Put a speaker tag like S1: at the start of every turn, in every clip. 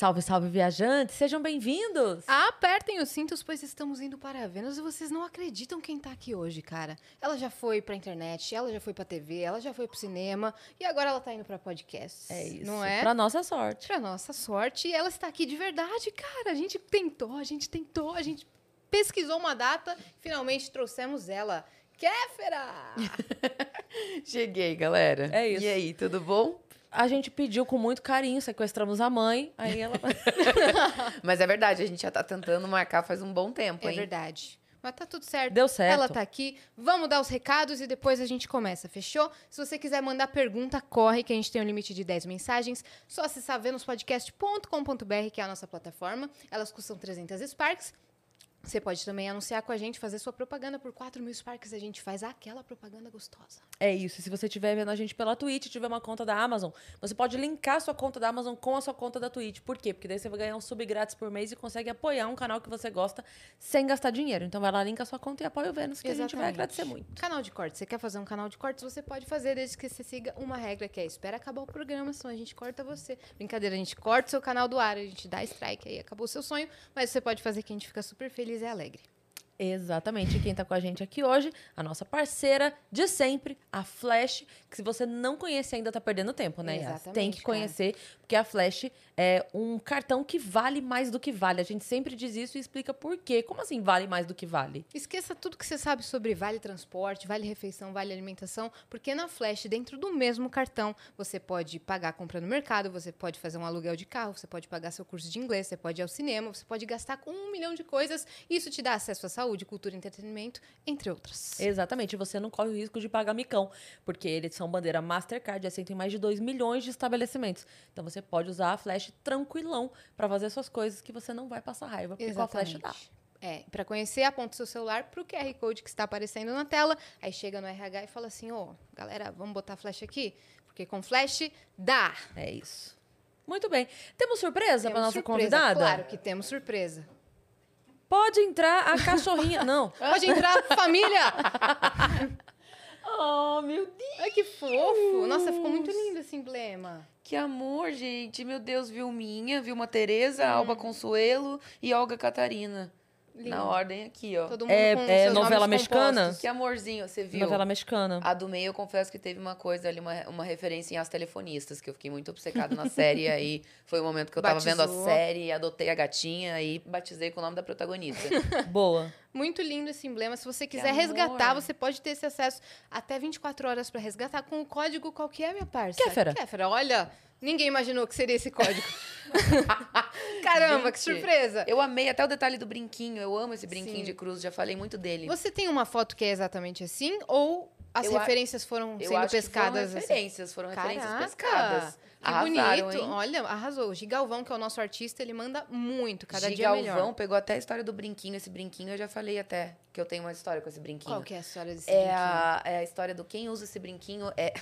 S1: Salve, salve, viajantes! Sejam bem-vindos!
S2: Apertem os cintos, pois estamos indo para Vênus e vocês não acreditam quem tá aqui hoje, cara. Ela já foi pra internet, ela já foi pra TV, ela já foi pro cinema e agora ela tá indo pra podcast.
S1: É isso.
S2: Não é?
S1: Pra nossa sorte.
S2: Pra nossa sorte, e ela está aqui de verdade, cara. A gente tentou, a gente tentou, a gente pesquisou uma data, finalmente trouxemos ela. Kéfera!
S3: Cheguei, galera.
S1: É isso.
S3: E aí, tudo bom?
S1: A gente pediu com muito carinho, sequestramos a mãe, aí ela.
S3: Mas é verdade, a gente já tá tentando marcar faz um bom tempo,
S2: É
S3: hein?
S2: verdade. Mas tá tudo certo.
S1: Deu certo.
S2: Ela tá aqui. Vamos dar os recados e depois a gente começa, fechou? Se você quiser mandar pergunta, corre, que a gente tem um limite de 10 mensagens. Só acessar venuspodcast.com.br, que é a nossa plataforma. Elas custam 300 Sparks. Você pode também anunciar com a gente, fazer sua propaganda por 4 mil Sparks. A gente faz aquela propaganda gostosa.
S1: É isso. E se você estiver vendo a gente pela Twitch, tiver uma conta da Amazon, você pode linkar sua conta da Amazon com a sua conta da Twitch. Por quê? Porque daí você vai ganhar um sub grátis por mês e consegue apoiar um canal que você gosta sem gastar dinheiro. Então vai lá, linka a sua conta e apoia o Vênus, que a gente vai
S2: Exatamente.
S1: agradecer muito.
S2: Canal de cortes. Você quer fazer um canal de cortes? Você pode fazer, desde que você siga uma regra, que é espera acabar o programa, senão a gente corta você. Brincadeira, a gente corta o seu canal do ar, a gente dá strike, aí acabou o seu sonho, mas você pode fazer que a gente fica super feliz e alegre.
S1: Exatamente. E quem tá com a gente aqui hoje, a nossa parceira de sempre, a Flash, que se você não conhece ainda, tá perdendo tempo, né?
S2: Exatamente,
S1: Tem que
S2: cara.
S1: Porque a Flash é um cartão que vale mais do que vale. A gente sempre diz isso e explica por quê. Como assim vale mais do que vale?
S2: Esqueça tudo que você sabe sobre vale transporte, vale refeição, vale alimentação, porque na Flash, dentro do mesmo cartão, você pode pagar compra no mercado, você pode fazer um aluguel de carro, você pode pagar seu curso de inglês, você pode ir ao cinema, você pode gastar com um milhão de coisas. Isso te dá acesso à saúde, cultura e entretenimento, entre outras.
S1: Exatamente. Você não corre o risco de pagar micão, porque eles são bandeira Mastercard e aceitam em mais de 2 milhões de estabelecimentos. Então você pode usar a Flash tranquilão para fazer suas coisas que você não vai passar raiva, porque com a Flash dá.
S2: É, para conhecer, aponta o seu celular pro QR Code que está aparecendo na tela, aí chega no RH e fala assim, ô, galera, vamos botar flash aqui? Porque com flash dá.
S1: É isso. Muito bem. Temos surpresa para nossa
S2: surpresa,
S1: convidada?
S2: Claro que temos surpresa.
S1: Pode entrar a cachorrinha. Não.
S2: Pode entrar, família!
S3: Oh, meu Deus.
S2: Ai, que fofo! Nossa, ficou muito lindo esse emblema.
S3: Que amor, gente. Meu Deus, Vilminha, Vilma Tereza,
S2: Hum.
S3: Alba Consuelo e Olga Catarina.
S2: Lindo.
S3: Na ordem aqui, ó.
S2: Todo mundo
S1: É-
S2: com
S1: é
S2: seus
S1: novela
S2: nomes
S1: mexicana?
S2: compostos.
S3: Que amorzinho, você viu?
S1: Novela mexicana.
S3: A do meio, eu confesso que teve uma coisa ali, uma, uma referência em As Telefonistas, que eu fiquei muito obcecado na série. aí foi o momento que eu tava vendo a
S2: Batizou.
S3: série, adotei a gatinha e batizei com o nome da protagonista.
S1: Boa.
S2: Muito lindo esse emblema. Se você quiser resgatar, você pode ter esse acesso até 24 horas para resgatar com o código qual que é, minha parça?
S1: Kéfera.
S2: Kéfera, olha, ninguém imaginou que seria esse código. Caramba, que
S3: Gente,
S2: surpresa!
S3: Eu amei até o detalhe do brinquinho. Eu amo esse brinquinho
S2: Sim.
S3: de cruz, já falei muito dele.
S2: Você tem uma foto que é exatamente assim ou as
S3: Eu
S2: referências foram sendo
S3: acho
S2: pescadas
S3: que foram
S2: assim?
S3: referências, foram referências
S2: Caraca,
S3: pescadas.
S2: Que
S3: Arrasaram,
S2: bonito.
S3: hein?
S2: Olha, arrasou. O Gigalvão, que é o nosso artista, ele manda muito, cada
S3: Gi
S2: dia melhor.
S3: pegou até a história do brinquinho. Esse brinquinho eu já falei até que eu tenho uma história com esse brinquinho.
S2: Qual que é a história desse
S3: É
S2: brinquinho?
S3: a, é a história do quem usa esse brinquinho é.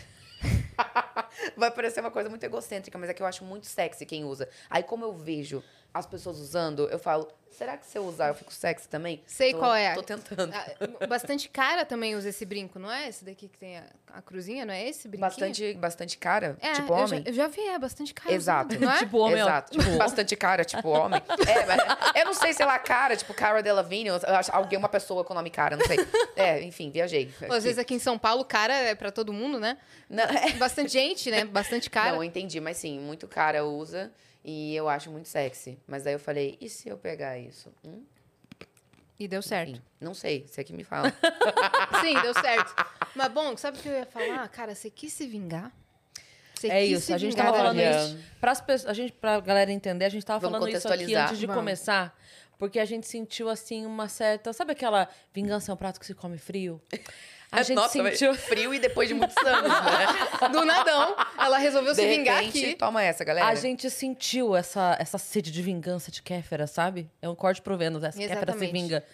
S3: Vai parecer uma coisa muito egocêntrica, mas é que eu acho muito sexy quem usa. Aí, como eu vejo as pessoas usando, eu falo, será que se eu usar eu fico sexy também?
S2: Sei
S3: Tô-
S2: qual é.
S3: Tô tentando.
S2: Ah, Bastante cara também usa esse brinco, não é? Esse daqui que tem a, a cruzinha, não é esse brinquinho?
S3: Bastante, bastante cara,
S2: É,
S3: tipo
S2: eu
S3: homem.
S2: Já, eu já vi, é bastante cara.
S3: Exato.
S2: usando, Não é?
S1: Tipo homem, ó.
S3: Exato.
S1: Tipo,
S3: bastante cara, tipo homem. É, mas eu não sei se ela cara, tipo Cara Delevingne, eu alguém, uma pessoa com nome cara, não sei. É, enfim, viajei.
S2: Pô, Às vezes aqui em São Paulo, cara é pra todo mundo, né?
S3: Não, é-
S2: Bastante gente, né? Bastante cara.
S3: Não, eu entendi, mas sim, muito cara usa e eu acho muito sexy. Mas daí eu falei, e se eu pegar isso? Hum?
S2: E deu certo.
S3: Enfim, não sei, você que me fala.
S2: Sim, deu certo. Mas bom, sabe o que eu ia falar? Cara, você quis se vingar? Você
S1: É
S2: quis
S1: isso,
S2: se
S1: a gente
S2: vingar
S1: tava falando isso. Pras pessoas, a gente, pra galera entender, a gente tava
S3: Vamos
S1: falando isso aqui
S3: contextualizar.
S1: antes de
S2: Vamos.
S1: começar, porque a gente sentiu, assim, uma certa... Sabe aquela vingança é um prato que se come frio? A gente
S3: Nossa,
S1: sentiu...
S3: frio e depois de muitos anos, né?
S2: Do nadão, ela resolveu
S3: De
S2: se vingar
S3: repente,
S2: aqui.
S3: toma essa, galera.
S1: A gente sentiu essa, essa sede de vingança de Kéfera, sabe? É um corte pro Vênus, essa Kéfera se
S2: Exatamente.
S1: vinga.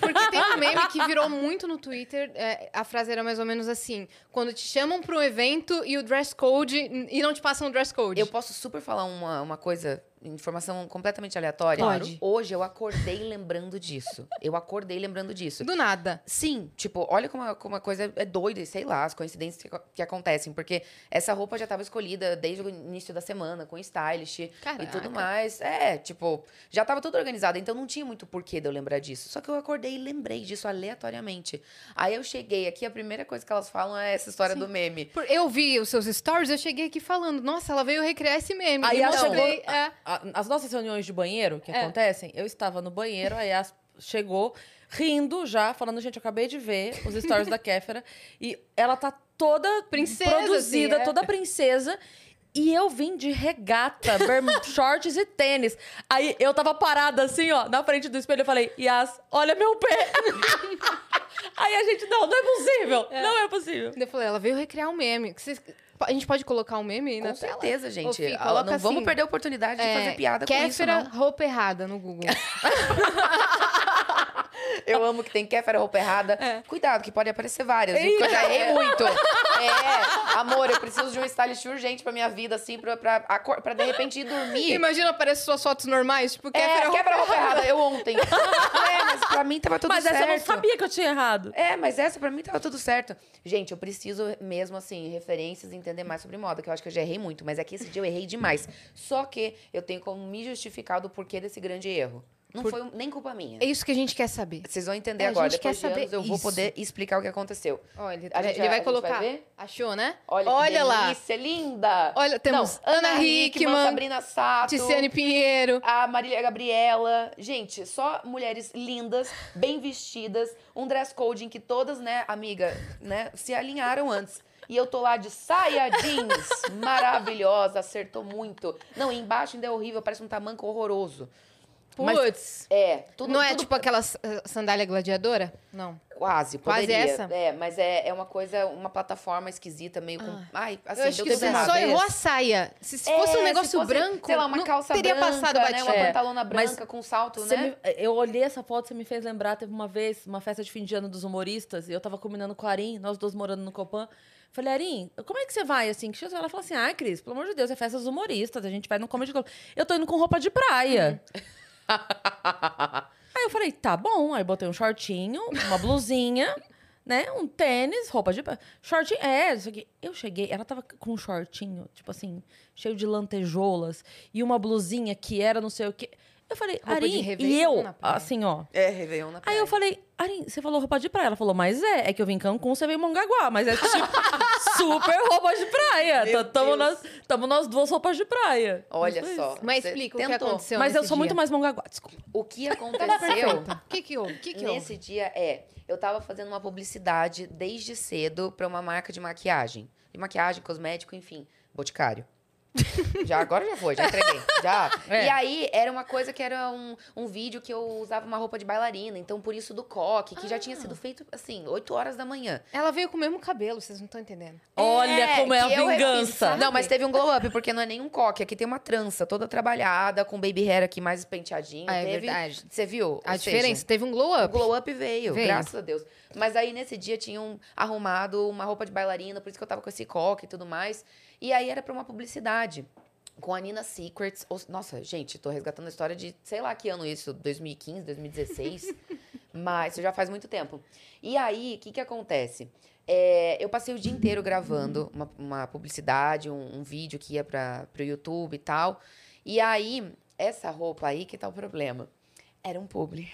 S2: Porque tem um meme que virou muito no Twitter. é, a frase era mais ou menos assim: quando te chamam para um evento e o dress code e não te passam o dress code.
S3: Eu posso super falar uma, uma coisa informação completamente aleatória?
S2: Pode.
S3: Hoje eu acordei lembrando disso. Eu acordei lembrando disso.
S2: Do nada.
S3: Sim, tipo, olha como a, como a coisa é doida, e sei lá, as coincidências que, que acontecem. Porque essa roupa já estava escolhida desde o início da semana, com stylist e
S2: Caraca.
S3: tudo mais. É, tipo, já tava tudo organizado, então não tinha muito porquê de eu lembrar disso. Só que eu acordei e lembrei disso aleatoriamente. Aí eu cheguei aqui, a primeira coisa que elas falam é essa história do meme.
S2: Eu vi os seus stories, eu cheguei aqui falando, nossa, ela veio recriar esse meme.
S1: Aí
S2: e
S1: ela
S2: mostrei,
S1: chegou-
S2: é.
S1: As nossas reuniões de banheiro que
S2: É.
S1: acontecem, eu estava no banheiro, aí a chegou rindo já, falando, gente, eu acabei de ver os stories da Kéfera e ela tá toda
S2: Princesa,
S1: produzida,
S2: assim, é.
S1: toda princesa. E eu vim de regata, shorts e tênis. Aí eu tava parada assim, ó, na frente do espelho. Eu falei, Yas, olha meu pé. Aí a gente, não, não é possível. Não é possível.
S2: Eu falei, ela veio recriar um meme. Vocês- A gente pode colocar um meme aí na
S3: Com
S2: tela?
S3: certeza,
S2: Ô,
S3: gente.
S2: Fih,
S3: Ah,
S2: coloca
S3: não vamos
S2: assim,
S3: perder a oportunidade de
S2: é,
S3: fazer piada com isso,
S2: Kéfera,
S3: não.
S2: roupa errada no Google.
S3: Eu amo que tem Kéfera roupa errada.
S2: É.
S3: Cuidado, que pode aparecer várias? Porque eu já errei muito. É, amor, eu preciso de um stylist urgente pra minha vida, assim, pra, pra, pra de repente ir dormir.
S2: Imagina aparecer suas fotos normais, tipo,
S3: É,
S2: Kéfera,
S3: Kéfera roupa errada, eu ontem. É, mas pra mim tava tudo
S1: Mas
S3: certo.
S1: essa eu não sabia que eu tinha errado.
S3: É, mas essa pra mim tava tudo certo. Gente, eu preciso mesmo, assim, referências e entender mais sobre moda, que eu acho que eu já errei muito, mas é que esse dia eu errei demais. Só que eu tenho como me justificar do porquê desse grande erro. Não foi nem culpa minha.
S2: É isso que a gente quer saber.
S3: Vocês vão entender
S2: É, a
S3: agora.
S2: gente
S3: Depois
S2: quer
S3: de
S2: saber
S3: anos eu vou
S2: isso.
S3: poder explicar o que aconteceu.
S2: Olha, ele,
S3: A gente
S2: ele
S3: vai- a
S2: colocar.
S3: vai?
S2: Achou, né?
S3: Olha,
S2: Olha
S3: que
S2: lá.
S3: delícia, linda!
S2: Olha, temos
S3: Não,
S2: Ana Hickman,
S3: Sabrina Sato,
S2: Tiziane Pinheiro.
S3: a Marília Gabriela. Gente, só mulheres lindas, bem vestidas, um dress code em que todas, né, amiga, né, se alinharam antes. E eu tô lá de saia jeans, maravilhosa, acertou muito. Não, embaixo ainda é horrível, parece um tamanco horroroso. Mas-
S2: Putz.
S3: É, tudo
S2: não é
S3: tudo
S2: tipo aquela eh, sandália gladiadora? Não.
S3: Quase,
S2: Quase
S3: poderia.
S2: essa?
S3: É, mas é, é uma coisa, uma plataforma esquisita, meio com... Ai, assim,
S2: eu acho
S3: deu
S2: que você só errou a saia. Se, se fosse um
S3: É,
S2: negócio
S3: se fosse,
S2: branco,
S3: sei lá, uma
S2: não
S3: calça
S2: teria
S3: branca,
S2: passado
S3: né,
S2: batido.
S3: uma
S1: É,
S3: pantalona
S1: mas
S3: branca com salto, né?
S1: me- eu olhei essa foto, você me fez lembrar, teve uma vez, uma festa de fim de ano dos humoristas, e eu tava combinando com a Arin, nós dois morando no Copan. Falei, Arin, como é que você vai, assim? Que? Ela falou assim, ah, Cris, pelo amor de Deus, é festa dos humoristas, a gente vai no Comedy Club. Eu tô indo com roupa de praia. Aí eu falei, tá bom. Aí botei um shortinho, uma blusinha, né? Um tênis, roupa de. Shortinho, é, isso aqui. Eu cheguei, ela tava com um shortinho, tipo assim, cheio de lantejoulas, e uma blusinha que era não sei o quê. Eu falei,
S2: Roupa de
S1: Arin, e eu, assim, ó.
S3: É, Réveillon na
S1: Aí
S3: praia.
S1: eu falei, Arin, você falou roupa de praia. Ela falou, mas é, é que eu vim em Cancún, você veio em Mongaguá, mas é tipo, super roupa de praia. Tá- Tamo
S3: Deus.
S1: nós, tamo nós duas roupas de praia.
S3: Olha só.
S2: Mas explica o que aconteceu
S1: Mas eu sou muito
S2: dia.
S1: mais Mongaguá, desculpa.
S3: O que aconteceu.
S2: O que que houve? O que que houve?
S3: nesse dia é... Eu tava fazendo uma publicidade desde cedo pra uma marca de maquiagem. De maquiagem, cosmético, enfim. Boticário. Já, agora já foi, já entreguei. Já.
S1: É.
S3: E aí, era uma coisa que era um, um vídeo que eu usava uma roupa de bailarina. Então, por isso do coque, que já tinha
S2: Ah.
S3: sido feito, assim, 8 horas da manhã.
S2: Ela veio com o mesmo cabelo, vocês não estão entendendo.
S1: Olha como é a vingança.
S3: refiz. Não, mas teve um glow up, porque não é nenhum coque. Aqui tem uma trança toda trabalhada, com baby hair aqui mais penteadinho.
S2: Ah, é
S3: teve...
S2: verdade.
S3: Você viu?
S2: A
S3: Ou
S2: diferença,
S3: seja,
S2: teve um glow
S3: o
S2: up.
S3: glow up veio,
S2: Veio.
S3: graças a Deus. Mas aí, nesse dia, tinham arrumado uma roupa de bailarina, por isso que eu tava com esse coque e tudo mais. E aí, era pra uma publicidade. Com a Nina Secrets. Nossa, gente, tô resgatando a história de, sei lá que ano isso, 2015, 2016. mas isso já faz muito tempo. E aí, o que que acontece? É, eu passei o dia inteiro gravando uma, uma publicidade, um, um vídeo que ia para o YouTube e tal. E aí, essa roupa aí, que tá o problema? Era um publi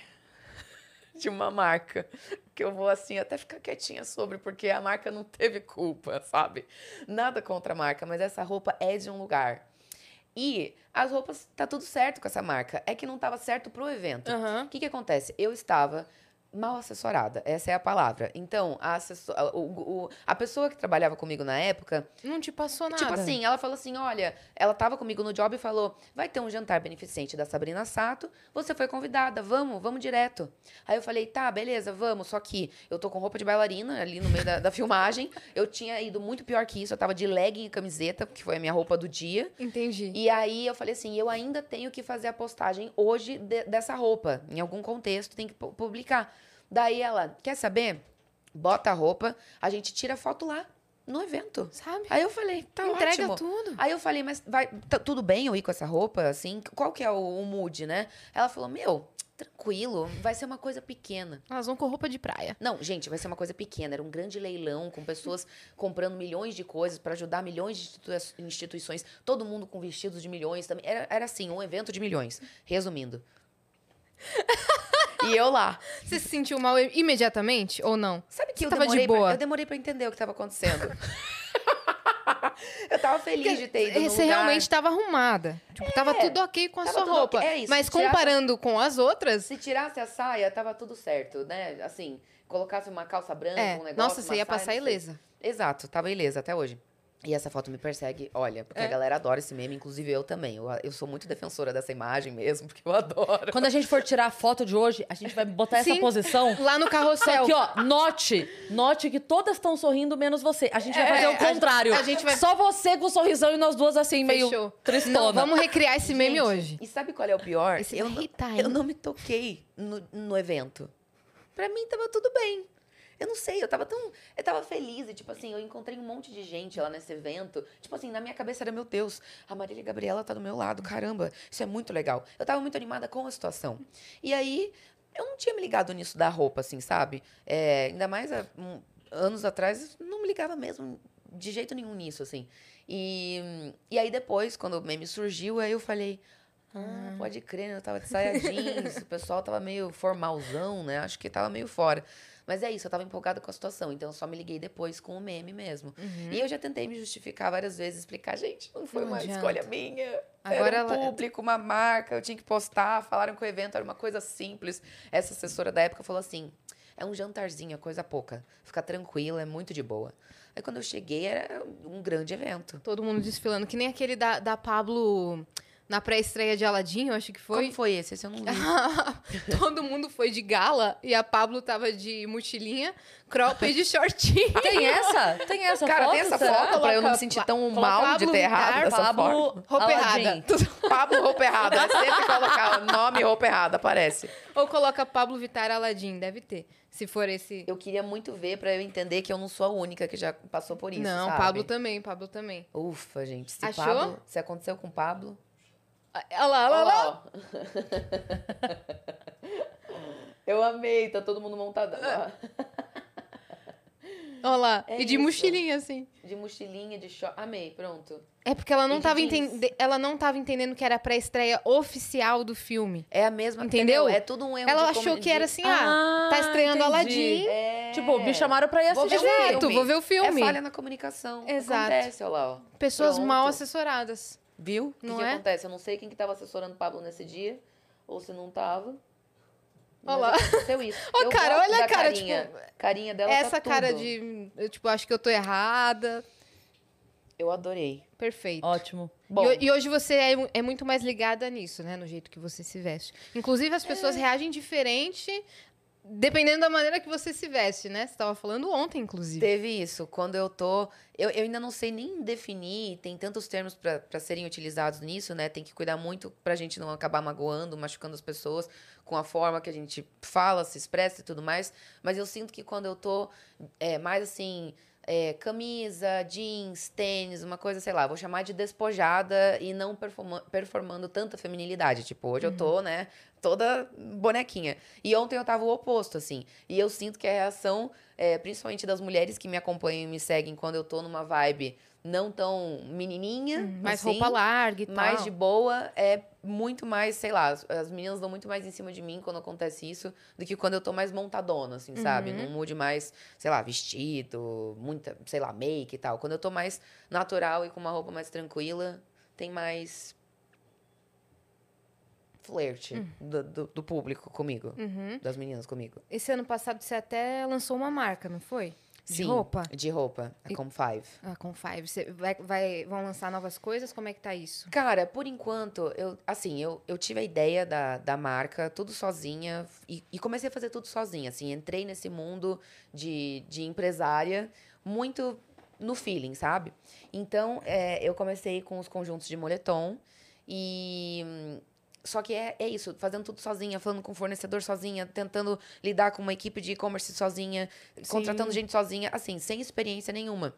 S3: de uma marca que eu vou assim até ficar quietinha sobre porque a marca não teve culpa, sabe? Nada contra a marca, mas essa roupa é de um lugar. E as roupas tá tudo certo com essa marca, é que não tava certo pro evento. O que que acontece? Eu estava mal assessorada, essa é a palavra. Então, a, assessor, o- o- a pessoa que trabalhava comigo na época,
S2: Não te passou nada.
S3: Tipo assim, ela falou assim: olha, ela tava comigo no job e falou: vai ter um jantar beneficente da Sabrina Sato, você foi convidada, vamos, vamos direto. Aí eu falei: tá, beleza, vamos. Só que eu tô com roupa de bailarina ali no meio da, da filmagem. Eu tinha ido muito pior que isso, eu tava de legging e camiseta, que foi a minha roupa do dia.
S2: Entendi.
S3: E aí eu falei assim: eu ainda tenho que fazer a postagem hoje de- dessa roupa. Em algum contexto, tem que pu- publicar. Daí ela, quer saber? Bota a roupa, a gente tira foto lá. no evento.
S2: Sabe?
S3: Aí eu falei, tá
S2: Entrega
S3: ótimo.
S2: tudo.
S3: Aí eu falei, mas vai, tá tudo bem eu ir com essa roupa, assim? Qual que é o, o mood, né? Ela falou, meu, tranquilo, vai ser uma coisa pequena.
S2: Elas vão com roupa de praia.
S3: Não, gente, vai ser uma coisa pequena. Era um grande leilão com pessoas comprando milhões de coisas para ajudar milhões de institui- instituições. Todo mundo com vestidos de milhões também. Era, era assim, um evento de milhões. Resumindo. e eu lá.
S2: Você se sentiu mal imediatamente ou não?
S3: Sabe que
S2: Você
S3: eu
S2: tava de
S3: demorei pra-
S2: boa?
S3: eu demorei pra entender o que tava acontecendo. eu tava feliz de ter ido
S2: Você
S3: lugar.
S2: realmente estava arrumada. Tipo, tava tudo ok com a
S3: tava
S2: sua roupa.
S3: ok. É isso,
S2: Mas
S3: se tirasse-
S2: comparando com as outras,
S3: Se tirasse a saia, tava tudo certo, né? Assim, colocasse uma calça branca,
S2: é.
S3: um negócio.
S2: Nossa, você ia
S3: saia,
S2: passar ilesa.
S3: Exato, tava ilesa até hoje. E essa foto me persegue, olha, porque
S2: É.
S3: a galera adora esse meme, inclusive eu também. Eu, eu sou muito defensora dessa imagem mesmo, porque eu adoro.
S1: Quando a gente for tirar a foto de hoje, a gente vai botar essa
S2: Sim.
S1: posição.
S2: Lá no carrossel.
S1: Só que, ó, note, note que todas estão sorrindo, menos você. A gente vai
S2: É,
S1: fazer
S2: a
S1: o contrário.
S2: a gente vai-
S1: Só você com o sorrisão e nós duas assim, meio
S2: Fechou.
S1: tristona.
S2: Não, vamos recriar esse meme
S3: Gente,
S2: hoje.
S3: E sabe qual é o pior?
S2: Esse
S3: eu,
S2: vai
S3: não- eu não me toquei no, no evento. Pra mim tava tudo bem. Eu não sei, eu tava tão. Eu tava feliz e, tipo assim, eu encontrei um monte de gente lá nesse evento. Tipo assim, na minha cabeça era, meu Deus, a Marília Gabriela tá do meu lado, caramba, isso é muito legal. Eu tava muito animada com a situação. E aí, eu não tinha me ligado nisso da roupa, assim, sabe? É, ainda mais há um- anos atrás, não me ligava mesmo de jeito nenhum nisso, assim. E, e aí depois, quando o meme surgiu, aí eu falei. Ah, pode crer, né? Eu tava de saia jeans, o pessoal tava meio formalzão, né? Acho que tava meio fora. Mas é isso, eu tava empolgada com a situação, então eu só me liguei depois com o meme mesmo. E eu já tentei me justificar várias vezes, explicar, gente, não foi
S2: Não
S3: uma
S2: adianta.
S3: escolha minha.
S2: Agora
S3: era um
S2: ela-
S3: público, uma marca, eu tinha que postar, falaram que o evento era uma coisa simples. Essa assessora da época falou assim: é um jantarzinho, é coisa pouca. Fica tranquila, é muito de boa. Aí quando eu cheguei, era um grande evento.
S2: Todo mundo desfilando. Que nem aquele da, da Pablo na pré-estreia de Aladdin, eu acho que foi.
S3: Como foi esse? Esse eu não vi.
S2: Todo mundo foi de gala e a Pablo tava de mochilinha, cropped e de shortinho.
S1: Tem essa? Tem essa
S3: Cara,
S1: foto?
S3: tem essa
S1: será?
S3: foto pra eu não me sentir tão
S2: coloca
S3: mal de
S2: Pablo
S3: ter errado
S2: Vittar,
S3: dessa
S1: Pablo,
S3: forma.
S2: Roupa errada.
S3: Pablo roupa errada. É sempre colocar nome roupa errada, aparece.
S2: Ou coloca Pablo Vittar Aladdin, deve ter. Se for esse.
S3: Eu queria muito ver pra eu entender que eu não sou a única que já passou por isso,
S2: não,
S3: sabe?
S2: Pablo também, Pablo também.
S3: Ufa, gente. Se
S2: Achou?
S3: Pablo, se aconteceu com o Pablo...
S2: Ah, Olha lá, olha lá.
S3: Eu amei, tá todo mundo montado.
S2: Olha lá.
S3: É
S2: e de
S3: isso.
S2: mochilinha, assim.
S3: De mochilinha, de short. Amei, pronto.
S2: É porque ela não,
S3: E de
S2: tava
S3: jeans.
S2: entende... ela não tava entendendo que era a pré-estreia oficial do filme.
S3: É a mesma...
S2: Entendeu?
S3: meu, É tudo um erro
S2: Ela
S3: de
S2: achou que era assim, ah, tá estreando
S1: entendi.
S2: Aladdin.
S3: É...
S1: Tipo, me chamaram pra ir
S3: Vou ver
S1: assistir.
S3: o
S2: Exato,
S3: filme.
S2: vou ver o
S3: É
S2: filme.
S3: falha na comunicação.
S2: Exato.
S3: Acontece, olha lá, ó.
S2: Pessoas
S3: Pronto.
S2: mal assessoradas.
S3: Viu? O que,
S2: Não
S3: que
S2: é?
S3: acontece? Eu não sei quem que tava assessorando o Pablo nesse dia, ou se não tava.
S2: Olha lá.
S3: Aconteceu isso.
S2: Ô,
S3: Eu
S2: cara, olha a cara,
S3: carinha.
S2: tipo,
S3: Carinha dela
S2: Essa
S3: tá
S2: cara
S3: tudo.
S2: de, eu, tipo, acho que eu tô errada.
S3: Eu adorei.
S2: Perfeito.
S1: Ótimo.
S3: Bom,
S2: E, e hoje você é, é muito mais ligada nisso, né? No jeito que você se veste. Inclusive, as pessoas
S3: É.
S2: reagem diferente dependendo da maneira que você se veste, né? Você estava falando ontem, inclusive.
S3: teve isso. Quando eu tô. Eu, eu ainda não sei nem definir, tem tantos termos pra serem utilizados nisso, né? Tem que cuidar muito pra gente não acabar magoando, machucando as pessoas com a forma que a gente fala, se expressa e tudo mais. Mas eu sinto que quando eu tô é, mais assim. é, camisa, jeans, tênis, uma coisa, sei lá, vou chamar de despojada e não performa- performando tanta feminilidade. Tipo, hoje eu tô, né, toda bonequinha. E ontem eu tava o oposto, assim. E eu sinto que a reação, é, principalmente das mulheres que me acompanham e me seguem quando eu tô numa vibe não tão menininha,
S2: Hum, mais
S3: assim,
S2: roupa larga e tal.
S3: mais de boa, é muito mais, sei lá, as- as meninas dão muito mais em cima de mim quando acontece isso do que quando eu tô mais montadona, assim, sabe?
S2: Uhum.
S3: Num mood mais, sei lá, vestido, muita, sei lá, make e tal. Quando eu tô mais natural e com uma roupa mais tranquila, tem mais flerte do, do- do público comigo,
S2: Uhum.
S3: das meninas comigo.
S2: Esse ano passado você até lançou uma marca, não foi? De
S3: Sim,
S2: roupa?
S3: De roupa, a Com Five.
S2: Ah, com Five. Você vai, vai- vão lançar novas coisas? Como é que tá isso?
S3: Cara, por enquanto, eu, assim, eu, eu tive a ideia da, da marca, tudo sozinha, e, e comecei a fazer tudo sozinha, assim, entrei nesse mundo de, de empresária muito no feeling, sabe? Então, é, eu comecei com os conjuntos de moletom, e... Só que é, é isso, fazendo tudo sozinha, falando com o fornecedor sozinha, tentando lidar com uma equipe de e-commerce sozinha, contratando
S2: Sim.
S3: gente sozinha, assim, sem experiência nenhuma.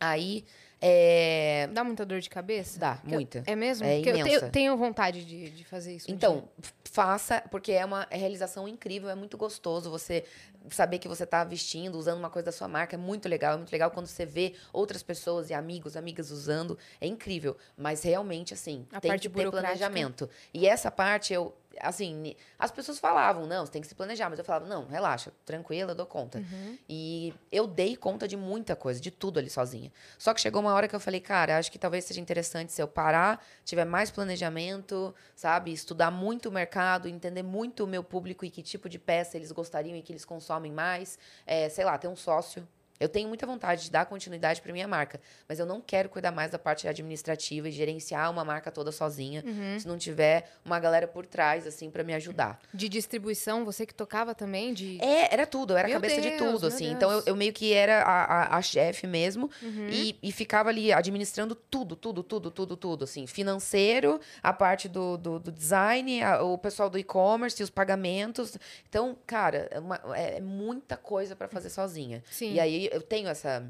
S3: Aí, é...
S2: Dá muita dor de cabeça?
S3: Dá,
S2: Que eu-
S3: muita.
S2: é mesmo?
S3: É
S2: Porque eu
S3: imensa.
S2: tenho, tenho vontade de, de fazer isso.
S3: Então, faça, porque é uma realização incrível, é muito gostoso você saber que você tá vestindo, usando uma coisa da sua marca, é muito legal, é muito legal quando você vê outras pessoas e amigos, amigas usando, é incrível, mas realmente assim,
S2: A
S3: tem que ter planejamento. E essa parte eu assim, as pessoas falavam, não, você tem que se planejar, mas eu falava, não, relaxa, tranquila, eu dou conta.
S2: Uhum.
S3: E eu dei conta de muita coisa, de tudo ali sozinha. Só que chegou uma hora que eu falei, cara, acho que talvez seja interessante se eu parar, tiver mais planejamento, sabe? Estudar muito o mercado, entender muito o meu público e que tipo de peça eles gostariam e que eles consomem mais. É, sei lá, ter um sócio. Eu tenho muita vontade de dar continuidade para minha marca, mas eu não quero cuidar mais da parte administrativa e gerenciar uma marca toda sozinha,
S2: Uhum.
S3: se não tiver uma galera por trás, assim, para me ajudar.
S2: De distribuição, você que tocava também? De...
S3: É, era tudo, eu era a
S2: Meu
S3: cabeça de
S2: Deus,
S3: tudo,
S2: meu
S3: assim.
S2: Deus.
S3: Então eu, eu meio que era a, a, a chefe mesmo
S2: Uhum.
S3: e, e ficava ali administrando tudo, tudo, tudo, tudo, tudo, assim. Financeiro, a parte do, do, do design, a- o pessoal do e-commerce, os pagamentos. Então, cara, é, uma- é muita coisa pra fazer sozinha.
S2: Sim.
S3: E aí eu tenho essa,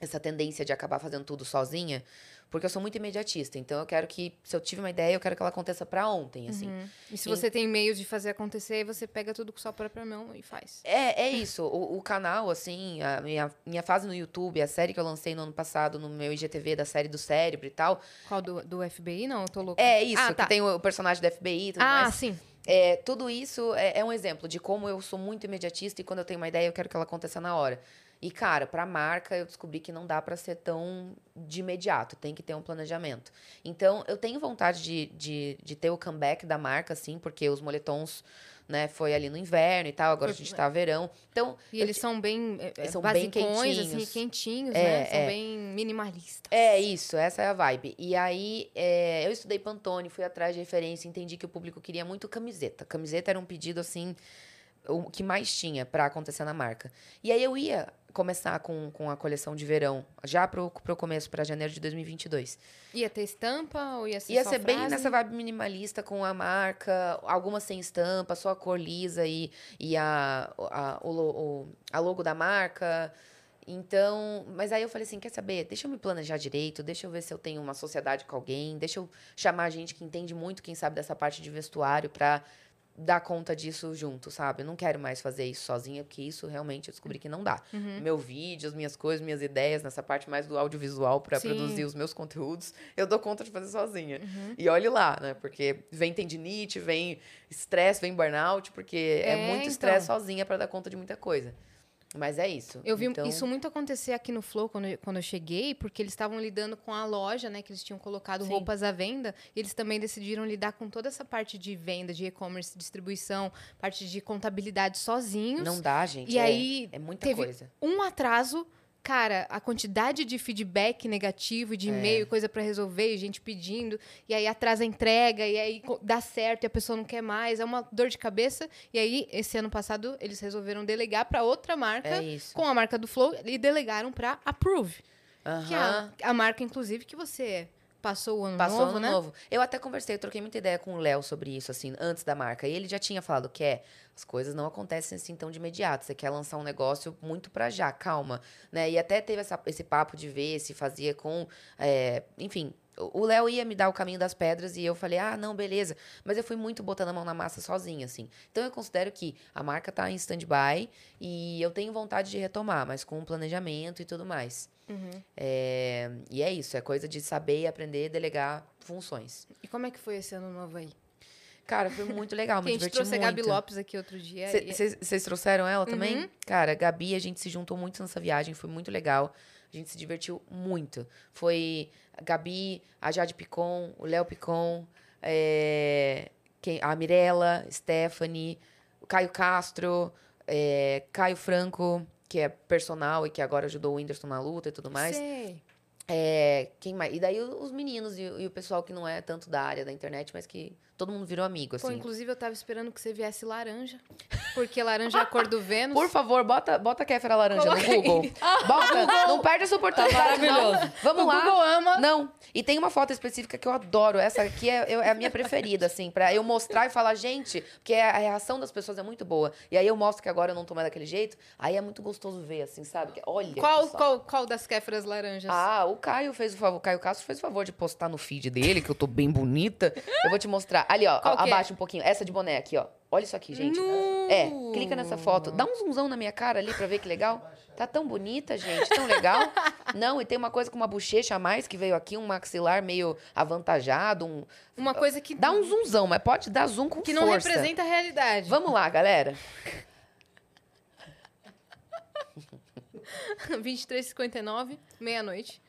S3: essa tendência de acabar fazendo tudo sozinha, porque eu sou muito imediatista. Então eu quero que, se eu tive uma ideia, eu quero que ela aconteça pra ontem, assim.
S2: Uhum. E se
S3: Em-
S2: você tem meios de fazer acontecer, você pega tudo com sua própria mão e faz.
S3: É, é isso. O, o canal, assim, a minha, minha fase no YouTube, a série que eu lancei no ano passado no meu IGTV da série do cérebro e tal.
S2: Qual do, do FBI? Não, eu tô louca.
S3: É isso,
S2: Ah, tá.
S3: que tem o, personagem do FBI e tudo
S2: Ah,
S3: mais.
S2: sim.
S3: É, tudo isso é, é um exemplo de como eu sou muito imediatista e quando eu tenho uma ideia, eu quero que ela aconteça na hora. E, cara, pra marca, eu descobri que não dá pra ser tão de imediato, tem que ter um planejamento. Então, eu tenho vontade de, de, de ter o comeback da marca, assim, porque os moletons, né, foi ali no inverno e tal, agora a gente tá verão. Então,
S2: E eles são bem é,
S3: Eles são bem
S2: assim,
S3: quentinhos.
S2: quentinhos,
S3: É,
S2: né? São
S3: é.
S2: bem minimalistas.
S3: É isso, essa é a vibe. E aí, é, eu estudei Pantone, fui atrás de referência, entendi que o público queria muito camiseta. Camiseta era um pedido, assim, o que mais tinha pra acontecer na marca. E aí eu ia começar com, com a coleção de verão, já pro, pro começo, pra janeiro de 2022.
S2: Ia ter estampa ou ia ser
S3: Ia ser bem
S2: frase?
S3: nessa vibe minimalista, com a marca, algumas sem estampa, só a cor lisa e, e a, a, o, o- a logo da marca. Então, mas aí eu falei assim, quer saber? Deixa eu me planejar direito, deixa eu ver se eu tenho uma sociedade com alguém, deixa eu chamar gente que entende muito, quem sabe, dessa parte de vestuário pra dar conta disso junto, sabe? Eu não quero mais fazer isso sozinha, porque isso realmente eu descobri que não dá.
S2: Uhum.
S3: Meu vídeo, as minhas coisas, minhas ideias, nessa parte mais do audiovisual pra
S2: Sim.
S3: produzir os meus conteúdos, eu dou conta de fazer sozinha.
S2: Uhum.
S3: E olhe lá, né? Porque vem tendinite, vem estresse, vem burnout, porque é,
S2: É,
S3: muito
S2: então.
S3: estresse sozinha pra dar conta de muita coisa. Mas é isso.
S2: Eu vi
S3: Então,
S2: isso muito acontecer aqui no Flow quando eu, quando eu cheguei, porque eles estavam lidando com a loja, né? Que eles tinham colocado
S3: Sim.
S2: roupas à venda. E eles também decidiram lidar com toda essa parte de venda, de e-commerce, distribuição, parte de contabilidade sozinhos.
S3: Não dá, gente.
S2: E
S3: é,
S2: aí,
S3: é muita
S2: teve
S3: coisa.
S2: um atraso. Cara, a quantidade de feedback negativo, de
S3: É.
S2: e-mail, coisa pra resolver, e gente pedindo, e aí atrasa a entrega, e aí dá certo e a pessoa não quer mais, é uma dor de cabeça. E aí, esse ano passado, eles resolveram delegar pra outra marca,
S3: É
S2: com a marca do Flow, e delegaram pra Approve, que é a, a marca, inclusive, que você passou o ano
S3: Passou
S2: novo,
S3: ano
S2: né?
S3: novo. Eu até conversei, eu troquei muita ideia com o Léo sobre isso, assim, antes da marca. E ele já tinha falado que é, as coisas não acontecem assim tão de imediato. Você quer lançar um negócio muito pra já, calma. Né? E até teve essa- esse papo de ver se fazia com. é, enfim. O o Léo ia me dar o caminho das pedras e eu falei, ah, não, beleza. Mas eu fui muito botando a mão na massa sozinha, assim. Então eu considero que a marca tá em stand-by e eu tenho vontade de retomar, mas com um planejamento e tudo mais.
S2: Uhum.
S3: É, e é isso, é coisa de saber e aprender delegar funções.
S2: E como é que foi esse ano novo aí?
S3: Cara, foi muito legal, me
S2: a gente
S3: diverti
S2: trouxe a Gabi
S3: muito.
S2: Lopes aqui outro dia. e-
S3: Vocês trouxeram ela também?
S2: Uhum.
S3: Cara, a Gabi, a gente se juntou muito nessa viagem, foi muito legal. A gente se divertiu muito. Foi a Gabi, a Jade Picon, o Léo Picon, é, quem- a Mirella, Stephanie, o Caio Castro, é, Caio Franco, que é personal e que agora ajudou o Whindersson na luta e tudo mais.
S2: Sei.
S3: É, quem mais? E daí os meninos e, e o pessoal que não é tanto da área da internet, mas que todo mundo virou amigo,
S2: Pô,
S3: assim.
S2: inclusive eu tava esperando que você viesse laranja. Porque laranja é a cor do Vênus.
S3: Por favor, bota, bota Kéfera Laranja
S2: Coloca
S3: no Google.
S2: aí.
S3: Bota, não perde essa oportunidade.
S1: Tá maravilhoso.
S3: Vamos
S2: O
S3: lá.
S2: Google ama.
S3: Não, e tem uma foto específica que eu adoro. Essa aqui é, eu- é a minha preferida, assim, pra eu mostrar e falar, gente, porque a reação das pessoas é muito boa. E aí eu mostro que agora eu não tô mais daquele jeito, aí é muito gostoso ver, assim, sabe? Olha.
S2: Qual, qual, qual das kéfras laranjas?
S3: Ah, o Caio fez o favor, o Caio Castro fez o favor de postar no feed dele, que eu tô bem bonita. Eu vou te mostrar. Ali, ó,
S2: Qual que é?
S3: abaixo um pouquinho. Essa de boné aqui, ó. Olha isso aqui, gente.
S2: Nu!
S3: É, clica nessa foto. Dá um zoomzão na minha cara ali pra ver que legal. Tá tão bonita, gente, tão legal. Não, e tem uma coisa com uma bochecha a mais que veio aqui, um maxilar meio avantajado, um...
S2: Uma coisa que,
S3: Dá um zoomzão, mas pode dar zoom com
S2: que não
S3: força.
S2: representa a realidade.
S3: Vamos lá, galera.
S2: 23h59, meia-noite.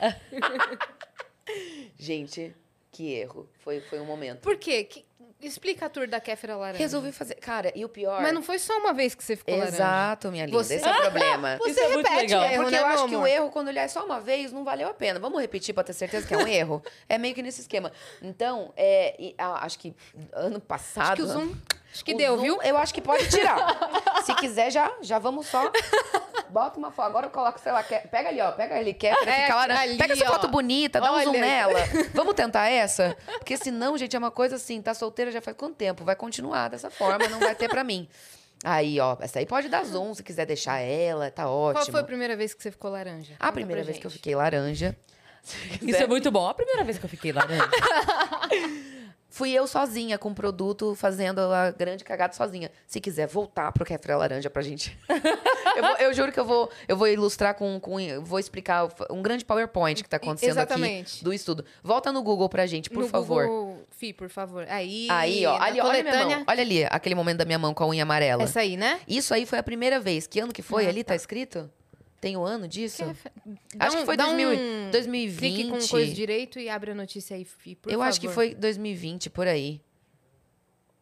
S3: Gente, que erro. Foi, foi um momento.
S2: Por quê? Que- Explica a tour da kéfera laranja.
S3: Resolvi fazer... Cara, e o pior...
S2: Mas não foi só uma vez que você ficou laranja.
S3: Exato, minha linda.
S2: Você-
S3: Esse é o problema.
S2: Você
S1: Isso é muito
S2: repete
S1: legal.
S2: erro,
S3: Porque
S2: né,
S3: eu acho que o erro, quando ele é só uma vez, não valeu a pena. Vamos repetir pra ter certeza que é um erro? É meio que nesse esquema. Então, é, e, ah, acho que ano passado.
S2: Acho que o Zoom... Acho que deu,
S3: Zoom,
S2: viu?
S3: Eu acho que pode tirar. Se quiser, já, já vamos só. Bota uma foto. Agora eu coloco, sei lá, que- pega ali, ó. Pega ali, quer
S2: É,
S3: fica laranja.
S2: ali,
S3: Pega essa
S2: ó.
S3: foto bonita, dá um zoom
S2: Olha.
S3: nela. Vamos tentar essa? Porque senão, gente, é uma coisa assim, tá solteira já faz quanto tempo? Vai continuar dessa forma, não vai ter pra mim. Aí, ó, essa aí pode dar zoom, se quiser deixar ela, tá ótimo.
S2: Qual foi a primeira vez que você ficou laranja?
S3: A
S2: Conta
S3: primeira
S2: pra
S3: vez que eu
S2: gente.
S3: fiquei laranja.
S1: Isso é muito bom. A primeira vez que eu fiquei laranja.
S3: Fui eu sozinha com o produto, fazendo a grande cagada sozinha. Se quiser voltar pro Café Laranja pra gente. eu, vou- eu juro que eu vou, eu vou ilustrar com, com. Vou explicar um grande PowerPoint que tá acontecendo
S2: Exatamente.
S3: aqui do estudo. Volta no Google pra gente, por
S2: no
S3: favor.
S2: Google, Fi, por favor. Aí,
S3: Aí, ó. Ali, olha minha mão. Olha ali, aquele momento da minha mão com a unha amarela.
S2: Essa aí, né?
S3: Isso aí foi a primeira vez. Que ano que foi?
S2: Ah,
S3: ali tá escrito? Tem o ano disso? Acho
S2: um-
S3: que foi
S2: dá
S3: 2000,
S2: um
S3: 2020.
S2: Clique com coisa direito e abre a notícia aí,
S3: eu
S2: favor.
S3: acho que foi 2020, por aí.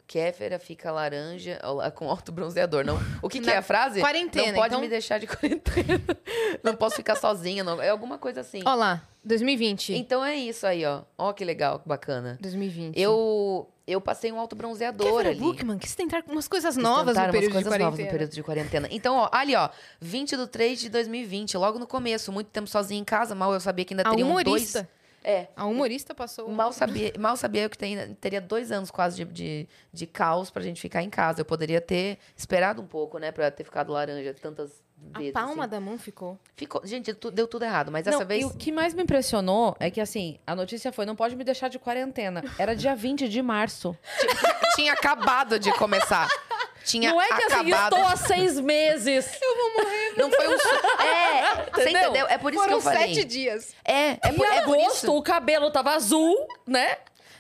S3: Kéfera fica laranja com alto bronzeador. Não, o que, que é a frase?
S2: quarentena,
S3: Não pode
S2: então-
S3: me deixar de quarentena. Não posso ficar sozinha. Não. É alguma coisa assim.
S2: Ó lá, 2020.
S3: Então é isso aí, ó. Ó que legal, que bacana.
S2: 2020.
S3: Eu, eu passei um alto bronzeador ali.
S2: Bookman, quis tentar umas coisas novas no
S3: umas
S2: período de
S3: coisas
S2: quarentena.
S3: novas no período de quarentena. Então, ó, ali, ó, 20 de 3 de 2020, logo no começo, muito tempo sozinha em casa, mal eu sabia que ainda
S2: A
S3: teriam
S2: humorista.
S3: dois. É,
S2: A humorista passou...
S3: Mal sabia, mal sabia eu que tem- teria dois anos quase de, de, de caos pra gente ficar em casa. Eu poderia ter esperado um pouco, né? Pra ter ficado laranja tantas
S2: A
S3: vezes.
S2: palma
S3: assim.
S2: da mão ficou.
S3: Ficou, gente, tu- deu tudo errado, mas
S1: Não,
S3: dessa vez.
S1: E o que mais me impressionou é que, assim, a notícia foi: não pode me deixar de quarentena. Era dia 20 de março.
S3: Tinha acabado de começar. Tinha
S1: não é que assim,
S3: acabado.
S1: estou há seis meses.
S3: Não foi um. É, você
S1: Entendeu?
S3: entendeu? É por isso
S2: Foram
S3: que eu falei.
S2: sete dias.
S3: É, é, por,
S1: em
S3: é por
S1: agosto,
S3: isso.
S1: o cabelo tava azul, né?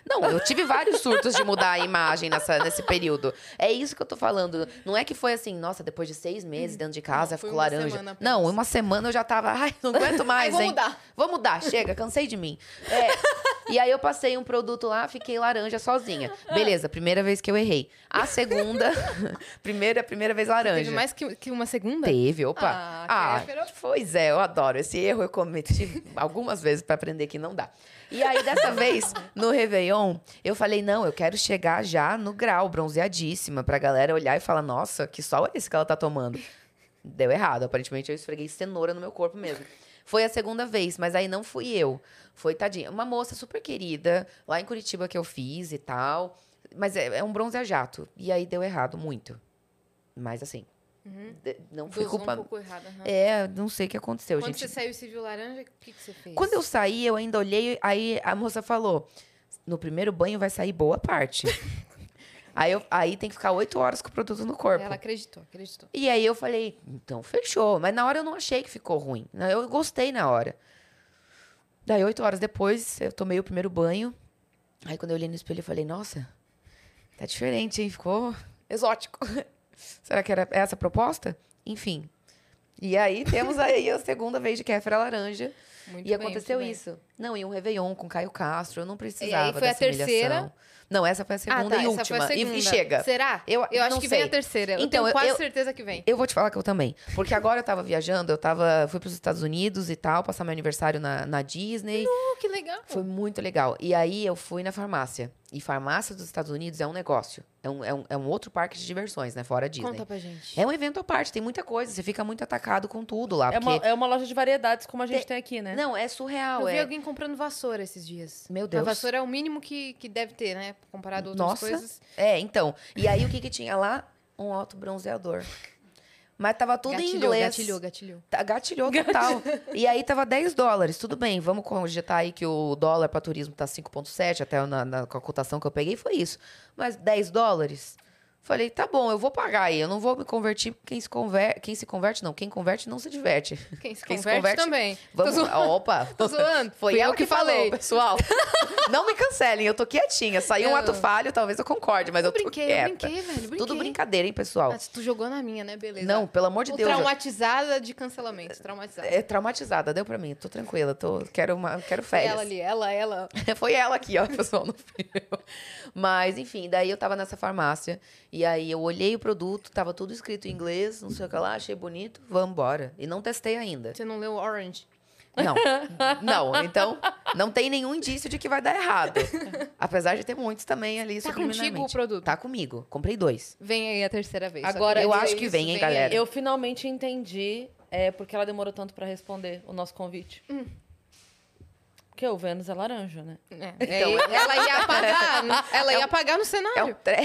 S3: Não, eu tive vários surtos de mudar a imagem nessa, nesse período. É isso que eu tô falando. Não é que foi assim, nossa, depois de seis meses dentro de casa,
S2: Não,
S3: ficou
S2: uma
S3: laranja.
S2: semana.
S3: Não, uma semana eu já tava, ai, não aguento mais,
S2: vou
S3: hein?
S2: mudar.
S3: Vou mudar, chega, cansei de mim. É. E aí eu passei um produto lá, fiquei laranja sozinha. Beleza, primeira vez que eu errei. A segunda, primeira, primeira vez laranja.
S2: Teve mais que, que uma segunda?
S3: Teve, opa.
S2: Ah,
S3: Ah,
S2: Kéfera.
S3: pois é, eu adoro. Esse erro eu cometi algumas vezes pra aprender que não dá. E aí, dessa vez, no Réveillon, eu falei, não, eu quero chegar já no grau, bronzeadíssima, pra galera olhar e falar, nossa, que sol é esse que ela tá tomando? Deu errado. Aparentemente, eu esfreguei cenoura no meu corpo mesmo. Foi a segunda vez, mas aí não fui eu. Foi, tadinha, uma moça super querida, lá em Curitiba que eu fiz e tal. Mas é, é um bronze a jato. E aí deu errado, muito. Mas assim, de- não foi culpa...
S2: um pouco errado. aham.
S3: É, não sei o que aconteceu,
S2: Quando
S3: gente.
S2: você saiu e se viu laranja, o que, que você fez?
S3: Quando eu saí, eu ainda olhei, aí a moça falou: no primeiro banho vai sair boa parte. aí, eu- aí tem que ficar oito horas com o produto no corpo.
S2: Ela acreditou, acreditou.
S3: E aí eu falei, então fechou. Mas na hora eu não achei que ficou ruim. né? Eu gostei na hora. Daí, oito horas depois, eu tomei o primeiro banho. Aí quando eu olhei no espelho, eu falei, nossa, tá diferente, hein? Ficou exótico. Será que era essa a proposta? Enfim. E aí temos aí a segunda vez de Kéfera Laranja.
S2: Muito
S3: e
S2: bem,
S3: aconteceu
S2: muito bem.
S3: isso. Não, e um Réveillon com Caio Castro. Eu não precisava
S2: foi a
S3: dessa humilhação.
S2: terceira?
S3: Não, essa foi a segunda
S2: ah, tá,
S3: e
S2: essa
S3: última.
S2: Foi a
S3: E-
S2: segunda.
S3: E, chega.
S2: Será?
S3: Eu-
S2: Eu acho que vem
S3: sei.
S2: a terceira. Eu
S3: Então,
S2: tenho quase
S3: eu-
S2: certeza que vem.
S3: Eu vou te falar que eu também. Porque agora eu tava viajando, eu tava. Fui pros Estados Unidos e tal, passar meu aniversário na, na Disney.
S2: Oh, que legal.
S3: Foi muito legal. E aí eu fui na farmácia. E farmácia dos Estados Unidos é um negócio. É um, é um, é um outro parque de diversões, né? Fora a Disney.
S2: Conta pra gente.
S3: É um evento à parte, tem muita coisa. Você fica muito atacado com tudo lá.
S1: É uma, é uma loja de variedades, como a gente tem aqui, né?
S3: Não, é surreal.
S2: Eu vi
S3: é...
S2: alguém comprando vassoura esses dias.
S3: Meu
S2: A
S3: Deus.
S2: vassoura é o mínimo que, que deve ter, né? Comparado a outras
S3: Nossa.
S2: coisas.
S3: É, então. E aí o que que tinha lá? Um autobronzeador. Mas tava tudo em
S2: gatilhou,
S3: inglês.
S2: gatilhou, gatilhou.
S3: Tá- Gatilhou total. E aí tava 10 dólares. Tudo bem, vamos cogitar aí que o dólar para turismo tá 5,7, até na, na com a cotação que eu peguei foi isso. Mas 10 dólares? Falei, tá bom, eu vou pagar aí. Eu não vou me convertir. Quem se converte, quem se converte não. Quem converte não se diverte.
S2: Quem se
S3: Quem se
S2: converte,
S3: converte,
S2: também.
S3: Vamos,
S2: Tô zoando.
S3: opa.
S2: Tô zoando.
S3: Foi
S2: Fui eu
S3: que,
S2: que falei.
S3: falou, pessoal. não me cancelem, eu tô quietinha. Saiu um
S2: Eu-
S3: ato falho, talvez eu concorde, mas eu,
S2: Eu
S3: tô
S2: brinquei, eu
S3: quieta.
S2: brinquei, velho. Brinquei.
S3: Tudo brincadeira, hein, pessoal?
S2: Ah, tu jogou na minha, né? Beleza.
S3: Não, pelo amor de
S2: Tô
S3: Deus. eu-
S2: traumatizada de cancelamento. Traumatizada.
S3: É traumatizada, deu pra mim. Tô tranquila, tô, quero, uma, quero
S2: Foi
S3: férias.
S2: ela ali, ela, ela.
S3: Foi ela aqui, ó, pessoal, não fui eu. Mas, enfim, daí eu tava nessa farmácia e aí eu olhei o produto, tava tudo escrito em inglês, não sei o que lá, achei bonito, vamos embora. E não testei ainda.
S2: Você não leu Orange?
S3: Não, não, então não tem nenhum indício de que vai dar errado. Apesar de ter muitos também ali
S2: Tá contigo o produto?
S3: Tá comigo, comprei dois.
S2: Vem aí a terceira vez.
S1: Agora,
S3: eu acho que
S2: isso,
S3: vem, hein,
S2: aí.
S3: galera?
S1: Eu finalmente entendi é, porque ela demorou tanto pra responder o nosso convite. Porque o Vênus é laranja, né?
S2: É,
S3: Então,
S2: é, ela ia apagar, no- ela ia
S3: É um-
S2: apagar no
S3: É um
S2: cenário,
S3: tre...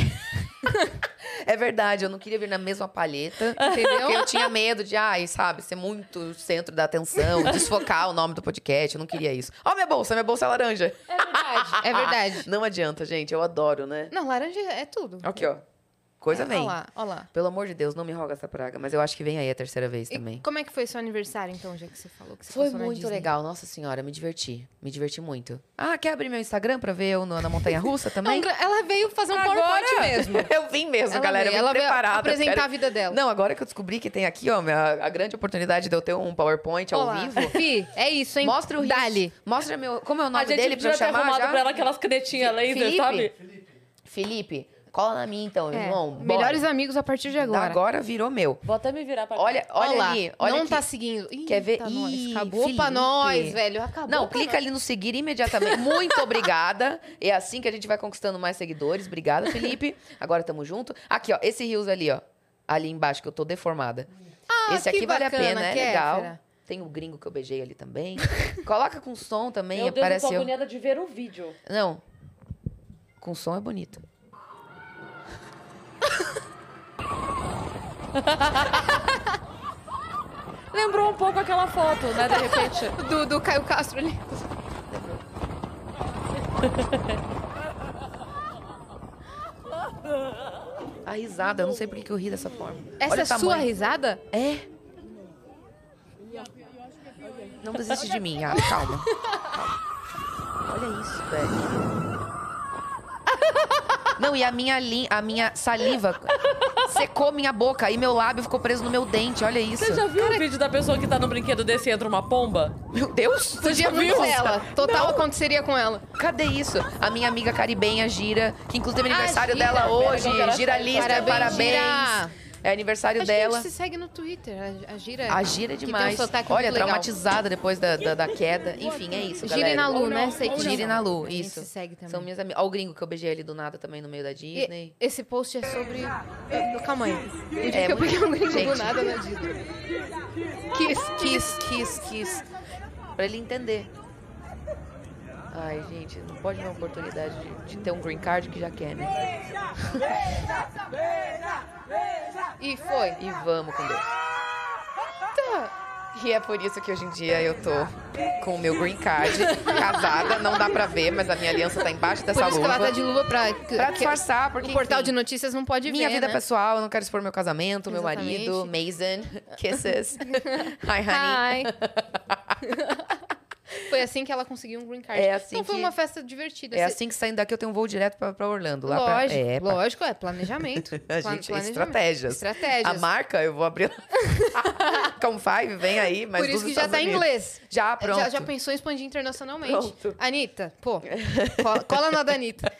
S3: É verdade, eu não queria vir na mesma palheta. Porque
S2: entendeu?
S3: eu tinha medo de, ai, sabe, ser muito centro da atenção, desfocar o nome do podcast. Eu não queria isso. Ó, minha bolsa, minha bolsa é laranja.
S2: É verdade, é verdade.
S3: Não adianta, gente, eu adoro, né?
S2: Não, laranja é tudo.
S3: Aqui, ó. Coisa vem.
S2: Olha lá, olha lá.
S3: Pelo amor de Deus, não me roga essa praga. Mas eu acho que vem aí a terceira vez
S2: E
S3: também.
S2: como é que foi seu aniversário, então, já que você falou que você
S3: Foi muito legal, nossa senhora, me diverti. Me diverti muito. Ah, quer abrir meu Instagram pra ver eu no- na montanha russa
S2: Não,
S3: também?
S2: ela veio fazer um
S1: Agora?
S2: PowerPoint mesmo.
S3: eu vim mesmo,
S2: Ela
S3: galera.
S2: veio,
S3: eu
S2: ela
S3: vim
S2: veio
S3: preparada. eu
S2: apresentar
S3: quero-
S2: a vida dela.
S3: Não, agora que eu descobri que tem aqui, ó, minha- a grande oportunidade de eu ter um PowerPoint ao
S2: Olha lá.
S3: vivo.
S2: Fi, é isso, hein?
S3: Mostra o
S2: Dali.
S3: Mostra meu. Como é o
S1: a
S3: nome
S1: gente
S3: dele pra eu chamar
S1: arrumado
S3: já?
S1: pra ela aquelas canetinhas laser,
S3: Felipe?
S1: sabe?
S3: Felipe, cola na minha então,
S2: É,
S3: irmão. Bora.
S2: melhores amigos a partir de agora.
S3: Agora virou meu.
S1: Vou até me virar pra cá.
S3: Olha, olha,
S2: Olha lá,
S3: ali. Olha
S2: não
S3: aqui.
S2: tá seguindo. Ih,
S3: Quer ver?
S2: tá nós.
S3: Ih,
S2: Acabou pra
S3: Felipe.
S2: nós, velho. Acabou
S3: Não,
S2: pra
S3: clica ali no seguir imediatamente. Muito obrigada. É assim que a gente vai conquistando mais seguidores. Obrigada, Felipe. Agora tamo junto. Aqui, ó, esse rios ali, ó. Ali embaixo, que eu tô deformada.
S2: Ah,
S3: esse
S2: que
S3: aqui vale a
S2: bacana,
S3: pena, é legal. Tem o gringo que eu beijei ali também. Coloca com som também,
S1: Meu Deus, eu tô agoniada de ver o vídeo.
S3: Não. Com som é bonito.
S1: Lembrou um pouco aquela foto, né? De repente.
S2: Do, do Caio Castro ali.
S3: A risada, eu não sei por que que eu ri dessa forma.
S2: Essa
S3: Olha
S2: é
S3: o
S2: sua
S3: tamanho.
S2: risada?
S3: É. Não desiste de mim, ah, calma. calma. Olha isso, velho. Não, e a minha, li... a minha saliva secou minha boca e meu lábio ficou preso no meu dente, olha isso.
S1: Você já viu o vídeo da pessoa que tá no brinquedo desse e entra uma pomba?
S3: Meu Deus! Você já viu?
S2: ser ela. Total aconteceria com ela.
S3: Cadê isso? A minha amiga caribenha Gira, que inclusive é
S2: Ah,
S3: aniversário
S2: Gira.
S3: dela hoje. Gira. Lista,
S2: Parabéns,
S3: parabéns.
S2: Gira.
S3: É aniversário
S2: Acho que a
S3: dela.
S2: gente se segue no Twitter. A, a Gira.
S3: A Gira é
S2: que
S3: demais.
S2: Tem um
S3: Olha,
S2: muito legal.
S3: traumatizada depois da, da, da queda. Enfim, é isso,
S2: Gira
S3: galera.
S2: e na Lu, né? Sei que
S3: Gira e na Lu,
S2: A gente
S3: isso.
S2: se segue também.
S3: São minhas amigas. Olha o gringo que eu beijei ali do nada também no meio da
S2: E
S3: Disney.
S2: esse post é sobre. Calma aí. O dia
S3: É,
S2: que eu peguei um gringo do
S3: gente.
S2: nada na Disney.
S3: Kiss, kiss, kiss, kiss. Pra ele entender. Ai, gente, não pode dar uma oportunidade de, de ter um green card que já quer, né?
S2: E foi.
S3: E vamos com Deus.
S2: Tá.
S3: E é por isso que hoje em dia eu tô com o meu green card, casada. Não dá pra ver, mas a minha aliança tá embaixo dessa
S2: Por isso que
S3: luva.
S2: ela tá de luva pra.
S3: Pra
S2: que-
S3: disfarçar, porque
S2: O portal
S3: enfim,
S2: de notícias não pode
S3: Minha
S2: ver.
S3: vida
S2: né?
S3: pessoal, eu não quero expor meu casamento, meu
S2: Exatamente.
S3: marido, Mason, kisses. Hi, honey.
S2: Hi. Foi assim que ela conseguiu um green card.
S3: É assim
S2: então foi
S3: que-
S2: uma festa divertida.
S3: É
S2: Você-
S3: assim que saindo daqui eu tenho um voo direto pra, pra Orlando. Lá pra-
S2: lógico,
S3: é, pra-
S2: lógico, é planejamento.
S3: A gente,
S2: planejamento.
S3: estratégias.
S2: Estratégias.
S3: A marca, eu vou abrir. Com Five, vem aí, mas
S2: Por isso que já
S3: Estados
S2: tá em inglês.
S3: Já, pronto.
S2: Já, já pensou em expandir internacionalmente.
S3: Pronto.
S2: Anitta, pô, cola, na da Anitta.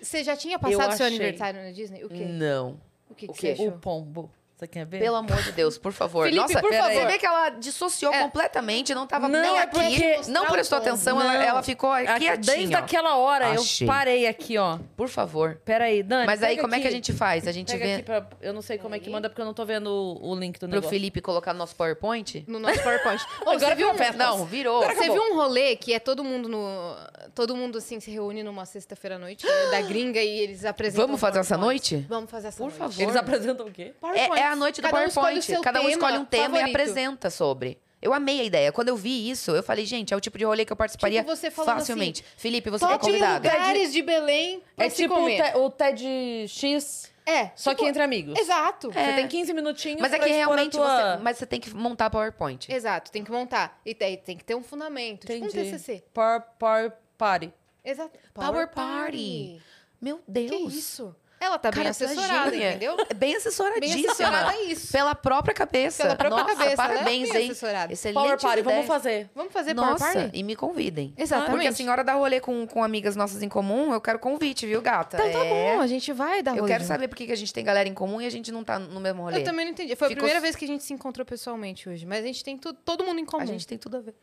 S2: Você já tinha passado seu aniversário na Disney? O quê?
S3: Não.
S2: O que,
S3: O
S2: que
S3: quê?
S2: você
S1: O
S2: achou?
S1: pombo. Você quer ver?
S3: Pelo amor de Deus, por favor.
S2: Felipe,
S3: Nossa,
S2: por
S3: você
S2: favor.
S3: vê que ela dissociou
S2: É.
S3: completamente, não tava
S1: Não,
S3: nem
S1: é
S3: aqui,
S1: porque-
S3: não prestou atenção, ela,
S1: não.
S3: ela ficou
S1: Aqui. Desde aquela hora,
S3: Achei.
S1: eu parei aqui, ó.
S3: Por favor.
S1: Pera aí, Dani.
S3: Mas aí, como é que a
S1: aqui.
S3: gente faz? A gente
S1: Pega
S3: vê
S1: aqui pra... Eu não sei como é que manda, porque eu não tô vendo o, o link do
S3: pro
S1: negócio.
S3: Felipe colocar no nosso PowerPoint?
S2: No nosso PowerPoint. Ô,
S1: Agora
S2: você viu um...
S3: Não, virou.
S2: Você viu um rolê que é todo mundo no. Todo mundo assim se reúne numa sexta-feira à noite da gringa e eles apresentam.
S3: Vamos fazer essa noite?
S2: Vamos fazer essa
S3: Por
S2: noite.
S3: favor.
S1: Eles apresentam o quê?
S3: É, é a noite do
S2: Cada um escolhe
S3: PowerPoint.
S2: o seu
S3: Cada um
S2: tema
S3: escolhe um tema
S2: favorito.
S3: e apresenta sobre. Eu amei a ideia. Quando eu vi isso, eu falei, gente, é o tipo de rolê que eu participaria
S2: Tipo, você falando
S3: facilmente. Felipe, você é
S2: Top
S3: convidado.
S2: lugares de Belém pra
S1: É
S2: se
S1: tipo o,
S2: comer.
S1: te- o TED X,
S2: É.
S1: só
S2: tipo-
S1: que entre amigos.
S2: Exato.
S1: Você tem 15 minutinhos
S3: Mas é
S1: pra
S3: que
S1: expor a
S3: realmente
S1: tua...
S3: você. Mas você tem que montar PowerPoint.
S2: Exato, tem que montar. E tem, tem que ter um fundamento. Tipo um
S1: Entendi.
S2: TCC.
S1: Power, power Party.
S2: Exato.
S3: Power Party. Meu Deus.
S2: Que isso? Ela tá bem
S3: Cara, é
S2: assessorada,
S3: gênia.
S2: entendeu?
S3: É bem assessoradíssima.
S2: Bem assessorada é isso.
S3: Pela própria cabeça.
S2: Pela própria
S3: Nossa,
S2: cabeça, é
S3: Parabéns,
S2: bem
S3: hein?
S2: assessorada.
S3: Excelente
S1: Power Party,
S3: ideia.
S1: vamos fazer.
S2: Vamos fazer Power
S3: Nossa,
S2: Party?
S3: e me convidem.
S2: Exatamente.
S3: Porque a senhora dá rolê com, com amigas nossas em comum, eu quero convite, viu, gata?
S2: Então tá
S3: É.
S2: bom, a gente vai dar
S3: Eu
S2: rolê
S3: quero
S2: junto.
S3: saber por que que a gente tem galera em comum e a gente não tá no mesmo rolê.
S2: Eu também não entendi. Foi a
S3: Ficou-
S2: primeira vez que a gente se encontrou pessoalmente hoje. Mas a gente tem tu- todo mundo em comum.
S3: A gente tem tudo a ver.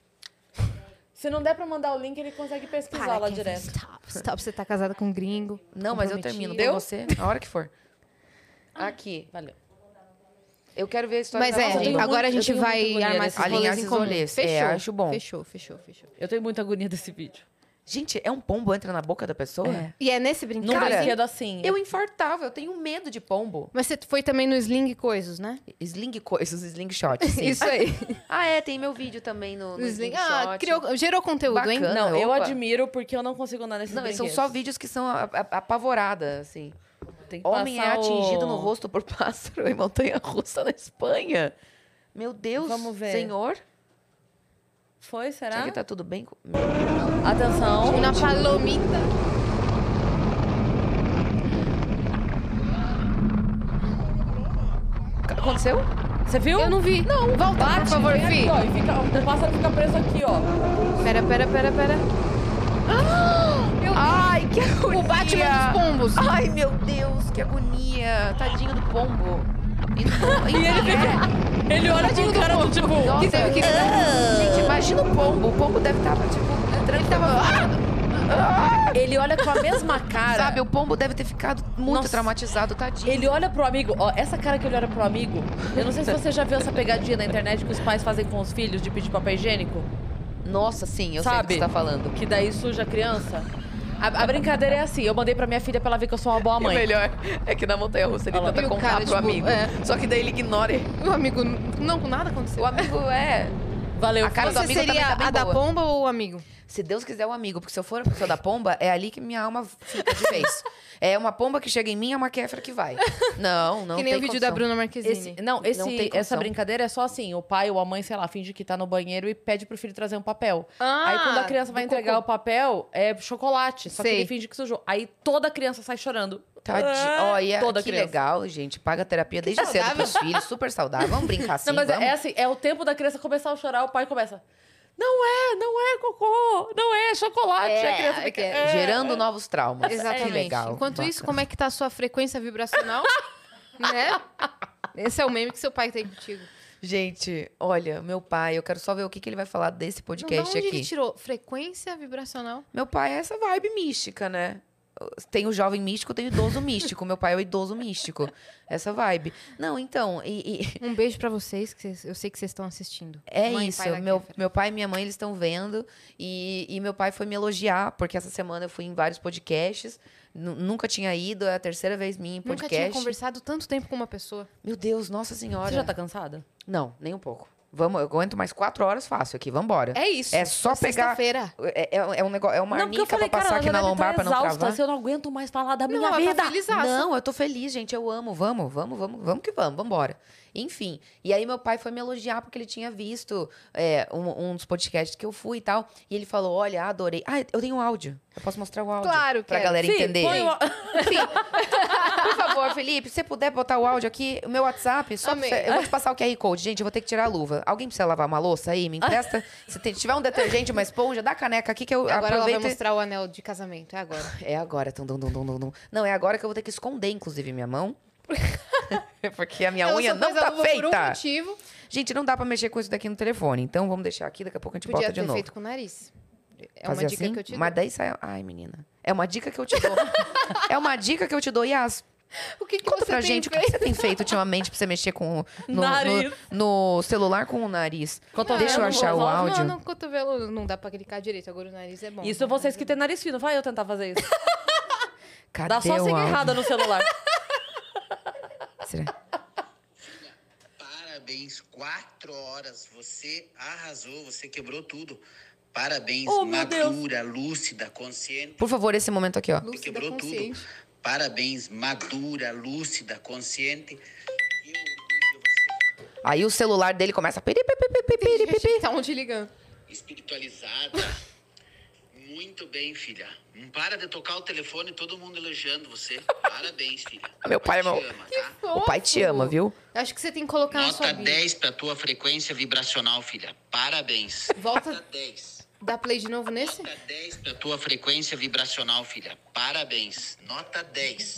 S1: Se não der pra mandar o link, ele consegue pesquisar lá
S2: Kevin,
S1: direto.
S2: Stop, stop. Você tá casada com um gringo.
S3: Não, mas eu termino com você a hora que for. Aqui.
S1: Valeu.
S3: Eu quero ver a história
S2: Mas
S3: da
S2: é,
S3: nossa
S2: gente- agora a gente vai armar esses
S3: Alinhar
S2: rolês em
S3: esses
S2: comum.
S3: rolês.
S2: Fechou,
S3: É, acho bom.
S2: Fechou, fechou, fechou.
S1: Eu tenho muita agonia desse vídeo.
S3: Gente, é um pombo entra na boca da pessoa?
S1: É.
S2: E é nesse brinquedo?
S1: Num brinquedo assim.
S3: Eu infartava, eu tenho medo de pombo.
S2: Mas você foi também no Sling Coisas, né?
S3: Sling coisas, sling shot, sim.
S2: Isso aí.
S3: Ah, é, tem meu vídeo também no, no sling
S2: Sling. Ah,
S3: shot.
S2: criou, gerou conteúdo, hein?
S3: Bacana.
S1: Não, eu
S3: Opa.
S1: admiro porque eu não consigo andar nesses
S3: Não, são
S1: brinquedos.
S3: só vídeos que são a- assim.
S1: Tem que
S3: Homem é
S1: passar o-
S3: atingido no rosto por pássaro em montanha russa na Espanha. Meu Deus,
S1: Vamos ver.
S3: senhor.
S1: Foi,
S3: Será
S1: será?
S3: que tá tudo bem?
S1: Atenção.
S2: Uma palomita.
S3: Aconteceu?
S1: Você viu?
S2: Eu não vi. Não. Volta,
S1: Bate,
S2: por favor,
S1: vem
S2: Fi.
S1: aqui, ó, fica, o pássaro fica preso aqui, ó.
S2: Pera, pera, pera, pera.
S3: Ai, que agonia.
S2: O Batman dos pombos.
S3: Ai, meu Deus, que agonia. Tadinho do pombo. E,
S1: E ele fica... Ele olha pro
S2: do
S1: cara do
S2: pombo.
S1: tipo...
S3: Nossa,
S2: Que teve que-
S3: Gente, imagina o pombo. O pombo deve estar, tipo, tranquilo.
S1: Ele olha com a mesma cara.
S3: Sabe, o pombo deve ter ficado muito
S1: Nossa.
S3: traumatizado, tadinho.
S1: Ele olha pro amigo, ó, essa cara que ele olha pro amigo. Eu não sei se você já viu essa pegadinha na internet que os pais fazem com os filhos de pedir papel higiênico.
S3: Nossa, sim, eu sei do
S1: Sabe?
S3: que você tá falando.
S1: Que daí suja a criança. A, a brincadeira é assim, eu mandei pra minha filha pra ela ver que eu sou uma boa
S3: E o
S1: mãe.
S3: melhor é que na montanha russa ele
S1: Olha
S3: tenta
S2: o
S3: contar
S2: cara,
S3: pro
S2: tipo,
S3: amigo.
S2: é.
S3: Só que daí ele ignora.
S2: O amigo, não, nada aconteceu.
S3: O amigo é.
S1: Valeu,
S3: A cara do amigo também
S2: seria
S3: tá bem
S2: a da
S3: boa.
S2: pomba ou o amigo?
S3: Se Deus quiser, o amigo. Porque se eu for a pessoa da pomba, é ali que minha alma fica de vez. é uma pomba que chega em mim, é uma kéfera que vai. Não, não
S2: que nem
S3: tem
S2: o vídeo
S3: condição.
S2: da Bruna Marquezine.
S1: Esse, não, esse,
S3: tem
S1: essa brincadeira é só assim: o pai ou a mãe, sei lá, finge que tá no banheiro e pede pro filho trazer um papel.
S2: Ah,
S1: Aí quando a criança vai entregar
S2: cocô.
S1: o papel, é chocolate. Só
S2: Sei.
S1: que ele finge que sujou. Aí toda criança sai chorando.
S3: Tadinho.
S1: Ah,
S3: Olha,
S1: toda
S3: que
S1: criança.
S3: legal, gente. Paga terapia desde cedo
S2: saudável.
S3: pros filhos, super saudável. Vamos brincar assim,
S1: Não, mas
S3: vamos?
S1: é assim: é o tempo da criança começar a chorar, o pai começa. Não é, não é cocô, não é chocolate.
S2: É,
S1: a criança fica.
S2: que é
S1: "É,
S3: Gerando
S1: é."
S3: novos traumas.
S2: Exatamente.
S3: Que legal.
S2: Enquanto isso,
S3: Bacana.
S2: como é que tá a sua frequência vibracional? né? Esse é o meme que seu pai tem contigo.
S3: Gente, olha, meu pai, eu quero só ver o que, que ele vai falar desse
S2: Não, da
S3: podcast
S2: onde
S3: aqui.
S2: ele tirou? Frequência vibracional?
S3: Meu pai é essa vibe mística, né? Tem o jovem místico, tem o idoso místico. Meu pai é o idoso místico. Essa vibe. Não, então, e, e-
S2: Um beijo pra vocês, que vocês- eu sei que vocês estão assistindo.
S3: é
S2: Mãe
S3: isso. Meu,
S2: Kéfera.
S3: meu pai e minha mãe, eles estão vendo. E, e meu pai foi me elogiar, porque essa semana eu fui em vários podcasts. Nu- Nunca tinha ido, é a terceira vez minha em
S2: Nunca tinha
S3: podcast.
S2: conversado tanto tempo com uma pessoa.
S3: Meu Deus, nossa senhora.
S1: Você já tá cansada?
S3: Não, nem um pouco. Vamos, eu aguento mais quatro horas fácil aqui, vambora.
S2: É isso.
S3: É só pegar-
S2: Sexta-feira.
S3: É, é, é um negócio, é uma
S1: não,
S3: arnica
S1: falei,
S3: pra
S1: cara,
S3: passar
S1: ela
S3: aqui na lombar
S1: tá
S3: pra não travar.
S1: eu não aguento mais falar da minha
S2: ela tá
S1: vida.
S3: Não, eu tô feliz, gente. Eu amo. Vamos, vamos, vamos, vamos que vamos, vambora. Enfim. E aí meu pai foi me elogiar porque ele tinha visto é, um, um dos podcasts que eu fui e tal. E ele falou: olha, adorei. Ah, eu tenho um áudio. Eu posso mostrar o áudio.
S2: Claro,
S3: Pra
S2: quero.
S3: galera
S1: Fih,
S3: entender.
S1: põe o-
S3: Por favor, Felipe, se você puder botar o áudio aqui, o meu WhatsApp, só pra eu vou te passar o QR Code. Gente, eu vou ter que tirar a luva. Alguém precisa lavar uma louça aí? Me empresta? se tem- tiver um detergente, uma esponja, dá a caneca aqui que eu
S2: Agora ela vai
S3: aproveito. e-
S2: mostrar o anel de casamento. É agora.
S3: É agora. Tum, tum, tum, tum, tum, tum. Não, é agora que eu vou ter que esconder, inclusive, minha mão. Porque a minha
S2: Ela
S3: unha não tá
S2: luva Por um
S3: feita.
S2: motivo.
S3: Gente, não dá pra mexer com isso daqui no telefone. Então vamos deixar aqui, daqui a pouco a gente
S2: Podia
S3: bota de
S2: ter
S3: novo.
S2: feito com o nariz. É
S3: Fazer
S2: uma dica
S3: assim?
S2: que eu te dou.
S3: Mas daí sai. Ai, menina. É uma dica que eu te dou. é uma dica que eu te dou. Yas,
S2: O que, que
S3: conta
S2: você
S3: pra
S2: tem
S3: gente o que
S2: feito?
S3: você tem feito ultimamente pra você mexer com o- no,
S1: Nariz.
S3: no, no celular com o nariz.
S1: Cotovelo,
S3: Deixa eu achar o áudio.
S2: Não, não, cotovelo não dá pra clicar direito. Agora o nariz é bom.
S1: Isso vocês que têm nariz fino. Vai eu tentar fazer isso.
S3: Cadê
S1: Dá só
S3: áudio?
S1: errada no celular.
S3: Será?
S4: Parabéns, quatro horas. Você arrasou, você quebrou tudo. Parabéns,
S1: Oh,
S4: madura, lúcida, consciente.
S3: Por favor, esse momento aqui, ó.
S4: Você
S2: Lúcida,
S4: quebrou
S2: consciente.
S4: tudo. Parabéns, madura, lúcida, consciente.
S3: Aí o celular dele começa a piri, piri, piri, piri, piri, piri.
S2: Tá onde ligando?
S4: Espiritualizada. Muito bem, filha. Não para de tocar o telefone, todo mundo elogiando você. Parabéns, filha.
S3: Meu pai é meu-
S4: ama, tá?
S3: O pai te ama, viu?
S2: Eu acho que você tem que colocar na sua
S4: Nota
S2: bio.
S4: 10 pra tua frequência vibracional, filha. Parabéns.
S2: Volta-
S4: Nota 10.
S2: Dá play de novo nesse?
S4: Nota 10 pra tua frequência vibracional, filha. Parabéns. Nota 10.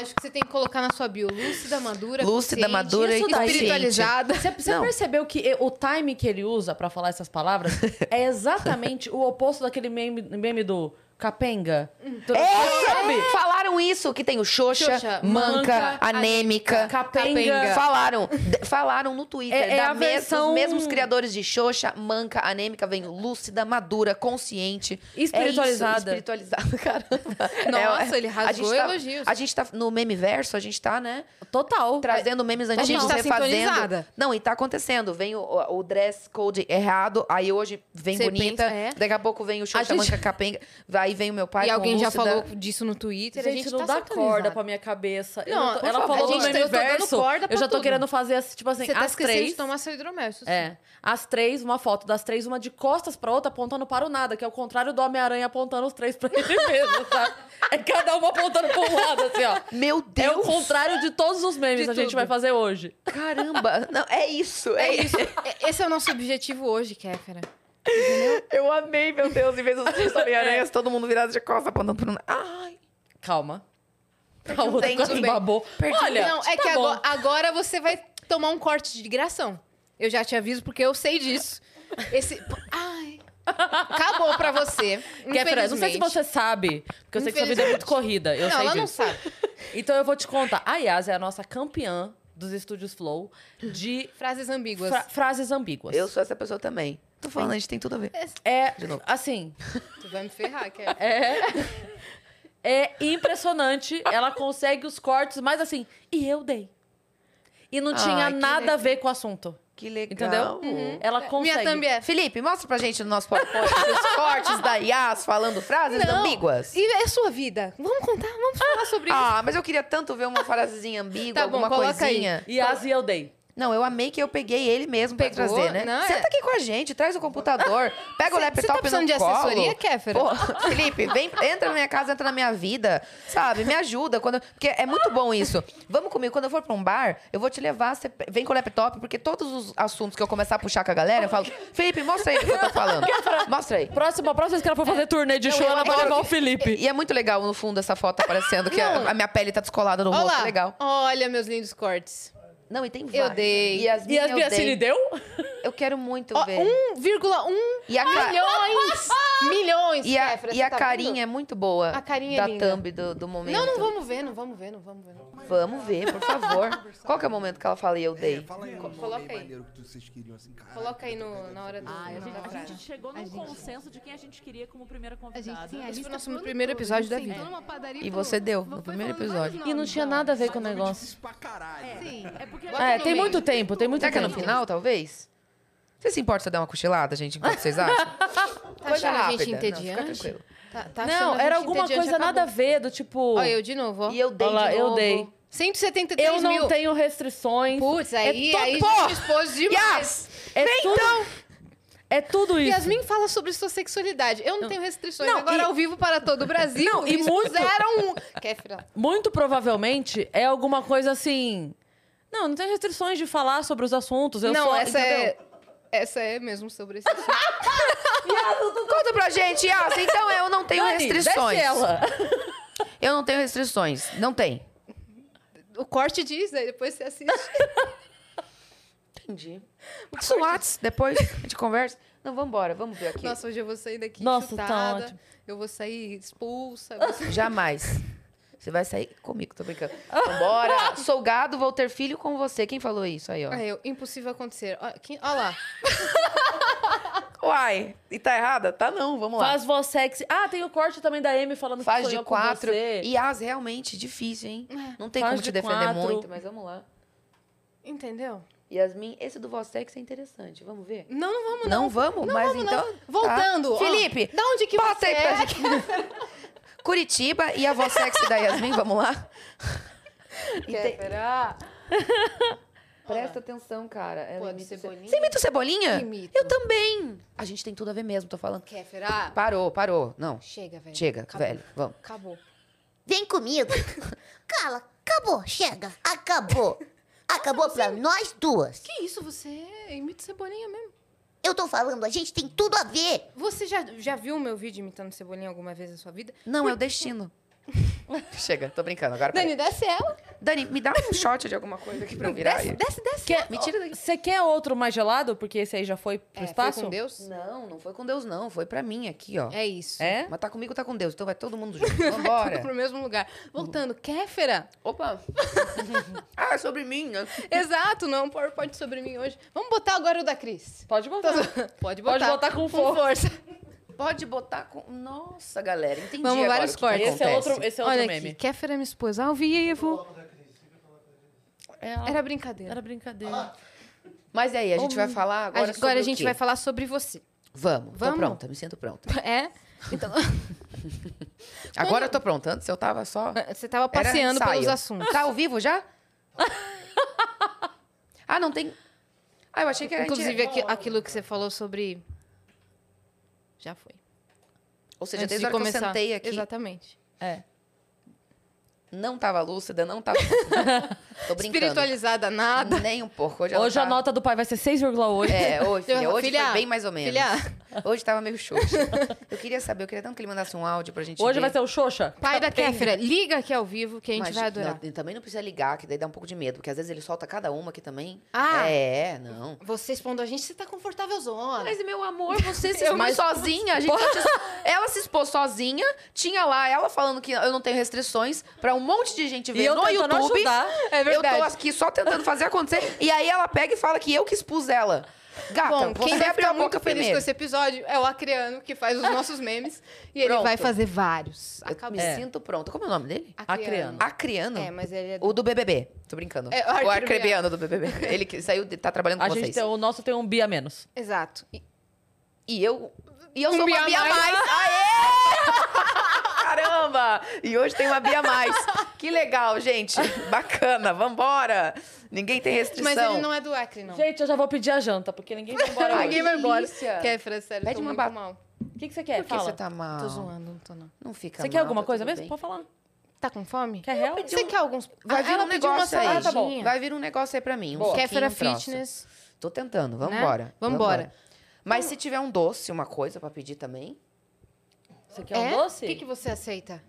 S2: Acho que você tem que colocar na sua bio. Lúcida, madura,
S3: Lúcida, madura
S1: e
S2: espiritualizada.
S1: Você, você
S3: Não.
S1: percebeu que o time que ele usa pra falar essas palavras é exatamente o oposto daquele meme, meme do capenga?
S3: É,
S1: Sabe?
S3: Falaram isso, que tem o Xoxa,
S2: Xoxa,
S3: manca,
S1: manca,
S3: anêmica.
S1: Capenga.
S3: Falaram, de- falaram no Twitter.
S1: É- é
S3: da
S1: a
S3: mes-
S1: versão-
S3: Os mesmos criadores de Xoxa, manca, anêmica, vem lúcida, madura, consciente.
S1: Espiritualizada.
S3: É isso, espiritualizada, caramba.
S2: Nossa,
S3: É,
S2: ele
S3: a
S2: rasgou
S3: gente tá-
S2: elogios.
S3: A gente tá no meme verso, a gente tá, né?
S1: Total.
S3: Trazendo memes
S2: gente
S3: antigos,
S2: tá
S3: refazendo.
S2: sintonizada.
S3: Não, e tá acontecendo. Vem o, o dress code errado, aí hoje vem
S2: Você
S3: bonita,
S2: pensa, é.
S3: daqui a pouco vem o Xoxa,
S1: A gente-
S3: manca, capenga, aí vem o meu pai
S2: E
S3: com
S2: alguém já falou disso no Twitter. a
S1: Gente,
S2: gente
S1: não
S2: tá
S1: dá corda pra minha cabeça. Eu
S2: Não,
S1: não tô- ela
S2: favor.
S1: falou
S2: A
S1: no
S2: gente tá- eu tô dando
S1: universo.
S2: corda pra
S1: Eu já tô
S2: tudo.
S1: querendo fazer, tipo assim,
S2: Você tá
S1: três.
S2: de tomar seu hidromel. isso sim.
S1: É. As três, uma foto das três, uma de costas pra outra, apontando para o nada, que é o contrário do Homem-Aranha apontando os três pra ele mesmo, sabe? É cada uma apontando pra um lado, assim, ó.
S3: Meu Deus!
S1: É o contrário de todos os memes que a gente vai fazer hoje.
S3: Caramba! Não, é isso, é,
S2: É
S3: isso.
S2: isso. É- Esse é o nosso objetivo hoje, Kéfera.
S3: Eu amei, meu Deus, em vez dos Homem-Aranhas, todo mundo virado de costas, apontando pro. Ai!
S1: Calma. A outra
S3: dente,
S1: quase babou.
S3: Perdi
S1: Olha,
S2: Não, é
S1: tá
S2: que
S1: bom.
S2: agora, agora você vai tomar um corte de gração. Eu já te aviso porque eu sei disso. Esse. Ai. Acabou pra você.
S1: Kéfera, não sei se você sabe, porque eu sei que sua vida é muito corrida. Eu
S2: Não,
S1: sei
S2: ela não
S1: disso.
S2: sabe.
S1: Então eu vou te contar. A Yas é a nossa campeã dos estúdios Flow de
S2: Frases ambíguas.
S1: fra- frases ambíguas.
S3: Eu sou essa pessoa também. Tô falando, a gente tem tudo a ver.
S1: É,
S3: De novo.
S1: assim,
S2: Tu vai me ferrar, Kéfera.
S1: é impressionante. Ela consegue os cortes, mas assim, e eu dei. E não tinha
S3: que
S1: nada a ver com o assunto.
S3: Que legal.
S1: Entendeu? Ela consegue.
S2: Minha thumb é.
S3: Felipe, mostra pra gente no nosso podcast os cortes da Yas falando frases
S2: Não.
S3: ambíguas.
S2: E é sua vida? Vamos contar? Vamos falar sobre isso.
S3: Ah, mas eu queria tanto ver uma frasezinha ambígua,
S2: Tá bom,
S3: alguma
S2: aí.
S3: coisinha.
S1: E as e eu dei.
S3: Não, eu amei que eu peguei ele mesmo pra
S2: Pegou?
S3: trazer, né?
S2: Não, é-
S3: Senta aqui com a gente, traz o computador, pega o laptop
S2: cê tá precisando de
S3: colo.
S2: assessoria, Kéfera?
S3: Pô, Felipe, vem, entra na minha casa, entra na minha vida, sabe? Me ajuda. Quando, porque é muito bom isso. Vamos comigo, quando eu for pra um bar, eu vou te levar, você vem com o laptop, porque todos os assuntos que eu começar a puxar com a galera, eu falo, Felipe, mostra aí o que eu tô falando. Mostra aí.
S1: Próxima, próxima vez que ela for fazer turnê de
S3: Não,
S1: show, ela vai levar o Felipe.
S3: E é muito legal no fundo essa foto aparecendo, que a, a minha pele tá descolada no
S2: Olha
S3: rosto. Legal.
S2: Olha, meus lindos cortes.
S3: Não, e tem
S2: Eu
S3: vários.
S2: dei.
S3: Yasmin,
S1: E as Biacine
S3: dei.
S1: deu?
S3: Eu quero muito
S2: Ó,
S3: ver.
S2: 1,1
S3: E a, ca-
S2: milhões! milhões,
S3: e a,
S2: Kéfera,
S3: e
S2: você
S3: a
S2: tá
S3: carinha
S2: vendo?
S3: é muito boa.
S2: A carinha é
S3: da
S2: linda.
S3: thumb do, do momento.
S2: Não, não vamos ver, não vamos ver, não vamos ver. não.
S3: Vamos ver, por favor. Qual que é o momento que ela fala e eu dei?
S5: Fala aí um
S2: Coloca aí.
S5: maneiro que vocês queriam assim, cara.
S2: Coloca aí no, na hora do,
S1: Ai, a gente, a gente chegou num consenso de quem a gente queria como primeira
S6: A
S1: convidada.
S6: gente, sim, a
S2: Esse
S6: gente
S2: foi o
S6: tá
S2: nosso primeiro episódio da
S6: a gente
S2: vida.
S3: E você deu no primeiro episódio.
S1: E não tinha nada a ver com o negócio.
S5: caralho.
S6: Sim.
S1: É porque... É, tem muito tempo, tem muito
S3: Será que é no
S1: tempo.
S3: final, talvez? Você se importa se eu der uma cochilada, gente, enquanto vocês acham?
S2: Tá achando a gente
S3: Não, fica
S2: entediante?
S3: tranquilo.
S2: Tá, tá
S1: Não, era alguma coisa nada a ver, do tipo...
S2: Olha, eu de novo, ó.
S3: E eu dei
S1: Olha lá,
S3: de
S1: eu
S3: novo.
S1: dei.
S2: 173
S1: Eu não
S2: mil.
S1: tenho restrições.
S2: Putz, aí,
S1: é to-
S2: aí me expôs demais.
S3: Yes!
S1: É
S3: Vem
S1: tudo-
S3: então!
S1: É tudo isso.
S2: Yasmin fala sobre sua sexualidade. Eu não, tenho restrições.
S1: Não,
S2: Agora
S1: e-
S2: ao vivo para todo o Brasil.
S1: Não, e
S2: Eles
S1: muito-
S2: fizeram um... Kéfera.
S1: Muito provavelmente é alguma coisa assim. Não, não tem restrições de falar sobre os assuntos. Eu
S2: não,
S1: só,
S2: essa
S1: entendeu?
S2: é... Essa é mesmo sobre esse assunto.
S3: Conta pra gente, Yas. Então eu não tenho
S1: Dani,
S3: restrições.
S1: ela.
S3: Eu não tenho restrições. Não tem.
S2: o corte diz, aí depois você assiste.
S3: Entendi. Passa o Whats, depois a gente conversa. Não, vambora, vamos ver aqui.
S2: Nossa, hoje eu vou sair daqui
S1: Nossa, tá
S2: chutada.
S1: ótimo.
S2: Eu vou sair expulsa. vou sair-
S3: Jamais. Você vai sair comigo, tô brincando. Vambora. Sou gado, vou ter filho com você. Quem falou isso aí, ó?
S2: Ah, eu, impossível acontecer. Ó, quem- lá.
S3: Uai, e tá errada? Tá não, vamos lá.
S1: Faz voz sexy. Ah, tem o corte também da Amy falando
S3: Faz
S1: que
S3: de quatro. E as realmente difícil, hein? Não tem
S1: Faz
S3: como te
S1: de
S3: defender
S1: quatro.
S3: muito, mas vamos lá.
S2: Entendeu?
S3: Yasmin, esse do Vostex é interessante. Vamos ver?
S2: Não, não vamos,
S3: Não,
S2: não.
S3: vamos?
S2: Não
S3: mas
S2: vamos,
S3: então.
S2: não. Voltando.
S3: Tá. Felipe,
S2: da onde que você é?
S3: Curitiba e a voz sexy da Yasmin, vamos lá?
S2: Kéfera.
S3: Presta atenção, cara. Ela
S2: Pô,
S3: imita
S2: Cebolinha?
S3: Você imita o Cebolinha?
S2: Imito.
S3: Eu também. A gente tem tudo a ver mesmo, tô falando.
S2: Kéfera.
S3: Parou, parou. Não.
S2: Chega, velho.
S3: Chega,
S2: Acabou.
S3: velho. Vamos.
S2: Acabou.
S6: Vem comigo. Cala, acabou, chega, acabou. Acabou pra nós duas.
S2: Que isso, você imita Cebolinha mesmo.
S6: Eu tô falando, a gente tem tudo a ver.
S2: Você já, já viu o meu vídeo imitando Cebolinha alguma vez na sua vida?
S3: Não, é o destino. Chega, tô brincando. Agora
S2: Dani,
S3: peraí.
S2: desce ela.
S3: Dani, me dá um shot de alguma coisa aqui pra eu virar.
S2: Desce,
S3: aí.
S2: desce, desce.
S1: Quer-
S3: Me tira daqui.
S1: Você quer outro mais gelado? Porque esse aí já foi pro
S2: É, foi
S1: espaço?
S2: com Deus?
S3: Não, não foi com Deus, não. Foi pra mim aqui, ó.
S2: É isso.
S1: É?
S3: Mas tá comigo, tá com Deus. Então vai todo mundo junto.
S2: Tudo
S3: Vambora.
S2: pro mesmo lugar. Voltando, Kéfera.
S3: Opa. ah, é sobre mim, né?
S2: Exato, não é um PowerPoint sobre mim hoje. Vamos botar agora o da Cris.
S1: Pode botar.
S2: Pode botar.
S1: Pode botar com
S2: força.
S3: Pode botar com... Nossa, galera. Entendi
S2: Vamos,
S3: agora
S2: vários
S3: o que que
S2: cortes.
S1: Esse é outro, esse é outro
S2: Olha
S1: meme.
S2: aqui, Kéfera me expôs ao vivo.
S1: Ela-
S2: Era brincadeira.
S1: Era brincadeira.
S3: Mas aí, a gente vai falar agora
S2: Agora,
S3: sobre
S2: a
S3: o
S2: gente
S3: quê?
S2: vai falar sobre você.
S3: Vamos, tô
S2: Vamos?
S3: pronta, me sinto pronta.
S2: É? Então,
S3: Agora eu tô pronta. Antes eu tava só...
S2: você tava passeando pelos assuntos.
S3: Tá ao vivo já? ah, não tem... Ah, eu achei que era...
S2: Inclusive, aqui- aquilo que você falou sobre... Já foi.
S3: Ou seja,
S2: Antes
S3: desde
S2: de
S3: a hora que eu
S2: começar.
S3: sentei aqui,
S2: Exatamente.
S1: É.
S3: não tava lúcida, não tava... tô brincando.
S2: Espiritualizada, nada.
S3: Nem um pouco. Hoje,
S1: Hoje a
S3: tá-
S1: nota do pai vai ser 6,8.
S3: É, hoje, filha, hoje
S2: Filha,
S3: foi bem mais ou menos.
S2: filha.
S3: Hoje tava meio xoxa. Eu queria saber, eu queria tanto que ele mandasse um áudio pra gente
S1: Hoje
S3: ver.
S1: vai ser o Xoxa.
S2: Pai da Kéfera, liga aqui ao vivo que a gente
S3: Mas,
S2: vai adorar.
S3: não, também não precisa ligar, que daí dá um pouco de medo, porque às vezes ele solta cada uma aqui também.
S2: Ah.
S3: É, não.
S2: Você expondo a gente, você tá confortável zona.
S3: Mas, meu amor, você se expôs sozinha. A gente só te- Ela se expôs sozinha, tinha lá ela falando que eu não tenho restrições pra um monte de gente ver
S1: E eu
S3: no YouTube.
S1: ajudar.
S2: É
S3: Eu
S2: verdade.
S3: tô aqui só tentando fazer acontecer. E aí ela pega e fala que eu que expus ela. Gata,
S2: Bom, quem vai ficar
S3: a
S2: muito
S3: boca
S2: feliz
S3: primeiro.
S2: com esse episódio é o Acreano, que faz os nossos memes. E ele
S3: Pronto.
S2: vai fazer vários.
S3: Eu
S2: Acabou.
S3: me
S1: É.
S3: sinto pronta. Como é o nome dele?
S1: Acreano.
S3: Acriano?
S2: É, mas ele é do...
S3: O do BBB. Tô brincando.
S2: É, o
S3: o
S2: arcrebiano.
S3: arcrebiano do BBB. Ele que saiu, de- tá trabalhando com
S1: A
S3: vocês.
S1: gente tem, o nosso tem um bi a menos.
S2: Exato. E-
S3: E eu... E eu
S2: Um
S3: sou
S2: Bia
S3: uma Bia
S2: mais.
S3: mais. Aê! Caramba! E hoje tem uma Bia mais. Que legal, gente. Bacana. Vambora. Ninguém tem restrição.
S2: Mas ele não é do Acre, não.
S1: Gente, eu já vou pedir a janta, porque ninguém vai embora.
S2: Ninguém vai embora. Kéfera, sério,
S3: Pede uma
S2: muito
S3: ba-
S2: mal.
S1: O que, que você quer?
S3: Por que
S1: Fala.
S3: você tá mal?
S2: Tô zoando, não tô não.
S3: Não fica
S1: Você quer
S3: mal,
S1: alguma
S3: tá
S1: coisa mesmo?
S3: bem.
S1: Pode falar.
S2: Tá com fome?
S1: Quer real?
S2: Você quer alguns...
S3: Vai
S2: Ah,
S3: vir
S2: ela
S3: um negócio aí.
S1: Ah, tá.
S3: Vai vir um negócio aí pra mim. Um
S2: Kéfera
S3: um.
S2: Fitness.
S3: Tô tentando.
S2: Né?
S3: Vambora.
S2: Vambora.
S3: Mas se tiver um doce, uma coisa pra pedir também...
S1: Você quer
S2: é?
S1: um doce?
S2: O que, que você aceita?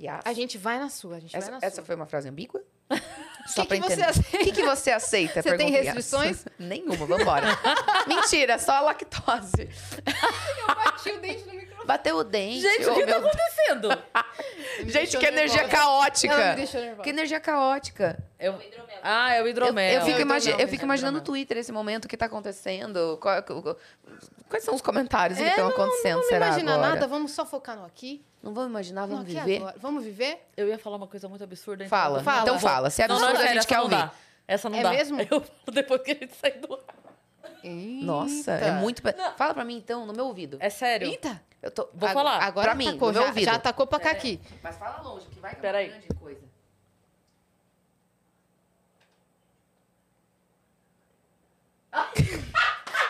S3: Yes.
S2: A gente vai na sua, a gente vai
S3: Essa,
S2: na
S3: essa
S2: sua.
S3: foi uma frase ambígua?
S2: que que você aceita?
S3: O que, que você aceita?
S2: Você tem restrições?
S3: Nenhuma, vambora. Mentira, só a lactose.
S2: Eu bati o dente no microfone.
S3: Bateu o dente.
S1: Gente, o que tá acontecendo?
S3: Gente, que energia
S2: nervosa.
S3: caótica. Que energia caótica.
S1: Eu... Ah, é o
S3: Eu,
S1: hidromel.
S3: eu fico,
S2: Eu
S3: imagi- eu fico
S1: é
S3: imaginando no
S1: hidromel.
S3: Twitter esse momento, o que tá acontecendo. qual- quais são os comentários que
S2: É,
S3: estão
S2: não,
S3: acontecendo,
S2: não vamos
S3: será
S2: imaginar
S3: agora?
S2: nada, vamos só focar no aqui.
S3: Não vamos imaginar, vamos
S2: aqui
S3: viver?
S2: agora. Vamos viver?
S1: Eu ia falar uma coisa muito absurda. então
S3: Fala.
S1: eu
S2: Fala.
S3: Então fala. Se é
S1: Não,
S3: absurdo,
S1: não, é
S3: a gente quer
S1: não
S3: ouvir.
S1: Essa não
S2: É
S1: dá.
S2: mesmo?
S1: Eu depois que a gente sai do ar.
S3: Nossa, é muito... Fala pra mim, então, no meu ouvido.
S1: É sério?
S2: Eita!
S3: Eu tô...
S1: Vou
S3: Ag-
S1: falar.
S2: Agora
S3: pra mim,
S2: atacou,
S3: no meu
S2: já,
S3: ouvido.
S2: já atacou pra cá aqui.
S3: Mas fala longe, que vai que é uma grande coisa.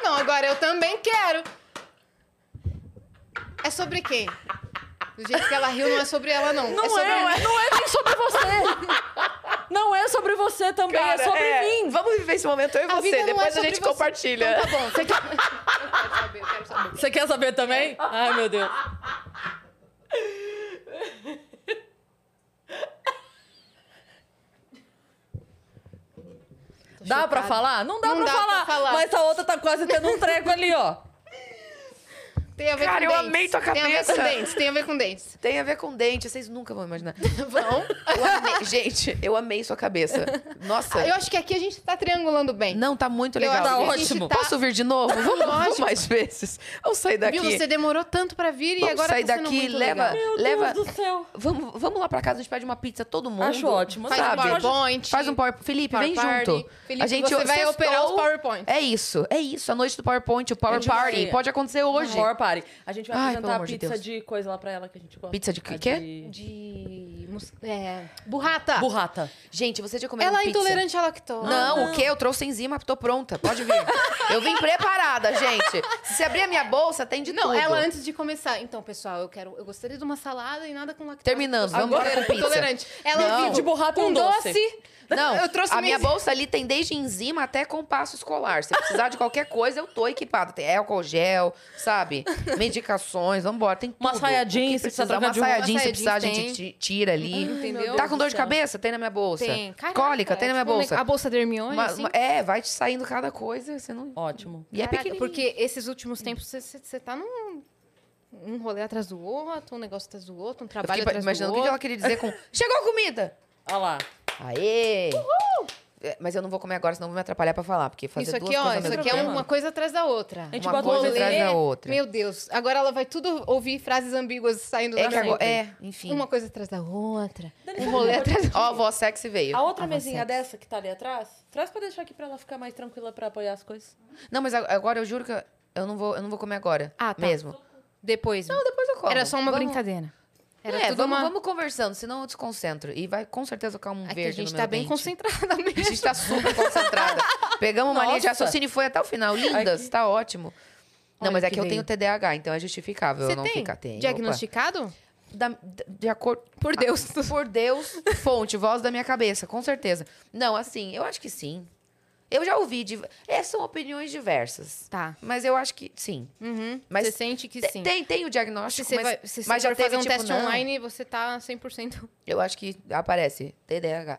S2: Então, agora eu também quero. É sobre quem? Do jeito que ela riu, não é sobre ela, não.
S1: Não
S2: é sobre
S1: é, não é nem sobre você. Não é sobre você também, é
S3: Cara,
S1: sobre
S3: é,
S1: mim.
S3: Vamos viver esse momento eu e
S2: A
S3: você.
S2: não é
S3: Depois a gente
S2: você.
S3: compartilha.
S2: Então tá bom. Você quer... Eu quero saber, eu quero saber.
S1: Você quer saber também? Ai, meu Deus. Dá pra falar? Não dá,
S2: Não
S1: pra,
S2: dá pra
S1: falar,
S2: falar.
S1: Mas a outra tá quase tendo um treco ali, ó.
S2: Tem a ver
S3: Cara,
S2: com
S3: eu
S2: dentes.
S3: amei tua
S2: Tem a ver com
S3: cabeça.
S2: dentes, tem a ver com dentes.
S3: Tem a ver com dente, vocês nunca vão imaginar.
S2: Vão?
S3: Eu amei- gente, eu amei sua cabeça. Nossa.
S2: Eu acho que aqui a gente tá triangulando bem.
S3: Não, tá muito legal.
S1: Tá ótimo.
S2: tá-
S3: Posso vir de novo? Vamos, mais vezes. Vamos sair daqui.
S2: Viu? Você demorou tanto pra vir e
S3: Vamos
S2: agora
S3: sair
S2: tá sendo
S3: daqui,
S2: muito
S3: leva,
S2: legal.
S1: Meu
S3: leva.
S1: Deus do céu.
S3: Vamos, vamos lá pra casa, a gente pede uma pizza todo mundo.
S1: Acho ótimo.
S2: Faz um
S3: Sabe?
S2: PowerPoint.
S3: Faz um Power... Felipe,
S2: Power
S3: vem
S2: Party.
S3: junto.
S2: Felipe,
S3: a gente
S2: você vai
S3: sextou.
S2: operar os PowerPoints.
S3: É isso, é isso. A noite do PowerPoint, o Power
S1: A gente vai-
S3: Party. Pode acontecer hoje.
S1: Power Party. A gente vai
S3: Ai,
S1: apresentar a
S3: de
S1: pizza
S3: Deus.
S1: de coisa lá pra ela que a gente gosta.
S3: Pizza de quê?
S2: De... mus- É... Burrata.
S1: Burrata.
S3: Gente, você já comeu
S2: Ela é
S3: pizza?
S2: intolerante à lactose.
S3: Não, o quê? Eu trouxe enzima, tô pronta. Pode vir. Eu vim preparada, gente. Se você abrir a minha bolsa, tem de
S2: Não,
S3: tudo.
S2: ela antes de começar. Então, pessoal, eu quero. Eu gostaria de uma salada e nada com lactose.
S3: Terminando, vamos
S2: Agora,
S3: embora com pizza.
S2: Intolerante. Ela
S3: Não.
S2: vive
S1: De burrata e
S2: com
S1: um doce.
S3: Não,
S2: Eu trouxe
S3: a minha
S2: minha-
S3: bolsa ali tem desde enzima até compasso escolar. Se precisar de qualquer coisa, eu tô equipada. Tem álcool gel, sabe? Medicações, vambora. Tem tudo.
S1: Uma saia jeans, se
S3: precisar, uma saia jeans, se precisar, a gente tira ali.
S2: Entendeu?
S3: Tá com dor
S1: do
S3: de cabeça? Tem na minha bolsa.
S2: Tem. Caraca,
S3: Cólica? Tem
S2: é
S3: na minha
S2: tipo
S3: bolsa.
S2: A bolsa da Hermione,
S3: Uma-
S2: assim?
S3: é, vai te saindo cada coisa, você não...
S1: Ótimo.
S3: E é
S2: Caraca,
S3: pequenininho.
S2: Porque esses últimos tempos você- tá num. Um rolê atrás do outro, um negócio atrás do outro, um trabalho
S3: fiquei
S2: atrás
S3: imaginando
S2: do
S3: o que ela
S2: outro.
S3: queria dizer com... Chegou a comida!
S1: Olha lá.
S3: Aê! É, Mas eu não vou comer agora, senão vou me atrapalhar pra falar. Porque fazer
S2: Isso
S3: duas
S2: aqui, ó,
S3: coisas
S2: isso
S3: mesmo
S2: aqui é uma coisa atrás da outra.
S1: A gente
S3: Uma
S1: bota
S3: coisa atrás da outra.
S2: Meu Deus, agora ela vai tudo ouvir frases ambíguas saindo
S3: É
S2: da
S3: que agora... É, enfim.
S2: Uma coisa atrás da outra.
S1: Dani,
S2: Um rolê atrás da
S3: Ó, a voz sexy veio.
S1: A outra
S3: A
S1: mesinha
S3: sexy.
S1: dessa que tá ali atrás, traz pra deixar aqui pra ela ficar mais tranquila pra apoiar as coisas.
S3: Não, mas agora eu juro que eu- eu não vou, eu não vou comer agora.
S2: Ah, tá.
S3: Mesmo.
S2: Depois.
S3: Não, depois eu como.
S2: Era só uma
S3: Vamos-
S2: brincadeira. Era
S3: é,
S2: tudo
S3: vamos,
S2: uma...
S3: vamos conversando, senão eu desconcentro. E vai com certeza ficar um
S2: Aqui
S3: verde
S2: a gente
S3: no
S2: tá bem
S3: dente.
S2: concentrada mesmo.
S3: A gente tá super concentrada. Pegamos uma linha de raciocínio e foi até o final. Lindas,
S1: Aqui.
S3: tá ótimo. Não,
S2: Olha
S3: mas é
S2: que
S3: que eu tenho TDAH, então é justificável
S2: Você
S3: eu não
S2: tem
S3: ficar. Tenho,
S2: diagnosticado?
S3: opa. Da- da- de acordo...
S2: Por Deus.
S3: Por Deus, fonte, voz da minha cabeça, com certeza. Não, assim, eu acho que sim. Eu já ouvi. div- É, são opiniões diversas.
S2: Tá.
S3: Mas eu acho que sim.
S2: Uhum.
S3: Mas
S2: você sente que sim.
S3: Tem, tem o
S2: Se
S3: diagnóstico,
S2: você,
S3: mas,
S2: vai, se
S3: mas já teve
S2: fazer um
S3: tipo,
S2: teste
S3: não.
S2: online, você tá 100%.
S3: Eu acho que aparece. TDAH.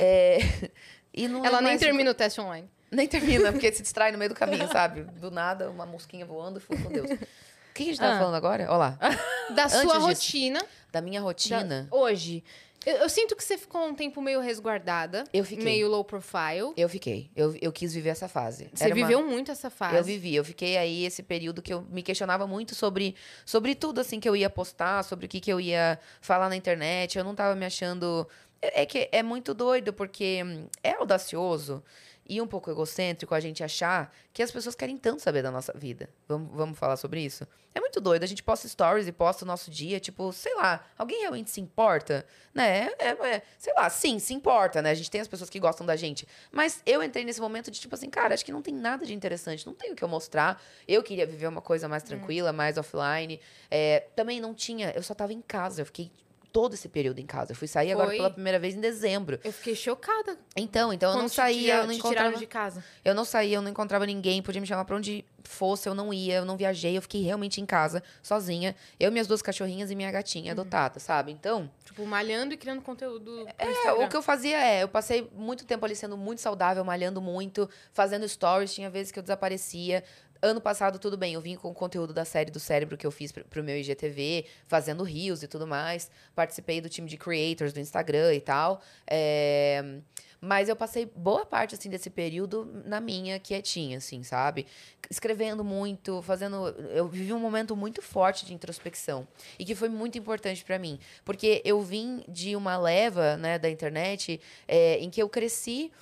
S3: É, e não é
S2: Ela nem
S3: mais-
S2: termina o teste online.
S3: Nem termina, porque se distrai no meio do caminho, sabe? Do nada, uma mosquinha voando e fui com Deus. O que a gente tava
S2: Ah.
S3: falando agora? Olha lá.
S2: Da sua
S3: disso.
S2: rotina.
S3: Da minha
S2: da-
S3: rotina.
S2: hoje. Eu, eu sinto que você ficou um tempo meio resguardada.
S3: Eu fiquei.
S2: Meio low profile.
S3: Eu fiquei. Eu, eu quis viver essa fase.
S2: Você
S3: Era uma-
S2: viveu muito essa fase.
S3: Eu vivi, eu fiquei aí esse período que eu me questionava muito sobre, sobre tudo assim que eu ia postar, sobre o que, que eu ia falar na internet. Eu não tava me achando. É, é que é muito doido, porque hum, é audacioso e um pouco egocêntrico a gente achar que as pessoas querem tanto saber da nossa vida. Vamos, vamos falar sobre isso? É muito doido. A gente posta stories e posta o nosso dia, tipo, sei lá, alguém realmente se importa? Né? É, é, sei lá, sim, se importa, né? A gente tem as pessoas que gostam da gente. Mas eu entrei nesse momento de, tipo assim, cara, acho que não tem nada de interessante, não tem o que eu mostrar. Eu queria viver uma coisa mais tranquila, mais offline. É, também não tinha, eu só tava em casa, eu fiquei todo esse período em casa. Eu fui sair agora
S2: Foi?
S3: pela primeira vez em dezembro.
S2: Eu fiquei chocada.
S3: Então, então eu não saía, eu não encontrava.
S2: de casa.
S3: Eu não saía, eu não encontrava ninguém, podia me chamar pra onde fosse, eu não ia, eu não viajei, eu fiquei realmente em casa, sozinha. Eu, minhas duas cachorrinhas e minha gatinha adotada, sabe? Então,
S2: Tipo, malhando e criando conteúdo
S3: é,
S2: Instagram.
S3: o que eu fazia é, eu passei muito tempo ali sendo muito saudável, malhando muito, fazendo stories, tinha vezes que eu desaparecia. Ano passado, tudo bem, eu vim com o conteúdo da série do cérebro que eu fiz pro, pro meu IGTV, fazendo rios e tudo mais. Participei do time de creators do Instagram e tal. É, Mas eu passei boa parte, assim, desse período na minha, quietinha, assim, sabe? Escrevendo muito, fazendo... Eu vivi um momento muito forte de introspecção. E que foi muito importante pra mim. Porque eu vim de uma leva, né, da internet, é, em que eu cresci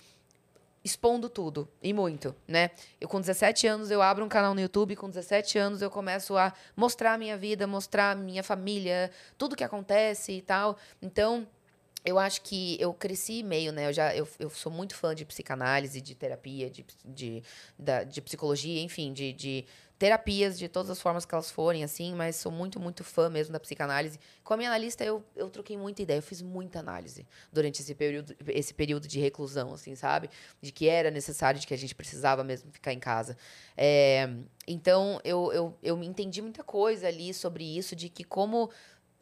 S3: expondo tudo, e muito, né? Eu com 17 anos eu abro um canal no YouTube, com 17 anos eu começo a mostrar a minha vida, mostrar a minha família, tudo que acontece e tal. Então, eu acho que eu cresci meio, né? Eu já eu, eu sou muito fã de psicanálise, de terapia, de, de, da, de psicologia, enfim, de, de terapias de todas as formas que elas forem, assim, mas sou muito, muito fã mesmo da psicanálise. Com a minha analista, eu, eu troquei muita ideia, eu fiz muita análise durante esse período, esse período de reclusão, assim, sabe? De que era necessário, de que a gente precisava mesmo ficar em casa. É, então, eu, eu, eu entendi muita coisa ali sobre isso, de que como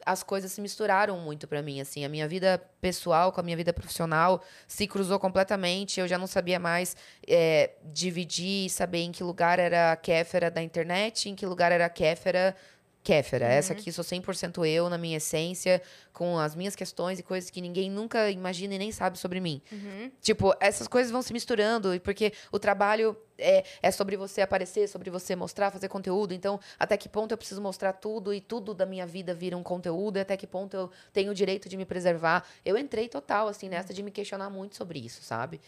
S3: as coisas se misturaram muito pra mim, assim, a minha vida pessoal com a minha vida profissional se cruzou completamente, eu já não sabia mais é, dividir e saber em que lugar era a Kéfera da internet, em que lugar era a Kéfera Kéfera. Essa aqui sou 100% eu, na minha essência, com as minhas questões e coisas que ninguém nunca imagina e nem sabe sobre mim. Tipo, essas coisas vão se misturando, e porque o trabalho é, é sobre você aparecer, sobre você mostrar, fazer conteúdo. Então, até que ponto eu preciso mostrar tudo e tudo da minha vida vira um conteúdo, e até que ponto eu tenho o direito de me preservar. Eu entrei total, assim, nessa de me questionar muito sobre isso, sabe?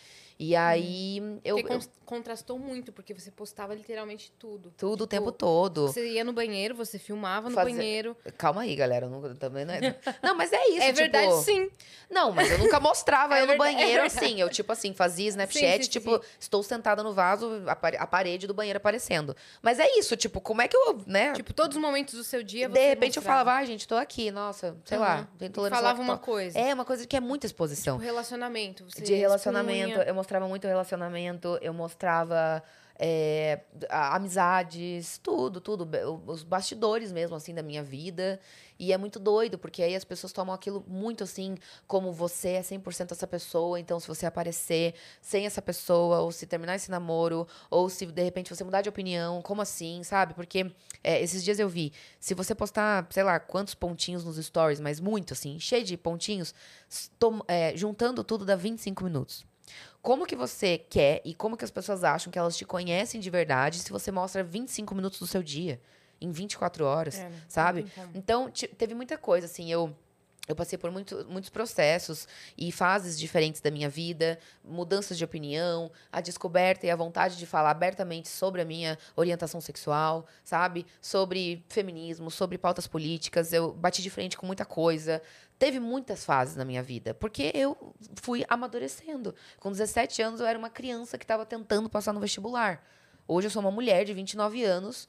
S3: E aí, eu.
S2: Porque
S3: eu-
S2: contrastou muito, porque você postava literalmente tudo.
S3: tudo o
S2: Tipo,
S3: tempo todo.
S2: Você ia no banheiro, você filmava no
S3: Fazer-
S2: banheiro.
S3: Calma aí, galera. Não, também não, é... não, mas é isso.
S2: é
S3: tipo-
S2: verdade, sim.
S3: Não, mas eu nunca mostrava
S2: É
S3: eu no
S2: verdade,
S3: banheiro assim. Eu, tipo assim, fazia Snapchat,
S2: Sim, sim,
S3: tipo,
S2: sim.
S3: estou sentada no vaso, a, pare- a parede do banheiro aparecendo. Mas é isso, tipo, como é que eu, né?
S2: Tipo, todos os momentos do seu dia
S3: de repente eu
S2: mostrava.
S3: falava, ai, gente, tô aqui, nossa, sei lá, tô intolerância
S2: Falava uma coisa.
S3: É uma coisa que é muita exposição.
S2: Tipo, relacionamento. Você
S3: de relacionamento,
S2: expunha.
S3: eu mostrava muito relacionamento, eu mostrava é, amizades, tudo, tudo, os bastidores mesmo, assim, da minha vida. E é muito doido, porque aí as pessoas tomam aquilo muito assim, como você é 100% essa pessoa, então se você aparecer sem essa pessoa, ou se terminar esse namoro, ou se de repente você mudar de opinião, como assim, sabe? Porque é, esses dias eu vi, se você postar, sei lá, quantos pontinhos nos stories, mas muito assim, cheio de pontinhos, é, juntando tudo dá 25 minutos. Como que você quer e como que as pessoas acham que elas te conhecem de verdade se você mostra 25 minutos do seu dia em 24 horas,
S2: É,
S3: sabe? Então, teve muita coisa, assim, eu. Eu passei por muito, muitos processos e fases diferentes da minha vida, mudanças de opinião, a descoberta e a vontade de falar abertamente sobre a minha orientação sexual, sabe? Sobre feminismo, sobre pautas políticas. Eu bati de frente com muita coisa. Teve muitas fases na minha vida, porque eu fui amadurecendo. Com 17 anos, eu era uma criança que estava tentando passar no vestibular. Hoje, eu sou uma mulher de 29 anos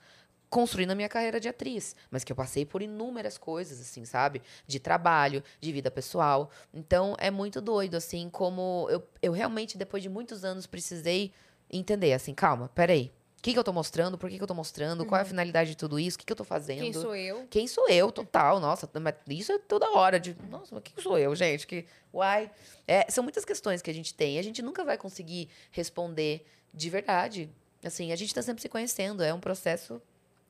S3: construindo a minha carreira de atriz, mas que eu passei por inúmeras coisas, assim, sabe? De trabalho, de vida pessoal. Então, é muito doido, assim, como eu, eu realmente, depois de muitos anos, precisei entender, assim, calma, peraí. O que, que eu tô mostrando? Por que, que eu tô mostrando? Qual é a finalidade de tudo isso? O que, que eu tô fazendo?
S2: Quem sou eu?
S3: Quem sou eu, total. Nossa, isso é toda hora. De, nossa, mas quem sou eu, gente? Que, uai. É, são muitas questões que a gente tem. A gente nunca vai conseguir responder de verdade. Assim, a gente tá sempre se conhecendo. É um processo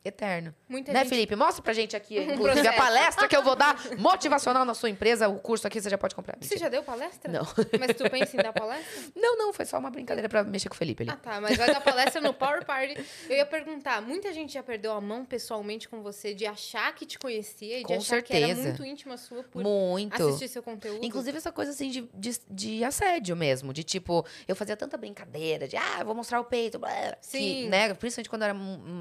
S3: eterno.
S2: Muita
S3: né,
S2: gente...
S3: Felipe? Mostra pra gente aqui, inclusive, a palestra que eu vou dar motivacional na sua empresa. O curso aqui você já pode comprar.
S2: Você já deu palestra?
S3: Não.
S2: Mas tu pensa em dar palestra?
S3: Não, não, foi só uma brincadeira pra mexer com o Felipe ali.
S2: Ah, tá. Mas vai dar palestra no Power Party. Eu ia perguntar, muita gente já perdeu a mão pessoalmente com você de achar que te conhecia e de
S3: Com
S2: achar que era
S3: certeza.
S2: muito íntima sua por
S3: Muito.
S2: assistir seu conteúdo?
S3: Inclusive essa coisa assim de, de, de assédio mesmo. De tipo, eu fazia tanta brincadeira, de ah, vou mostrar o peito. Blá,
S2: Sim.
S3: Que, né, principalmente quando eu era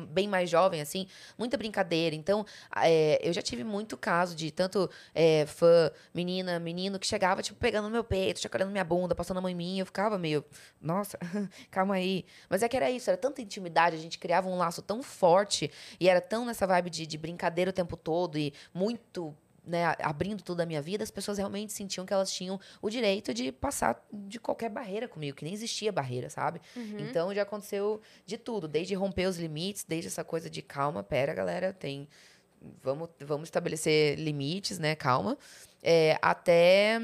S3: bem mais jovem, assim, muita brincadeira. Então, é, eu já tive muito caso de tanto é, fã, menina, menino, que chegava, tipo, pegando no meu peito, chacoalhando minha bunda, passando a mão em mim. Eu ficava meio, nossa, calma aí. Mas é que era isso, era tanta intimidade, a gente criava um laço tão forte e era tão nessa vibe de, de brincadeira o tempo todo e muito né, a- abrindo tudo da minha vida, as pessoas realmente sentiam que elas tinham o direito de passar de qualquer barreira comigo, que nem existia barreira, sabe? Então já aconteceu de tudo, desde romper os limites, desde essa coisa de calma, pera, galera, tem. Vamos, vamos estabelecer limites, né? Calma. É, até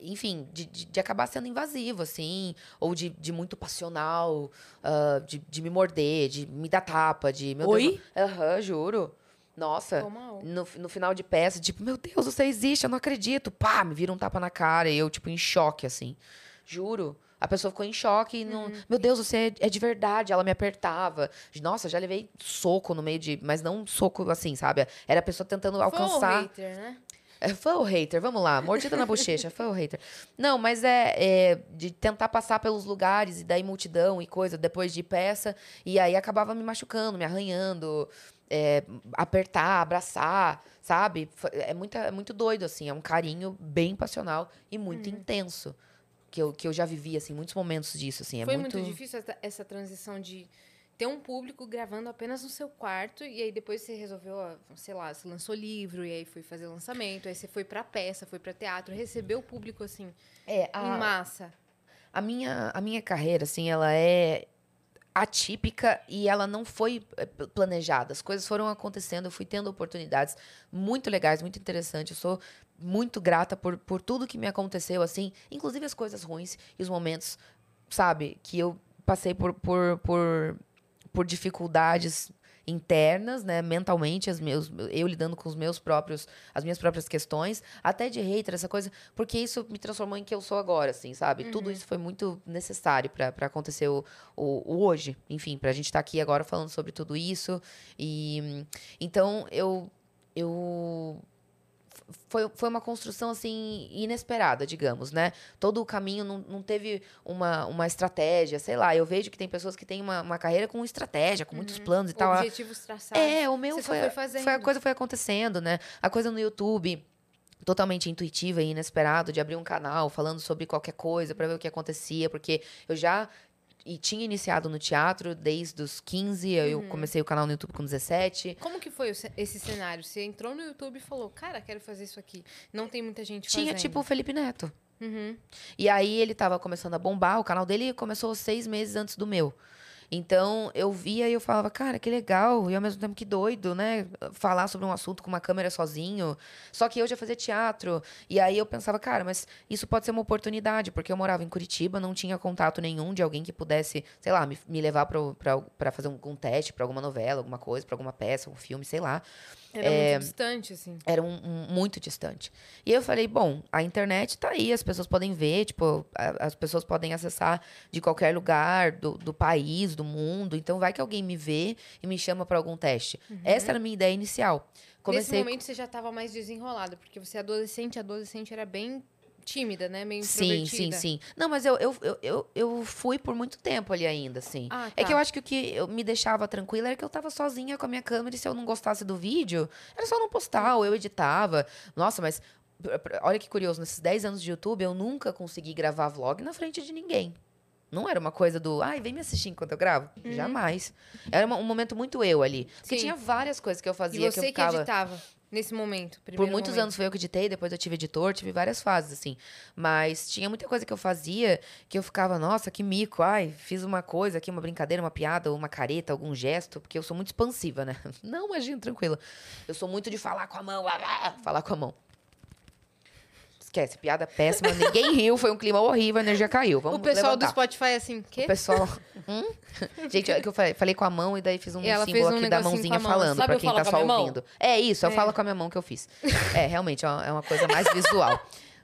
S3: enfim, de, de, de acabar sendo invasivo, assim, ou de, de muito passional, ah, de, de me morder, de me dar tapa, de. Meu
S1: Oi?
S3: Aham, juro. Nossa.
S2: Um.
S3: No, no final de peça, tipo, meu Deus, você existe, eu não acredito. Pá, me vira um tapa na cara e eu, tipo, em choque, assim. Juro. A pessoa ficou em choque e não.
S2: Uhum.
S3: Meu Deus, você é, é de verdade. Ela me apertava. Nossa, já levei soco no meio de. Mas não soco assim, sabe? Era a pessoa tentando
S2: Foi um
S3: alcançar.
S2: hater, né?
S3: É fã ou hater? Vamos lá, mordida na bochecha, fã ou hater? Não, mas é, é de tentar passar pelos lugares e daí multidão e coisa, depois de peça, e aí acabava me machucando, me arranhando, é, apertar, abraçar, sabe? É, muita, é muito doido, assim, é um carinho bem passional e muito intenso. Que eu, que eu já vivi, assim, muitos momentos disso, assim. É
S2: Foi muito... difícil essa, essa transição de ter um público gravando apenas no seu quarto e aí depois você resolveu, ó, sei lá, você lançou livro e aí foi fazer lançamento, aí você foi pra peça, foi pra teatro, recebeu o público assim
S3: É,
S2: em
S3: a,
S2: massa.
S3: a, minha, a minha carreira, assim, ela é atípica e ela não foi eh, planejada. As coisas foram acontecendo, eu fui tendo oportunidades muito legais, muito interessantes. Eu sou muito grata por, por tudo que me aconteceu, assim, inclusive as coisas ruins e os momentos, sabe, que eu passei por, por, por, por dificuldades internas, né, mentalmente, as meus, eu lidando com os meus próprios, as minhas próprias questões, até de hater, essa coisa, porque isso me transformou em quem eu sou agora, assim, sabe? Tudo isso foi muito necessário para acontecer o, o, o hoje, enfim, pra gente estar aqui agora falando sobre tudo isso. E então eu eu foi, foi uma construção assim inesperada, digamos, né? Todo o caminho não, não teve uma, uma estratégia, sei lá. Eu vejo que tem pessoas que têm uma, uma carreira com estratégia, com muitos planos e tal.
S2: Objetivos traçados.
S3: É, o meu
S2: Você
S3: foi,
S2: foi fazendo.
S3: foi a coisa foi acontecendo, né? A coisa no YouTube totalmente intuitiva e inesperado de abrir um canal falando sobre qualquer coisa para ver o que acontecia, porque eu já e tinha iniciado no teatro desde os 15, eu
S2: Uhum.
S3: comecei o canal no YouTube com 17.
S2: Como que foi esse cenário? Você entrou no YouTube e falou, cara, quero fazer isso aqui. Não tem muita gente
S3: Tinha
S2: fazendo.
S3: tipo o Felipe Neto.
S2: Uhum.
S3: E aí ele tava começando a bombar, o canal dele começou seis meses antes do meu. Então eu via e eu falava, cara, que legal, e ao mesmo tempo que doido, né? Falar sobre um assunto com uma câmera sozinho. Só que eu já fazia teatro. E aí eu pensava, cara, mas isso pode ser uma oportunidade, porque eu morava em Curitiba, não tinha contato nenhum de alguém que pudesse, sei lá, me, me levar pra fazer um, um teste pra alguma novela, alguma coisa, pra alguma peça, um filme, sei lá
S2: Era
S3: É,
S2: muito distante, assim.
S3: era um, um- muito distante. E eu falei, bom, a internet tá aí, as pessoas podem ver, tipo, a- as pessoas podem acessar de qualquer lugar do, do país, do mundo. Então vai que alguém me vê e me chama para algum teste. Essa era a minha ideia inicial. Comecei
S2: Nesse momento você já estava mais desenrolada, porque você é adolescente, adolescente era bem tímida, né? Meio
S3: Sim, sim, sim. Não, mas eu, eu, eu, eu, fui por muito tempo ali ainda, assim.
S2: Ah,
S3: É
S2: tá.
S3: que eu acho que o que eu me deixava tranquila era que eu tava sozinha com a minha câmera e se eu não gostasse do vídeo, era só não postar, ou eu editava. Nossa, mas olha que curioso, nesses 10 anos de YouTube eu nunca consegui gravar vlog na frente de ninguém. Não era uma coisa do, ai, vem me assistir enquanto eu gravo. Jamais. Era um momento muito eu ali. Porque
S2: Sim.
S3: tinha várias coisas que eu
S2: E
S3: fazia que eu
S2: você que,
S3: ficava.
S2: editava nesse momento?
S3: Por muitos
S2: momento.
S3: anos foi eu que editei, depois eu tive editor, tive várias fases, assim. Mas tinha muita coisa que eu fazia que eu ficava, nossa, que mico, ai, fiz uma coisa aqui, uma brincadeira, uma piada, uma careta, algum gesto, porque eu sou muito expansiva, né? Não, imagina, tranquila. Eu sou muito de falar com a mão, falar com a mão. Esquece, piada péssima, ninguém riu, foi um clima horrível, a energia caiu. Vamos
S2: O pessoal
S3: levantar.
S2: do Spotify assim, quê?
S3: O pessoal. Hum? Gente, é que eu falei, falei com a mão e daí fiz um
S2: E
S3: símbolo
S2: fez um
S3: aqui da mãozinha
S2: mão,
S3: falando,
S1: sabe
S3: pra quem tá só
S1: minha mão?
S3: ouvindo. É isso, eu
S2: É.
S3: falo com a minha mão que eu fiz. É, realmente, é uma, é uma coisa mais visual.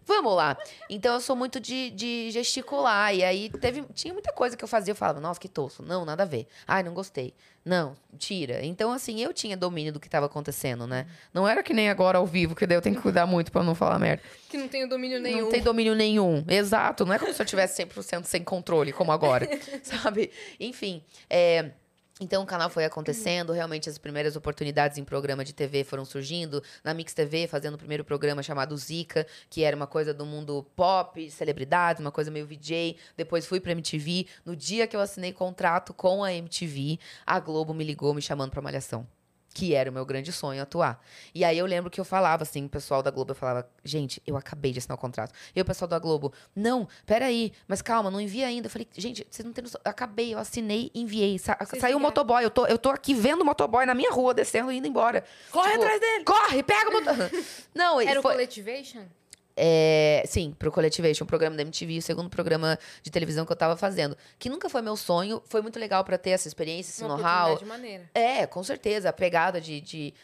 S3: Vamos lá. Então eu sou muito de, de gesticular. E aí teve, tinha muita coisa que eu fazia. Eu falava, nossa, que tosco. Não, nada a ver. Ai, não gostei. Não, tira. Então, assim, eu tinha domínio do que estava acontecendo, né? Não era que nem agora ao vivo, que daí eu tenho que cuidar muito pra não falar merda.
S2: Que não tem o domínio nenhum.
S3: Não tem domínio nenhum. Exato. Não é como se eu tivesse 100% sem controle, como agora. sabe? Enfim. é, Então o canal foi acontecendo, realmente as primeiras oportunidades em programa de TV foram surgindo. Na Mix TV, fazendo o primeiro programa chamado Zika, que era uma coisa do mundo pop, celebridades, uma coisa meio VJ. Depois fui pra MTV. No dia que eu assinei contrato com a MTV, a Globo me ligou me chamando pra Malhação. Que era o meu grande sonho atuar. E aí eu lembro que eu falava assim, o pessoal da Globo, eu falava, gente, eu acabei de assinar o contrato. E o pessoal da Globo, não, peraí, mas calma, não envia ainda. Eu falei, gente, vocês não têm noção. Eu acabei, eu assinei, enviei. Sa
S2: Vocês
S3: saiu o motoboy, eu tô, eu tô aqui vendo o motoboy na minha rua, descendo e indo embora.
S1: Corre
S3: Tipo,
S1: atrás dele!
S3: Corre, pega o motoboy. não,
S2: Era o
S3: foi,
S2: Colletivation?
S3: É, sim, pro Colletivation, um programa da MTV, o segundo programa de televisão que eu tava fazendo. Que nunca foi meu sonho, foi muito legal pra ter essa experiência, esse know-how. É, com certeza. A pegada de, de,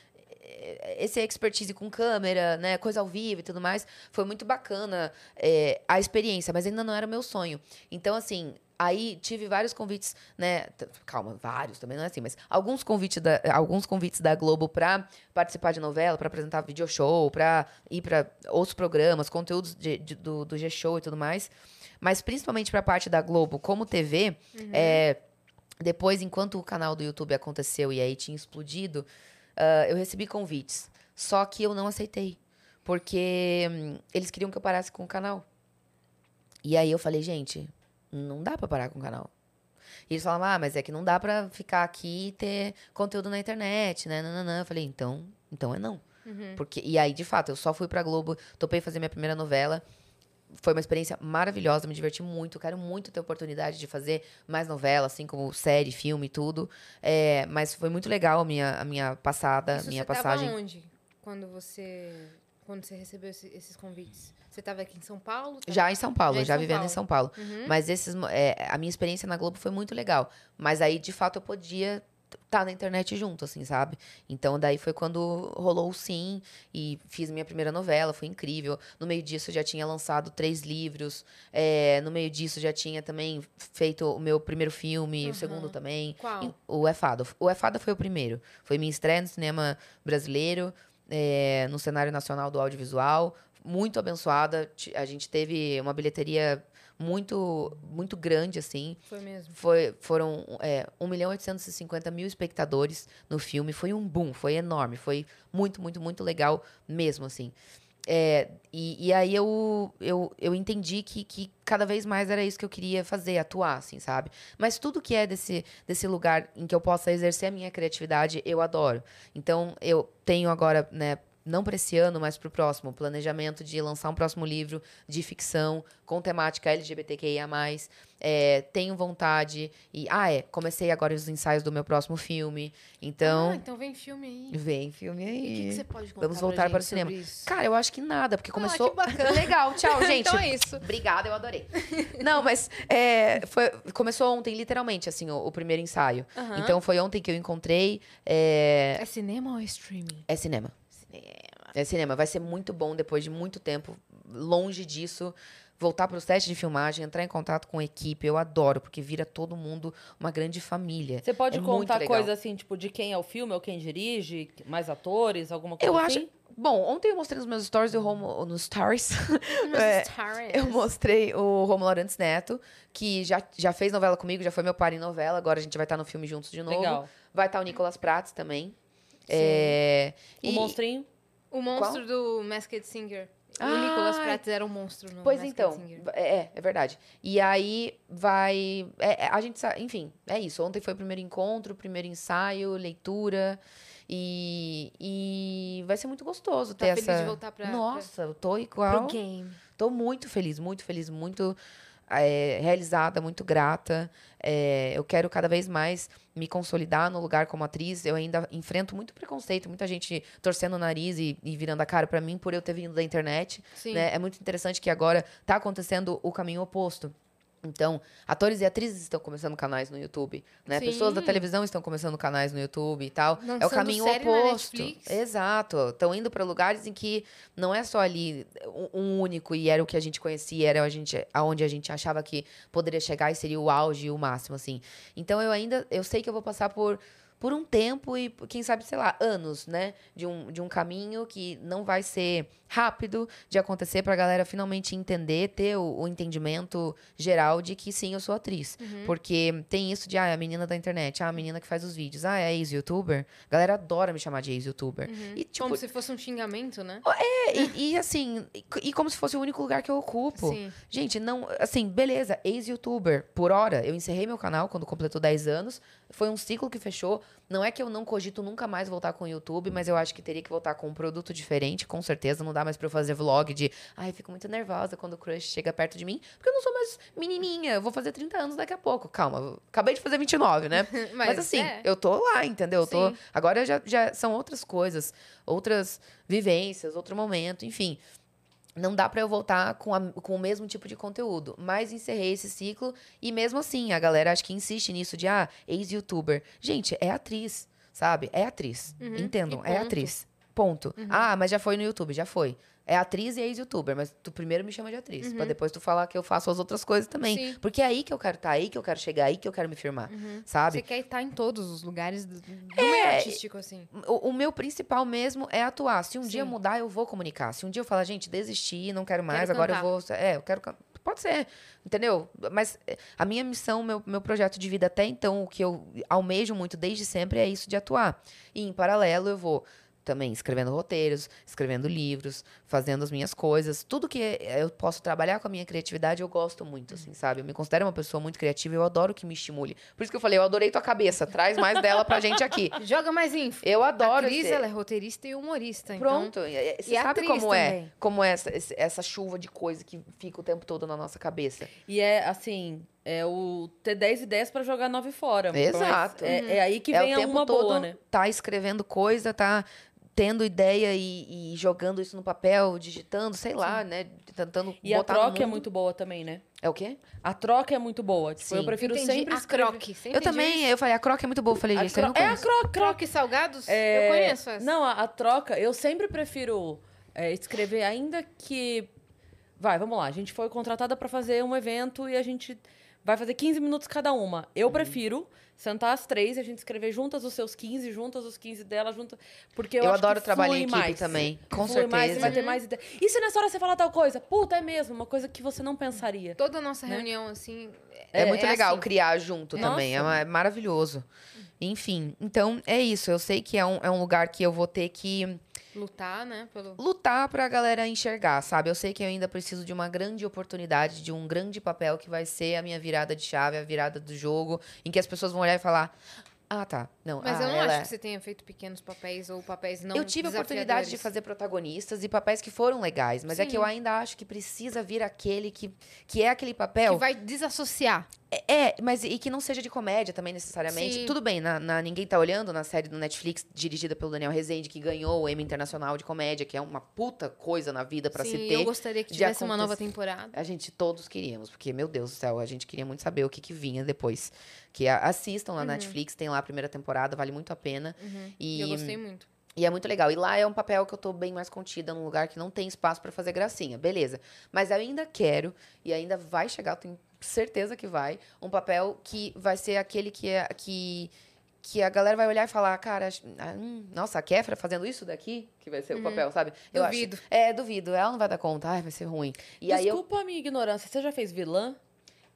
S3: é, esse expertise com câmera, né, coisa ao vivo e tudo mais, foi muito bacana é, a experiência, mas ainda não era meu sonho. Então, assim, aí tive vários convites, né, calma, vários também não é assim, mas alguns convites da, alguns convites da Globo para participar de novela, para apresentar video show, para ir para outros programas, conteúdos de- de- do, do G-Show e tudo mais. Mas principalmente para a parte da Globo como TV, é, depois, enquanto o canal do YouTube aconteceu e aí tinha explodido, ah, eu recebi convites. Só que eu não aceitei. Porque hum, eles queriam que eu parasse com o canal. E aí eu falei, gente, não dá pra parar com o canal. E eles falavam, ah, mas é que não dá pra ficar aqui e ter conteúdo na internet, né? Nananã. Eu falei, então, então é não. Porque, e aí, de fato, eu só fui pra Globo, topei fazer minha primeira novela. Foi uma experiência maravilhosa, me diverti muito. Quero muito ter oportunidade de fazer mais novela, assim como série, filme, tudo. É, mas foi muito legal a minha, a minha passada,
S2: Isso
S3: minha
S2: você tava
S3: passagem.
S2: onde quando você quando você recebeu esse- esses convites? Você estava aqui em São Paulo? Tava-
S3: Já em São Paulo,
S2: Já
S3: já,
S2: São
S3: vivendo
S2: Paulo.
S3: em São Paulo.
S2: Uhum.
S3: Mas esses, é, a minha experiência na Globo foi muito legal. Mas aí, de fato, eu podia estar na internet junto, assim, sabe? Então, daí foi quando rolou o sim e fiz minha primeira novela, foi incrível. No meio disso, eu já tinha lançado três livros. é, no meio disso, já tinha também feito o meu primeiro filme, o segundo também.
S2: Qual?
S3: E O É Fada. O É Fada foi o primeiro. Foi minha estreia no cinema brasileiro, é, no cenário nacional do audiovisual. Muito abençoada. A gente teve uma bilheteria muito, muito grande, assim.
S2: Foi mesmo.
S3: Foi, foram é, 1 milhão e 850 mil espectadores no filme. Foi um boom, foi enorme. Foi muito, muito, muito legal mesmo, assim. É, e, e aí eu, eu, eu entendi que, que cada vez mais era isso que eu queria fazer, atuar, assim, sabe? Mas tudo que é desse, desse lugar em que eu possa exercer a minha criatividade, eu adoro. Então, eu tenho agora, né, não para esse ano, mas para o próximo, planejamento de lançar um próximo livro de ficção com temática LGBTQIA+. É, tenho vontade e... Ah, é, comecei agora os ensaios do meu próximo filme. Então,
S2: Ah, então vem filme aí.
S3: vem filme aí.
S2: E o que, você pode contar
S3: Vamos voltar para o cinema. Cara, eu acho que nada, porque começou.
S2: Ah, que bacana.
S3: Legal, tchau, gente.
S2: Então é isso.
S3: Obrigada, eu adorei. Não, mas é, foi, começou ontem, literalmente, assim, o, o primeiro ensaio.
S2: Aham.
S3: Então foi ontem que eu encontrei. É,
S2: É cinema ou é streaming?
S3: é cinema. É cinema. Vai ser muito bom depois de muito tempo, longe disso. Voltar para o set de filmagem, entrar em contato com a equipe, eu adoro, porque vira todo mundo uma grande família.
S1: Você pode
S3: É
S1: contar
S3: legal.
S1: coisa assim, tipo, de quem é o filme ou quem dirige, mais atores, alguma coisa
S3: Eu acho.
S1: assim?
S3: Bom, ontem eu mostrei nos meus stories do Romo, nos stories.
S2: Meus
S3: É. Eu mostrei o Romulo Arantes Neto, que já, já fez novela comigo, já foi meu par em novela, agora a gente vai estar no filme juntos de novo.
S1: Legal.
S3: Vai estar o Nicolas Prats também. É,
S1: O
S3: e-
S1: monstrinho?
S2: O monstro do Masked Singer. o
S3: Ai.
S2: Nicolas Pratt era um monstro no
S3: Pois
S2: Masked
S3: então,
S2: Singer.
S3: é, é verdade. E aí vai. é, é, a gente Enfim, é isso. Ontem foi o primeiro encontro, o primeiro ensaio, leitura. E, e vai ser muito gostoso
S2: Tá
S3: ter
S2: feliz
S3: essa.
S2: de voltar pra-
S3: Nossa, eu tô igual.
S2: Pro game.
S3: Tô muito feliz, muito feliz, muito é, realizada, muito grata. É, eu quero cada vez mais me consolidar no lugar como atriz. Eu ainda enfrento muito preconceito, muita gente torcendo o nariz e, e virando a cara pra mim por eu ter vindo da internet. Né? É muito interessante que agora tá acontecendo o caminho oposto. Então, atores e atrizes estão começando canais no YouTube, né?
S2: Sim.
S3: Pessoas da televisão estão começando canais no YouTube e tal. é o caminho oposto. Exato. Estão indo para lugares em que não é só ali um, único e era o que a gente conhecia, era a gente, aonde a gente achava que poderia chegar e seria o auge e o máximo, assim. Então eu ainda, eu sei que eu vou passar por por um tempo e quem sabe, sei lá, anos, né, de um, de um caminho que não vai ser rápido de acontecer pra galera finalmente entender, ter o, o entendimento geral de que sim, eu sou atriz.
S2: Uhum.
S3: Porque tem isso de, ah, é a menina da internet, ah, a menina que faz os vídeos, ah, é ex-youtuber. A galera adora me chamar de ex-youtuber. E, tipo,
S2: Como se fosse um xingamento, né?
S3: é, e, e assim, e, e como se fosse o único lugar que eu ocupo.
S2: Sim.
S3: Gente, não, assim, beleza, ex-youtuber. Por hora, eu encerrei meu canal quando completou 10 anos. Foi um ciclo que fechou. Não é que eu não cogito nunca mais voltar com o YouTube, mas eu acho que teria que voltar com um produto diferente, com certeza. Não dá mais pra eu fazer vlog de, ai, fico muito nervosa quando o crush chega perto de mim, porque eu não sou mais menininha. Eu vou fazer 30 anos daqui a pouco. Calma, acabei de fazer 29, né?
S2: Mas,
S3: Mas, assim,
S2: é.
S3: eu tô lá, entendeu? Eu tô, agora já, já são outras coisas, outras vivências, outro momento, enfim. Não dá pra eu voltar com, a- com o mesmo tipo de conteúdo. Mas encerrei esse ciclo e mesmo assim, a galera acho que insiste nisso de, ah, ex-youtuber. Gente, é atriz, sabe? É atriz. Entendam,
S2: Uhum. e
S3: é atriz. Ponto. Ah, mas já foi no YouTube, já foi. É atriz e ex-youtuber, mas tu primeiro me chama de atriz, pra depois tu falar que eu faço as outras coisas também.
S2: Sim.
S3: Porque é aí que eu quero estar, aí que eu quero chegar, aí que eu quero me firmar, sabe?
S2: Você quer estar em todos os lugares do, do
S3: É,
S2: meio artístico, assim.
S3: O, o meu principal mesmo é atuar. Se um dia
S2: Sim.
S3: mudar, eu vou comunicar. Se um dia eu falar, gente, desisti, não quero mais,
S2: Quero
S3: agora
S2: cantar.
S3: eu vou. É, eu quero. Pode ser, entendeu? Mas é, a minha missão, meu, meu projeto de vida até então, o que eu almejo muito desde sempre é isso de atuar. E em paralelo eu vou também escrevendo roteiros, escrevendo livros, fazendo as minhas coisas. Tudo que eu posso trabalhar com a minha criatividade, eu gosto muito, assim, sabe? Eu me considero uma pessoa muito criativa e eu adoro que me estimule. Por isso que eu falei, eu adorei tua cabeça, traz mais dela pra gente aqui.
S2: Joga mais info.
S3: Eu adoro
S2: a Cris,
S3: esse-
S2: ela é roteirista e humorista.
S3: Pronto.
S2: Então,
S3: e- e- Você
S2: e
S3: sabe como é?
S2: também.
S3: Como é essa, essa chuva de coisa que fica o tempo todo na nossa cabeça.
S1: E é assim, é o ter 10 ideias pra jogar 9 fora.
S3: Exato.
S1: É, é aí que
S3: é
S1: vem
S3: o tempo
S1: uma
S3: todo
S1: boa, né?
S3: tá escrevendo coisa, tá tendo ideia e, e jogando isso no papel, digitando, sei lá, né? Tentando
S1: E a
S3: botar no
S1: troca é muito boa também, né?
S3: É o quê?
S1: A troca é muito boa. Tipo, eu
S3: Sim.
S1: prefiro
S2: entendi
S1: sempre
S2: a
S1: escrever.
S2: croque. Você
S3: Eu também,
S2: isso?
S3: eu falei, a croca é muito boa. Eu falei,
S1: A
S3: isso eu não
S1: cro- É a
S3: conheço.
S1: croca.
S2: Croque salgados?
S1: É,
S2: Eu conheço essa.
S1: Não, a, a troca, eu sempre prefiro é, escrever, ainda que. Vai, vamos lá. A gente foi contratada pra fazer um evento e a gente vai fazer 15 minutos cada uma. Eu
S3: Uhum.
S1: prefiro sentar as três e a gente escrever juntas os seus 15, juntas os 15 dela, juntas. Porque eu,
S3: Eu
S1: acho
S3: adoro
S1: que
S3: trabalhar em equipe
S1: mais.
S3: também, com
S1: flui mais,
S3: certeza.
S1: você vai ter mais ideia. E se nessa hora você falar tal coisa? Puta, é mesmo, uma coisa que você não pensaria.
S2: Toda a nossa
S1: Né?
S2: reunião, assim...
S3: É, muito legal
S2: assim.
S3: criar junto também. É, ma- é maravilhoso. Enfim, então é isso. Eu sei que é um, é um lugar que eu vou ter que
S2: Lutar, né? Pelo...
S3: lutar pra galera enxergar, sabe? Eu sei que eu ainda preciso de uma grande oportunidade, de um grande papel que vai ser a minha virada de chave, a virada do jogo, em que as pessoas vão olhar e falar: Ah, tá. Não,
S2: Mas
S3: ah,
S2: eu não acho
S3: é."
S2: que você tenha feito pequenos papéis ou papéis não
S3: Eu tive a oportunidade de fazer protagonistas e papéis que foram legais, mas é que eu ainda acho que precisa vir aquele que, que é aquele papel.
S2: Que vai desassociar.
S3: É, é, mas e que não seja de comédia também, necessariamente.
S2: Sim.
S3: Tudo bem, na, na Ninguém Tá Olhando, na série do Netflix, dirigida pelo Daniel Rezende, que ganhou o Emmy Internacional de Comédia, que é uma puta coisa na vida pra
S2: Sim,
S3: se ter.
S2: eu gostaria que tivesse uma nova temporada.
S3: A gente todos queríamos, porque, meu Deus do céu, a gente queria muito saber o que, que vinha depois. Que assistam na Netflix, tem lá a primeira temporada, vale muito a pena.
S2: Uhum.
S3: E,
S2: eu gostei muito.
S3: e é muito legal. E lá é um papel que eu tô bem mais contida, num lugar que não tem espaço pra fazer gracinha. Beleza. Mas eu ainda quero, e ainda vai chegar, eu tenho certeza que vai, um papel que vai ser aquele que é. Que, que a galera vai olhar e falar, cara, acho- ah, hum, nossa, a Kéfera fazendo isso daqui, que vai ser o papel, sabe? Eu acho-
S2: Duvido.
S3: é, duvido. Ela não vai dar conta, ai, vai ser ruim. E aí eu
S1: Desculpa a minha ignorância, você já fez vilã?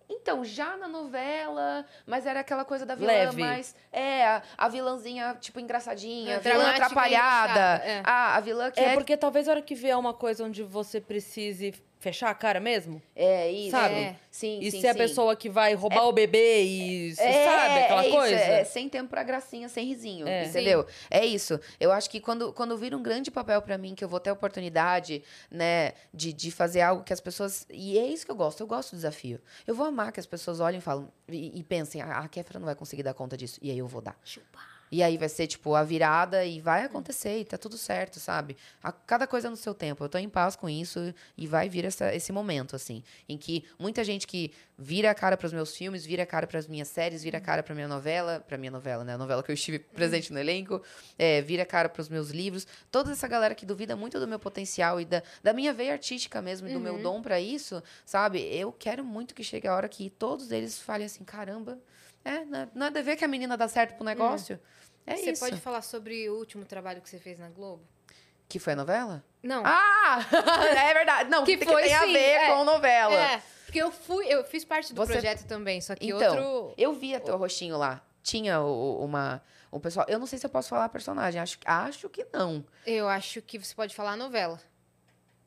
S3: então, já na novela, mas era aquela coisa da vilã
S1: Leve.
S3: mais. É, a, a vilãzinha, tipo, engraçadinha,
S2: É,
S3: a vilã atrapalhada.
S2: é.
S3: a, a vilã que
S1: É,
S3: é.
S1: porque talvez a hora que vier uma coisa onde você precise fechar a cara mesmo.
S3: É, isso.
S1: Sabe?
S3: É. Sim,
S1: E
S3: sim,
S1: ser a
S3: sim.
S1: pessoa que vai roubar o bebê e.
S3: É,
S1: sabe aquela
S3: é isso,
S1: coisa?
S3: é sem tempo pra gracinha, sem risinho,
S1: É.
S3: entendeu? É isso. Eu acho que quando, quando vira um grande papel pra mim, que eu vou ter a oportunidade, né, de, de fazer algo que as pessoas... E é isso que eu gosto, eu gosto do desafio. Eu vou amar que as pessoas olhem e falam, e, e pensem, ah, a Kéfera não vai conseguir dar conta disso. E aí eu vou dar. E aí vai ser, tipo, a virada e vai acontecer e tá tudo certo, sabe? A, cada coisa no seu tempo. Eu tô em paz com isso e vai vir essa, esse momento, assim, em que muita gente que vira a cara pros meus filmes, vira a cara pras minhas séries, vira a cara pra minha novela, pra minha novela, né? A novela que eu estive presente no elenco, é, vira a cara pros meus livros. Toda essa galera que duvida muito do meu potencial e da, da minha veia artística mesmo, e do meu dom pra isso, sabe? Eu quero muito que chegue a hora que todos eles falem assim, caramba, é, na- nada a ver que a menina dá certo pro negócio. É
S2: você
S3: isso.
S2: pode falar sobre o último trabalho que você fez na Globo?
S3: Que foi a novela?
S2: Não.
S3: Ah! é verdade. Não,
S2: Que
S3: que,
S2: foi,
S3: tem a
S2: sim,
S3: ver
S2: é.
S3: com novela.
S2: É, porque eu fui, eu fiz parte do
S3: Você-
S2: projeto também, só que
S3: Então,
S2: outro.
S3: eu via teu rostinho lá. Tinha o- o- uma, um pessoal. Eu não sei se eu posso falar personagem. Acho, acho que não.
S2: Eu acho que você pode falar novela.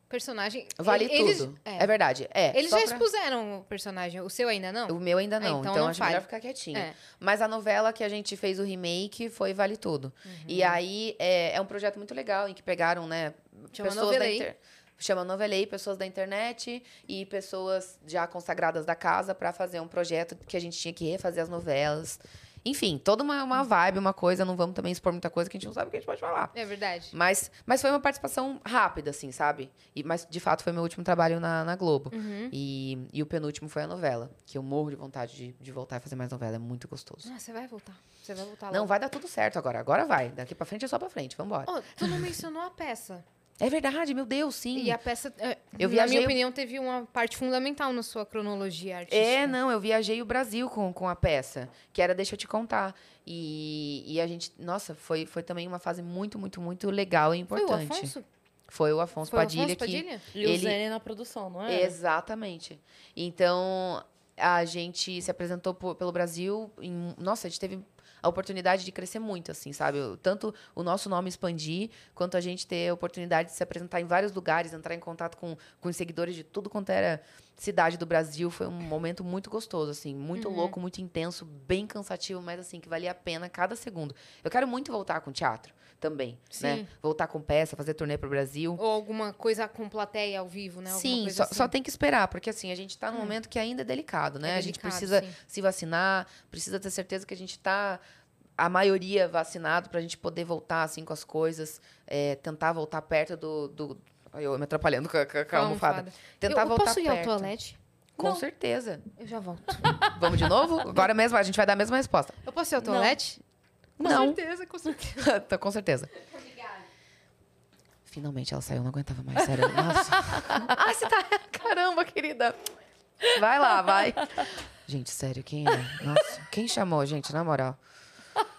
S2: Personagem.
S3: Vale
S2: eles-
S3: tudo.
S2: é.
S3: É. verdade. É.
S2: Eles já
S3: pra-
S2: expuseram o personagem. O seu ainda não?
S3: O meu ainda
S2: Ah,
S3: não.
S2: então
S3: então
S2: não
S3: acho
S2: fale.
S3: melhor ficar quietinha.
S2: É.
S3: Mas a novela que a gente fez o remake foi Vale Tudo.
S2: Uhum.
S3: E aí é, é um projeto muito legal em que pegaram, né?
S2: Chama
S3: pessoas
S2: Novelei.
S3: da inter... Chama Novelei, pessoas da internet e pessoas já consagradas da casa para fazer um projeto que a gente tinha que refazer as novelas. Enfim, toda uma, uma vibe, uma coisa. Não vamos também expor muita coisa que a gente não sabe o que a gente pode falar.
S2: É verdade.
S3: Mas, mas foi uma participação rápida, assim, sabe? E, mas, de fato, foi meu último trabalho na, na Globo.
S2: Uhum.
S3: E, e o penúltimo foi a novela. Que eu morro de vontade de, de voltar a fazer mais novela. É muito gostoso.
S2: Ah, você vai voltar. Você vai voltar
S3: Não,
S2: logo.
S3: vai dar tudo certo agora. Agora vai. Daqui pra frente é só pra frente. Vambora.
S2: Ó, tu não mencionou a peça.
S3: É verdade, meu Deus, sim.
S2: E a peça, é,
S3: Eu
S2: na
S3: viajei-
S2: minha opinião, teve uma parte fundamental na sua cronologia artística.
S3: É, não, eu viajei o Brasil com, com a peça, que era Deixa Eu Te Contar. E, e a gente, nossa, foi, foi também uma fase muito, muito, muito legal e
S2: Foi
S3: importante.
S2: o Afonso?
S3: Foi o Afonso
S2: Foi o
S3: Padilha
S2: Afonso
S3: que.
S2: Padilha?
S1: E o
S3: Ele-
S1: Zene na produção, não é?
S3: Exatamente. Então, a gente se apresentou po- pelo Brasil. Em, nossa, a gente teve a oportunidade de crescer muito, assim, sabe? Tanto o nosso nome expandir, quanto a gente ter a oportunidade de se apresentar em vários lugares, entrar em contato com, com os seguidores de tudo quanto era cidade do Brasil. Foi um momento muito gostoso, assim, muito louco, muito intenso, bem cansativo, mas assim, que valia a pena cada segundo. Eu quero muito voltar com teatro também, né?
S2: Sim.
S3: Voltar com peça, fazer turnê pro Brasil.
S2: Ou alguma coisa com plateia ao vivo, né? Alguma
S3: Sim, só,
S2: assim.
S3: só tem que esperar, porque assim, a gente tá num momento que ainda é delicado, né?
S2: É
S3: a gente
S2: delicado,
S3: precisa
S2: sim.
S3: se vacinar, precisa ter certeza que a gente tá, a maioria, vacinado pra gente poder voltar, assim, com as coisas, é, tentar voltar perto do... do eu me atrapalhando com a, com a- com a almofada. Tentar
S2: eu,
S3: voltar
S2: posso ir
S3: perto.
S2: ao toalete?
S3: Com
S2: Não.
S3: certeza.
S2: Eu já volto.
S3: Vamos de novo? Agora mesmo, a gente vai dar a mesma resposta.
S2: Eu posso ir ao toalete? Com
S3: Não.
S2: certeza, com certeza.
S3: Tá, com certeza. Finalmente ela saiu, não aguentava mais, sério. Nossa. ah, você tá... Caramba, querida. Vai lá, vai. Gente, sério, quem é? Nossa, quem chamou, gente, na moral?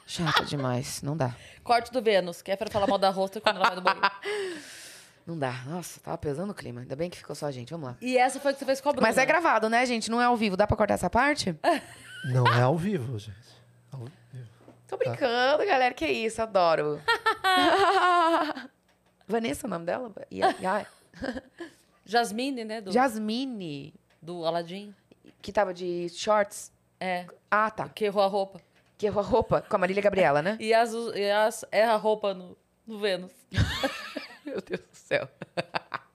S3: Chata demais, não dá.
S1: Corte do Vênus, que é pra falar mal da rosto quando ela vai no banheiro.
S3: Não dá. Nossa, tava pesando o clima. Ainda bem que ficou só a gente, vamos lá.
S1: E essa foi que você fez com a Bruna.
S3: Mas é gravado, né, gente? Não é ao vivo. Dá pra cortar essa parte?
S7: Não é ao vivo, gente. Ao vivo.
S3: Tô brincando, galera. Que isso, adoro. Vanessa, é o nome dela?
S1: Jasmine, né? Do,
S3: Jasmine,
S1: do Aladdin.
S3: que tava de shorts.
S1: É,
S3: Ah, tá.
S1: que errou a roupa.
S3: Que errou a roupa com a Marília Gabriela, né?
S1: E, as, e as, erra a roupa no, no Vênus.
S3: Meu Deus do céu.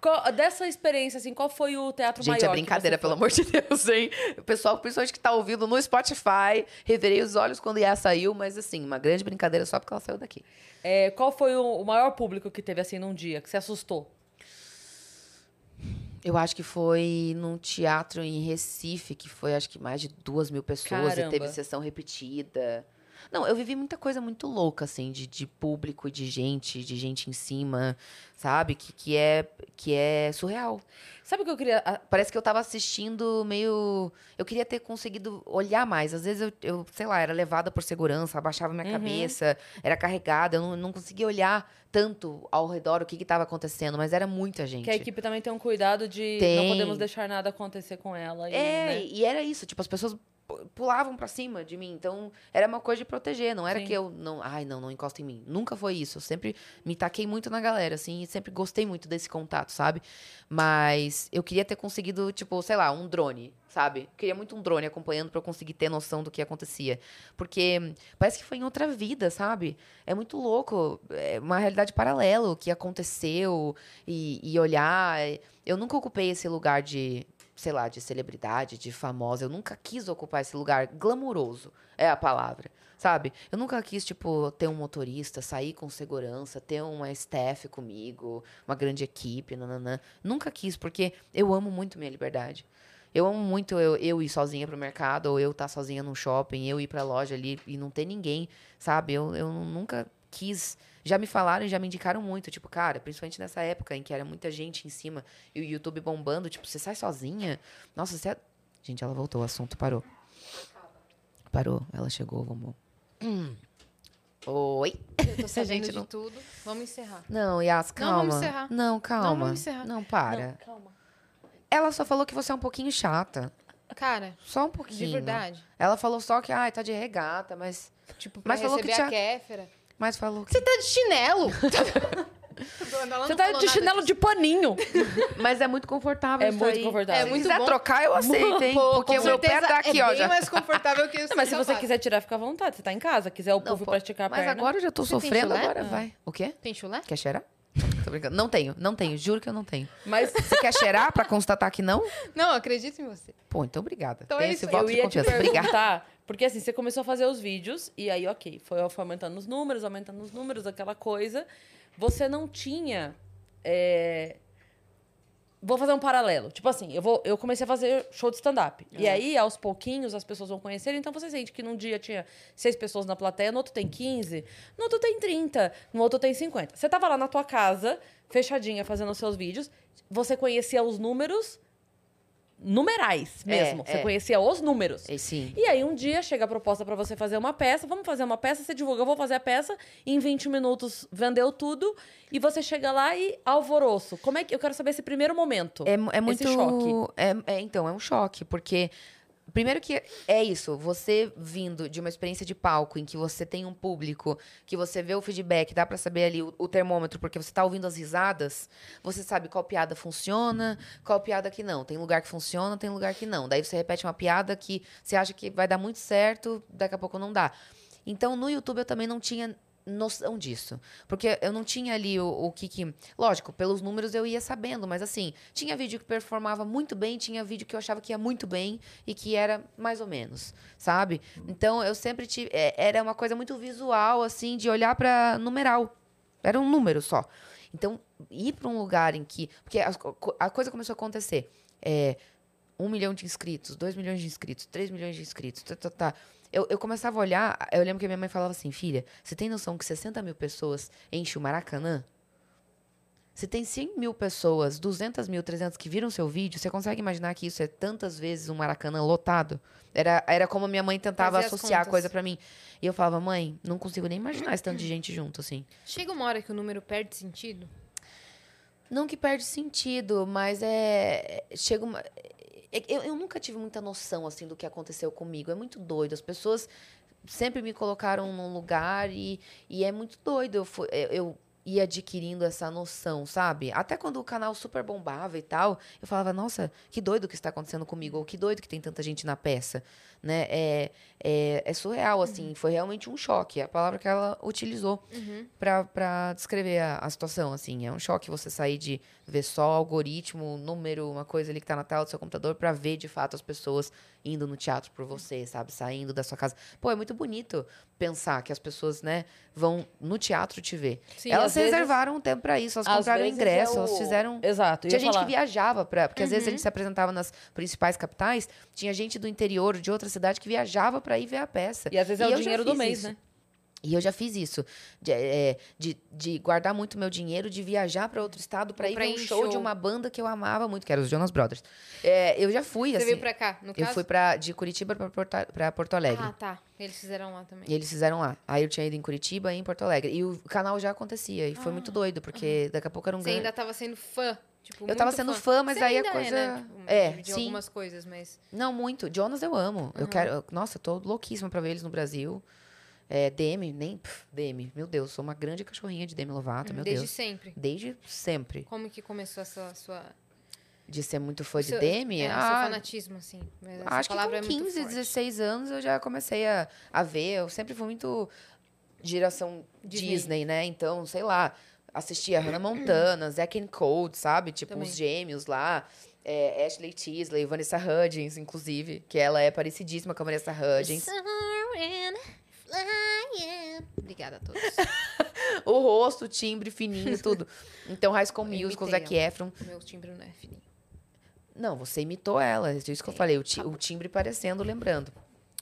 S1: Qual- dessa experiência, assim, qual foi o teatro
S3: Gente,
S1: maior?
S3: é
S1: que
S3: brincadeira, pelo amor de Deus, hein? O pessoal, principalmente que tá ouvindo no Spotify, reverei os olhos quando Iá saiu, mas assim, uma grande brincadeira só porque ela saiu daqui.
S1: É, qual foi o, o maior público que teve, assim, num dia, que você assustou?
S3: Eu acho que foi num teatro em Recife, que foi acho que mais de duas mil pessoas
S1: Caramba.
S3: e teve sessão repetida. Não, eu vivi muita coisa muito louca, assim, de, de público, de gente, de gente em cima, sabe? Que, que, é, que é surreal.
S1: Sabe o que eu queria... a-
S3: Parece que eu tava assistindo meio. Eu queria ter conseguido olhar mais. Às vezes eu, eu sei lá, era levada por segurança, abaixava minha
S1: Uhum.
S3: cabeça, era carregada, eu não, não conseguia olhar tanto ao redor o que estava acontecendo, mas era muita gente.
S1: Que a equipe também tem um cuidado de
S3: Tem.
S1: não podemos deixar nada acontecer com ela. e,
S3: É,
S1: né?
S3: e era isso, tipo, as pessoas pulavam pra cima de mim, então era uma coisa de proteger, não era
S1: Sim.
S3: que eu não, ai, não, não encosta em mim. Nunca foi isso. Eu sempre me taquei muito na galera, assim, e sempre gostei muito desse contato, sabe? Mas eu queria ter conseguido, tipo, sei lá, um drone, sabe? Eu queria muito um drone acompanhando pra eu conseguir ter noção do que acontecia. Porque parece que foi em outra vida, sabe? É muito louco. É uma realidade paralela o que aconteceu e, e olhar. Eu nunca ocupei esse lugar de, sei lá, de celebridade, de famosa. Eu nunca quis ocupar esse lugar glamuroso, é a palavra. Sabe? Eu nunca quis, tipo, ter um motorista, sair com segurança, ter uma staff comigo, uma grande equipe, nananã. Nunca quis, porque eu amo muito minha liberdade. Eu amo muito eu, eu ir sozinha pro mercado, ou eu estar sozinha num shopping, eu ir pra loja ali e não ter ninguém, sabe? Eu, eu nunca quis. Já me falaram e já me indicaram muito, tipo, cara, principalmente nessa época em que era muita gente em cima e o YouTube bombando, tipo, você sai sozinha? Nossa, você. é- Gente, ela voltou, o assunto parou. Parou, ela chegou, vamos. Hum. Oi.
S2: Eu tô sabendo
S3: Gente,
S2: de
S3: não-
S2: tudo. Vamos encerrar.
S3: Não, Yas,
S2: Não,
S3: calma.
S2: vamos encerrar.
S3: Não, calma.
S2: vamos encerrar.
S3: Não, para.
S1: Não, calma.
S3: Ela só falou que você é um pouquinho chata.
S2: Cara,
S3: Só um pouquinho.
S2: de verdade.
S3: Ela falou só que, ai, tá de regata, mas.
S2: Tipo, pra
S3: Mas falou que
S2: a
S3: tinha-
S2: Kéfera.
S3: Mas falou que.
S2: Você tá de chinelo!
S1: Você tá de chinelo de paninho.
S3: Mas é muito confortável.
S1: É
S3: isso
S1: muito
S3: aí.
S1: confortável.
S2: É
S3: Se
S2: muito
S3: quiser
S2: bom.
S3: trocar, eu aceito, hein?
S2: Pô,
S3: Porque
S2: com
S3: o meu pé
S2: certeza
S3: tá aqui,
S2: é
S3: ó.
S2: bem
S3: Já.
S2: mais confortável que isso.
S1: Mas se você
S2: faz.
S1: quiser tirar, fica à vontade. Você tá em casa. Quiser o
S3: Não,
S1: puff
S3: pô,
S1: pra esticar a
S3: Mas
S1: perna.
S3: agora eu já tô
S2: Você tem
S3: sofrendo,
S2: chulé?
S3: agora
S2: Ah.
S3: vai. O quê?
S2: Tem chulé?
S3: Quer cheirar? Tô brincando. Não tenho, não tenho. Juro que eu não tenho.
S1: Mas
S3: Você quer cheirar pra constatar que não?
S2: Não, acredito em você.
S3: Pô, então obrigada.
S2: Então
S3: Tem
S2: é
S3: esse
S2: isso,
S3: voto
S1: eu
S3: de
S1: ia te
S3: confiança. Obrigada.
S1: perguntar, porque assim, você começou a fazer os vídeos, e aí, ok, foi foi aumentando os números, aumentando os números, aquela coisa. Você não tinha. é, Vou fazer um paralelo. Tipo assim, eu, vou, eu comecei a fazer show de stand-up. E aí, aos pouquinhos, as pessoas vão conhecer. Então, você sente que num dia tinha seis pessoas na plateia, no outro tem 15, no outro tem 30, no outro tem 50. Você tava lá na tua casa, fechadinha, fazendo os seus vídeos. Você conhecia os números numerais mesmo.
S3: É,
S1: você
S3: é.
S1: conhecia os números.
S3: É, sim.
S1: E aí um dia chega a proposta pra você fazer uma peça, vamos fazer uma peça, você divulga, eu vou fazer a peça, e em 20 minutos vendeu tudo, e você chega lá e alvoroço. Como é que eu quero saber esse primeiro momento?
S3: É, é muito.
S1: Esse choque.
S3: É, é, então, é um choque, porque. Primeiro que é isso, você vindo de uma experiência de palco em que você tem um público, que você vê o feedback, dá pra saber ali o, o termômetro, porque você tá ouvindo as risadas, você sabe qual piada funciona, qual piada que não. Tem lugar que funciona, tem lugar que não. Daí você repete uma piada que você acha que vai dar muito certo, daqui a pouco não dá. Então, no YouTube eu também não tinha noção disso. Porque eu não tinha ali o, o que que... Lógico, pelos números eu ia sabendo, mas assim, tinha vídeo que performava muito bem, tinha vídeo que eu achava que ia muito bem e que era mais ou menos, sabe? Então, eu sempre tive... é, Era uma coisa muito visual, assim, de olhar pra numeral. Era um número só. Então, ir pra um lugar em que... Porque co- a coisa começou a acontecer. É, um milhão de inscritos, dois milhões de inscritos, três milhões de inscritos, tá, tá, tá. Eu, eu começava a olhar, eu lembro que a minha mãe falava assim, filha, você tem noção que 60 mil pessoas enchem o Maracanã? Se tem 100 mil pessoas, 200 mil, 300 que viram seu vídeo, você consegue imaginar que isso é tantas vezes um Maracanã lotado? Era, era como minha mãe tentava
S2: Fazia
S3: associar a coisa pra mim. E eu falava, mãe, não consigo nem imaginar esse tanto de gente junto, assim.
S2: Chega uma hora que o número perde sentido?
S3: Não que perde sentido, mas é. Chega uma. É- Eu, eu nunca tive muita noção, assim, do que aconteceu comigo. É muito doido. As pessoas sempre me colocaram num lugar e, e é muito doido. Eu, fui, eu, eu ia adquirindo essa noção, sabe? Até quando o canal super bombava e tal, eu falava, nossa, que doido que está acontecendo comigo, ou que doido que tem tanta gente na peça, né? É, é, é surreal, assim, foi realmente um choque, a palavra que ela utilizou pra para descrever a, a situação, assim. É um choque você sair de ver só algoritmo, número, uma coisa ali que tá na tela do seu computador, pra ver, de fato, as pessoas indo no teatro por você, sabe? Saindo da sua casa. Pô, é muito bonito pensar que as pessoas, né, vão no teatro te ver.
S1: Sim,
S3: elas
S1: às vezes-
S3: reservaram um tempo pra isso, elas compraram ingresso,
S1: é o-
S3: elas fizeram...
S1: Exato.
S3: Tinha gente
S1: falar.
S3: que viajava pra. Porque às vezes a gente se apresentava nas principais capitais, tinha gente do interior, de outra cidade, que viajava pra ir ver a peça.
S1: E às vezes é
S3: eu
S1: o
S3: já
S1: dinheiro do mês,
S3: isso.
S1: né?
S3: E eu já fiz isso. De, é, de, de guardar muito meu dinheiro, de viajar pra outro estado pra
S2: Ou
S3: ir
S2: pra
S3: ver um
S2: em
S3: show, de
S2: show.
S3: uma banda que eu amava muito, que era os Jonas Brothers. É, eu já fui,
S2: Você
S3: assim.
S2: veio pra cá, no
S3: eu
S2: caso?
S3: fui pra, de Curitiba pra Porto, pra Porto Alegre.
S2: Ah, tá. Eles fizeram lá também.
S3: E eles fizeram lá. Aí eu tinha ido em Curitiba e em Porto Alegre. E o canal já acontecia. E foi muito doido, porque daqui a pouco era um
S2: Ah, Você ainda tava sendo fã. Tipo,
S3: Eu tava sendo fã, mas
S2: Você
S3: aí a
S2: ainda
S3: coisa-
S2: É, né? Tipo,
S3: É,
S2: de, de
S3: sim.
S2: algumas coisas, mas.
S3: Não, muito. Jonas eu amo. Eu quero. Nossa, eu tô louquíssima pra ver eles no Brasil. É, Demi, nem. pff, Demi. Meu Deus, sou uma grande cachorrinha de Demi Lovato, meu
S2: desde
S3: Deus.
S2: sempre.
S3: Desde sempre.
S2: Como que começou essa sua.
S3: De ser muito fã de
S2: seu-
S3: Demi.
S2: É, seu
S3: ah,
S2: fanatismo, assim. Mas
S3: acho que com
S2: é muito
S3: 15,
S2: forte.
S3: 16 anos eu já comecei a, a ver. Eu sempre fui muito geração
S2: Disney.
S3: Disney, né? Então, sei lá, assistia Hannah Montana, Zack and Code, sabe? Tipo,
S2: Também.
S3: os gêmeos lá. é, Ashley Tisdale, Vanessa Hudgens, inclusive, que ela é parecidíssima com a Vanessa Hudgens.
S2: Obrigada a todos.
S3: o rosto, o timbre fininho, tudo. Então, High School Musical, Zac Efron.
S2: Meu timbre não é fininho.
S3: Não, você imitou ela, é isso que eu falei, o, ti- o timbre parecendo, lembrando.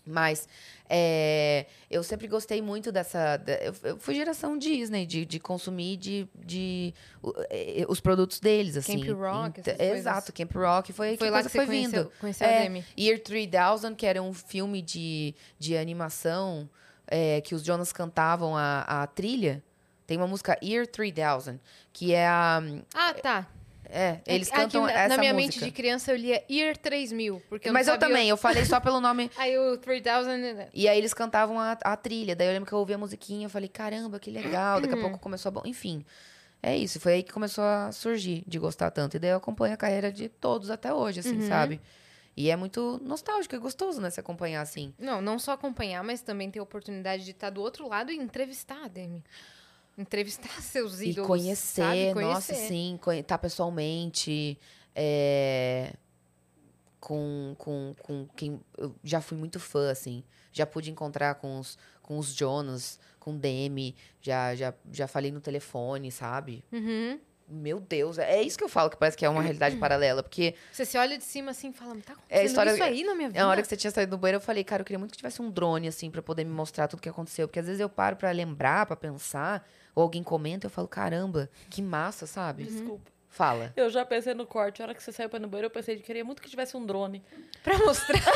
S3: Mas é, eu sempre gostei muito dessa. eu, eu fui geração Disney, de, de consumir de, de, o- eh, os produtos deles, assim.
S2: Camp Rock, essas.
S3: Exato, Camp Rock. Foi
S2: Foi lá que você
S3: foi vindo.
S2: conheceu, conheceu a
S3: É,
S2: Demi.
S3: Year 3000, que era um filme de, de animação é, que os Jonas cantavam a, a trilha. Tem uma música Year 3000, que é a.
S2: Ah, tá.
S3: É, eles
S2: É que
S3: cantam
S2: na,
S3: essa
S2: Na minha
S3: música.
S2: mente de criança eu lia Year 3000. Porque eu
S3: Mas eu também, eu falei só pelo nome.
S2: Aí o 3000... né?
S3: E aí eles cantavam a, a trilha. Daí eu lembro que eu ouvi a musiquinha, eu falei, caramba, que legal. Daqui a pouco começou a. Bom, enfim. É isso, foi aí que começou a surgir de gostar tanto. E daí eu acompanho a carreira de todos até hoje, assim,
S2: Uhum.
S3: sabe? E é muito nostálgico e gostoso, né? Se acompanhar assim.
S2: Não, não só acompanhar, mas também ter a oportunidade de estar do outro lado e entrevistar a Demi. Entrevistar seus
S3: E
S2: ídolos.
S3: conhecer,
S2: sabe?
S3: nossa,
S2: Conhecer.
S3: sim, estar pessoalmente. é, com, com, com quem. Eu já fui muito fã, assim. Já pude encontrar com os, com os Jonas, com o Demi. Já, já, já falei no telefone, sabe?
S2: Uhum.
S3: Meu Deus, é isso que eu falo que parece que é uma realidade paralela. Porque
S2: Você se olha de cima assim e fala, tá acontecendo
S3: É história-
S2: isso aí na minha vida?
S3: na hora que você tinha saído do banheiro, eu falei, cara, eu queria muito que tivesse um drone, assim, pra poder me mostrar tudo que aconteceu. Porque às vezes eu paro pra lembrar, pra pensar, ou alguém comenta, eu falo, caramba, que massa, sabe?
S1: Desculpa.
S3: Fala.
S1: Eu já pensei no corte. A hora que você saiu pra ir no banheiro, eu pensei que queria muito que tivesse um drone.
S2: Pra mostrar.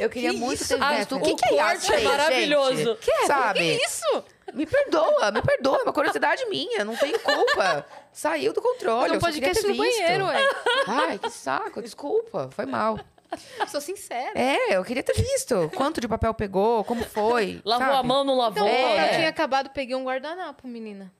S3: Eu queria
S1: Que
S3: muito
S1: isso?
S3: ter visto.
S1: o
S3: O que, que é
S1: corte é maravilhoso.
S3: gente?
S1: Que
S3: Sabe?
S2: Que isso?
S3: Me perdoa, me perdoa. É uma curiosidade minha, não tem culpa. Saiu do controle.
S2: Não pode
S3: queria
S2: podcast no banheiro, ué.
S3: Ai, que saco, desculpa. Foi mal.
S2: Sou sincera.
S3: É, eu queria ter visto. Quanto de papel pegou, como foi.
S1: Lavou
S3: sabe?
S1: a mão, não lavou?
S2: Então,
S3: É.
S2: quando eu tinha acabado, peguei um guardanapo, menina.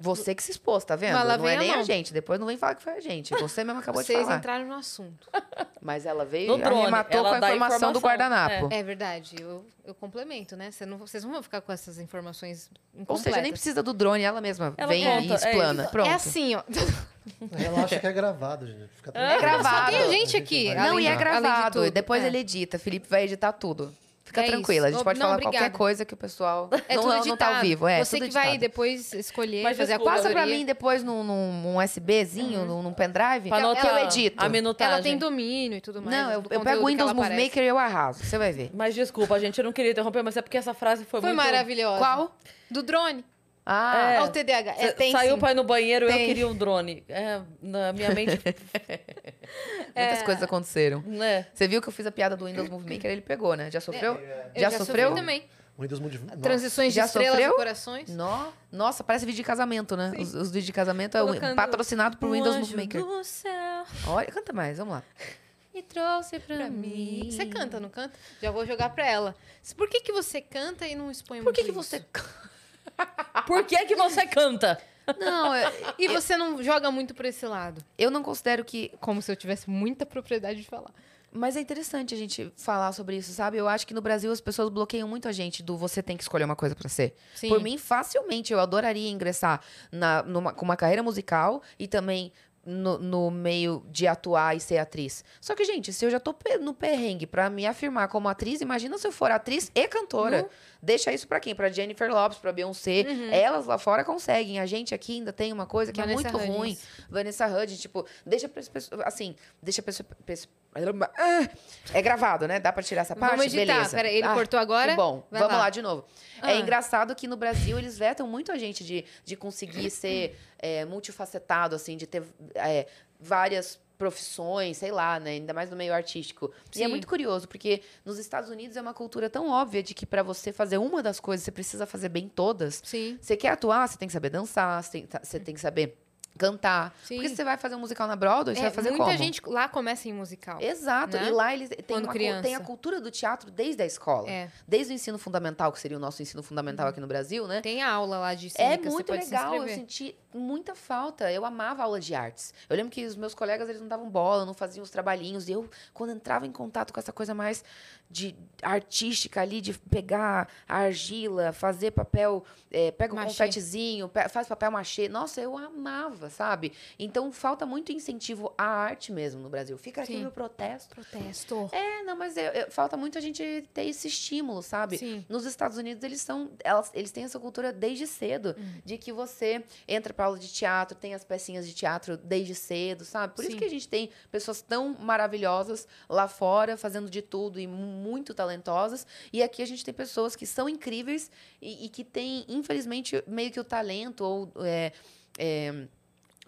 S3: Você que se expôs, tá vendo?
S2: Mas
S3: Não é
S2: a
S3: nem a
S2: mão.
S3: gente. Depois não vem falar que foi a gente. Você mesmo acabou de
S2: Vocês
S3: falar.
S2: entraram no assunto.
S3: Mas ela veio e arrematou
S1: ela
S3: com a
S1: dá
S3: informação, do
S1: informação,
S3: guardanapo.
S2: É verdade, eu, eu complemento, né? Você não, vocês não vão ficar com essas informações
S3: Ou
S2: incompletas.
S3: seja, nem precisa do drone, ela mesma
S1: Ela
S3: vem
S1: conta,
S3: e
S1: é
S3: explana.
S1: isso.
S3: Pronto.
S2: É assim, ó.
S7: Ela acha que é gravado, gente. Fica
S3: É gravado.
S2: Só tem gente aqui.
S3: Não,
S2: além
S3: e é
S2: de- além de
S3: gravado.
S2: Tudo.
S3: depois
S2: É.
S3: ele edita. Felipe vai editar tudo. Fica
S2: É
S3: tranquila. A
S2: isso.
S3: gente pode
S2: Não,
S3: falar qualquer
S2: obrigada.
S3: coisa que o pessoal
S2: É
S3: não,
S2: tudo
S3: não tá ao vivo. É,
S2: Você
S3: tudo
S2: que vai
S3: editado.
S2: depois escolher,
S1: Mas
S2: fazer
S1: desculpa,
S3: Passa pra
S2: curadoria.
S3: mim depois num, num, num SBzinho, num, num pendrive,
S1: Pra
S3: que
S1: anotar
S3: eu edito.
S1: a minutagem.
S2: Ela tem domínio e tudo mais.
S3: Não, eu,
S2: do
S3: eu
S2: conteúdo
S3: pego o
S2: que
S3: Windows
S2: ela
S3: Movie
S2: aparece.
S3: Maker e eu arraso. Você vai ver.
S1: Mas desculpa, gente, eu não queria interromper, mas é porque essa frase foi,
S2: Foi
S1: muito...
S2: maravilhosa.
S3: Qual?
S2: Do drone.
S3: Ah,
S1: É.
S2: O TDAH. É, tem
S1: saiu
S2: sim.
S1: pra ir no banheiro eu
S2: Tem.
S1: queria um drone. É, na minha mente,
S3: muitas coisas aconteceram.
S1: né?
S3: Você viu que eu fiz a piada do Windows Movie Maker, ele pegou, né? Já sofreu?
S2: Eu
S3: Já,
S2: sofri
S3: sofreu?
S2: também.
S7: O Windows Movie Nossa.
S2: Transições de
S3: Já
S2: estrelas
S3: sofreu?
S2: e corações.
S3: No- Nossa, parece vídeo de casamento, né? Os, os vídeos de casamento é
S2: Colocando
S3: patrocinado por
S2: Um
S3: Windows
S2: anjo
S3: Movie Maker.
S2: do céu
S3: Olha, canta mais, vamos lá.
S2: e trouxe pra, mim. Você canta, não canta? Já vou jogar pra ela. Por que, que você canta e não expõe
S3: Por que, que você.
S2: isso?
S1: Por que que você canta?
S3: Não, eu,
S2: E você não joga muito pra esse lado?
S3: eu não considero que.
S2: Como se eu tivesse muita propriedade de falar.
S3: Mas é interessante a gente falar sobre isso, sabe? Eu acho que no Brasil as pessoas bloqueiam muito a gente do você tem que escolher uma coisa pra ser.
S2: Sim.
S3: Por mim, facilmente, eu adoraria ingressar na, numa, com uma carreira musical e também no, no meio de atuar e ser atriz. Só que, gente, se eu já tô no perrengue pra me afirmar como atriz, imagina se eu for atriz e cantora. Deixa isso pra quem? Pra Jennifer Lopes, pra Beyoncé. Elas lá fora conseguem. A gente aqui ainda tem uma coisa que
S2: Uhum. Vanessa
S3: é muito ruim. Vanessa Hudgens, tipo, deixa pra pessoas. Assim, deixa a pessoa. Ah! É gravado, né? Dá pra tirar essa parte?
S2: Vamos editar.
S3: Beleza.
S2: Pera, ele
S3: Ah,
S2: cortou agora?
S3: Bom.
S2: Vai
S3: Vamos
S2: lá.
S3: lá. de novo.
S2: Ah.
S3: É engraçado que no Brasil eles vetam muito a gente de, de conseguir ser é, multifacetado, assim, de ter é, várias profissões, sei lá, né? Ainda mais no meio artístico. E é
S2: Sim.
S3: muito curioso, porque nos Estados Unidos é uma cultura tão óbvia de que pra você fazer uma das coisas, você precisa fazer bem todas.
S2: Sim.
S3: Você quer atuar, você tem que saber dançar, você tem, você tem que saber cantar.
S2: Sim.
S3: Porque se você vai fazer um musical na Broadway, você
S2: É,
S3: vai fazer
S2: muita
S3: como?
S2: gente lá começa em musical.
S3: Exato.
S2: né?
S3: E lá eles têm,
S2: Quando
S3: uma,
S2: criança.
S3: tem a cultura do teatro desde a escola.
S2: É.
S3: Desde o ensino fundamental, que seria o nosso ensino fundamental aqui no Brasil, né?
S2: Tem aula lá de
S3: É
S2: cívica, você
S3: muito legal, eu senti muita falta. Eu amava aula de artes. Eu lembro que os meus colegas, eles não davam bola, não faziam os trabalhinhos. E eu, quando entrava em contato com essa coisa mais de artística ali, de pegar a argila, fazer papel, é, pega
S2: Machê.
S3: confetezinho, pe- faz papel machê. Nossa, eu amava, sabe? Então, falta muito incentivo à arte mesmo no Brasil. Fica aqui
S2: Sim.
S3: meu protesto.
S2: Protesto.
S3: É, não, mas eu- eu- falta muito a gente ter esse estímulo, sabe?
S2: Sim.
S3: Nos Estados Unidos, eles são. Elas, eles têm essa cultura desde cedo.
S2: Hum.
S3: De que você entra pra aula de teatro, tem as pecinhas de teatro desde cedo, sabe? Por
S2: Sim.
S3: isso que a gente tem pessoas tão maravilhosas lá fora, fazendo de tudo e mu- muito talentosas. E aqui a gente tem pessoas que são incríveis e, e que têm, infelizmente, meio que o talento ou. é, é,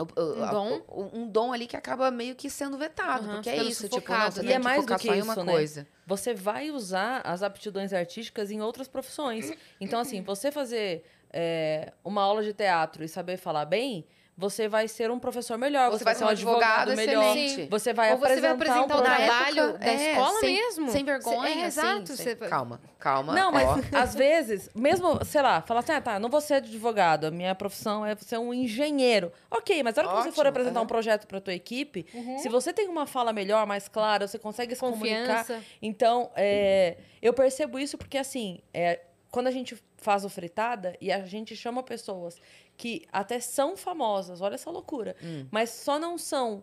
S2: Um dom?
S3: um dom ali que acaba meio que sendo vetado.
S2: Aham,
S3: porque é isso, tipo, não,
S2: sufocado, né?
S3: tem
S1: E é mais do que isso,
S3: uma
S1: né?
S3: coisa.
S1: Você vai usar as aptidões artísticas em outras profissões. Então, assim, você fazer é, uma aula de teatro e saber falar bem, você vai ser um professor melhor.
S3: Você vai ser um
S1: advogado,
S3: advogado
S1: melhor.
S3: excelente.
S1: Você vai
S2: Ou você vai
S1: apresentar,
S2: apresentar
S1: um
S2: trabalho
S3: época,
S2: da
S3: é,
S2: escola
S3: sem-
S2: mesmo.
S3: Sem vergonha,
S2: É,
S3: assim,
S2: exato.
S3: sem-
S2: Você-
S3: Calma, calma.
S1: Não, mas
S3: ó.
S1: às vezes, mesmo, sei lá, falar assim, ah, tá, não vou ser advogado, a minha profissão é ser um engenheiro. Ok, mas na hora que você for
S3: Ótimo,
S1: apresentar um projeto pra tua equipe, se você tem uma fala melhor, mais clara, você consegue se comunicar.
S2: Confiança.
S1: Então, é, eu percebo isso porque, assim, é, quando a gente faz o fritada e a gente chama pessoas que até são famosas, olha essa loucura, mas só não são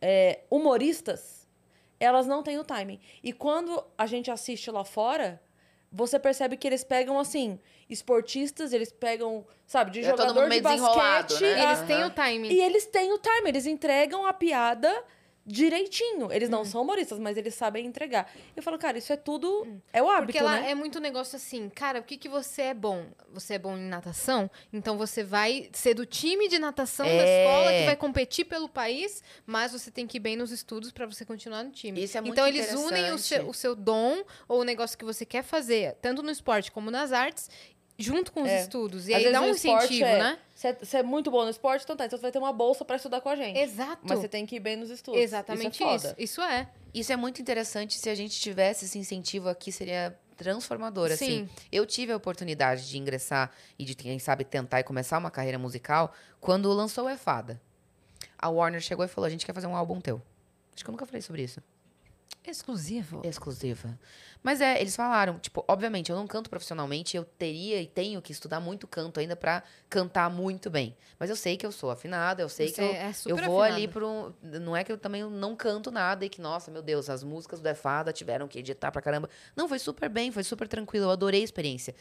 S1: é, humoristas, elas não têm o timing. E quando a gente assiste lá fora, você percebe que eles pegam, assim, esportistas, eles pegam, sabe, de
S3: É
S1: jogador de basquete.
S3: né?
S1: a-
S2: Eles têm o timing.
S1: e eles têm o time, eles entregam a piada direitinho. Eles
S2: Hum.
S1: não são humoristas, mas eles sabem entregar. Eu falo, cara, isso é tudo. É o hábito,
S2: Porque lá
S1: né?
S2: é muito negócio assim, cara, o que, que você é bom? Você é bom em natação? Então você vai ser do time de natação da
S3: É.
S2: escola que vai competir pelo país, mas você tem que ir bem nos estudos pra você continuar no time.
S3: Isso é muito
S2: então eles unem o seu, o seu dom ou o negócio que você quer fazer, tanto no esporte como nas artes, junto com os
S1: É.
S2: estudos. E
S1: Às
S2: aí
S1: vezes
S2: dá um incentivo,
S1: é,
S2: né?
S1: Você é, você é muito bom no esporte, então tá. Então você vai ter uma bolsa pra estudar com a gente.
S2: Exato.
S1: Mas você tem que ir bem nos estudos.
S2: Exatamente
S1: isso. é
S2: isso. Isso é.
S3: Isso é muito interessante. Se a gente tivesse esse incentivo aqui, seria transformador, assim.
S2: Sim.
S3: Eu tive a oportunidade de ingressar e de, quem sabe, tentar e começar uma carreira musical quando lançou o É Fada. A Warner chegou e falou, a gente quer fazer um álbum teu. Acho que eu nunca falei sobre isso.
S2: Exclusivo.
S3: Exclusiva. Mas é, eles falaram, tipo, obviamente, eu não canto profissionalmente, eu teria e tenho que estudar muito canto ainda pra cantar muito bem. Mas eu sei que eu sou afinada, eu sei
S2: Você
S3: que eu,
S2: é
S3: eu vou
S2: afinado.
S3: ali pro. Não é que eu também não canto nada e que, nossa, meu Deus, as músicas do Defada tiveram que editar pra caramba. Não, foi super bem, foi super tranquilo, eu adorei a experiência.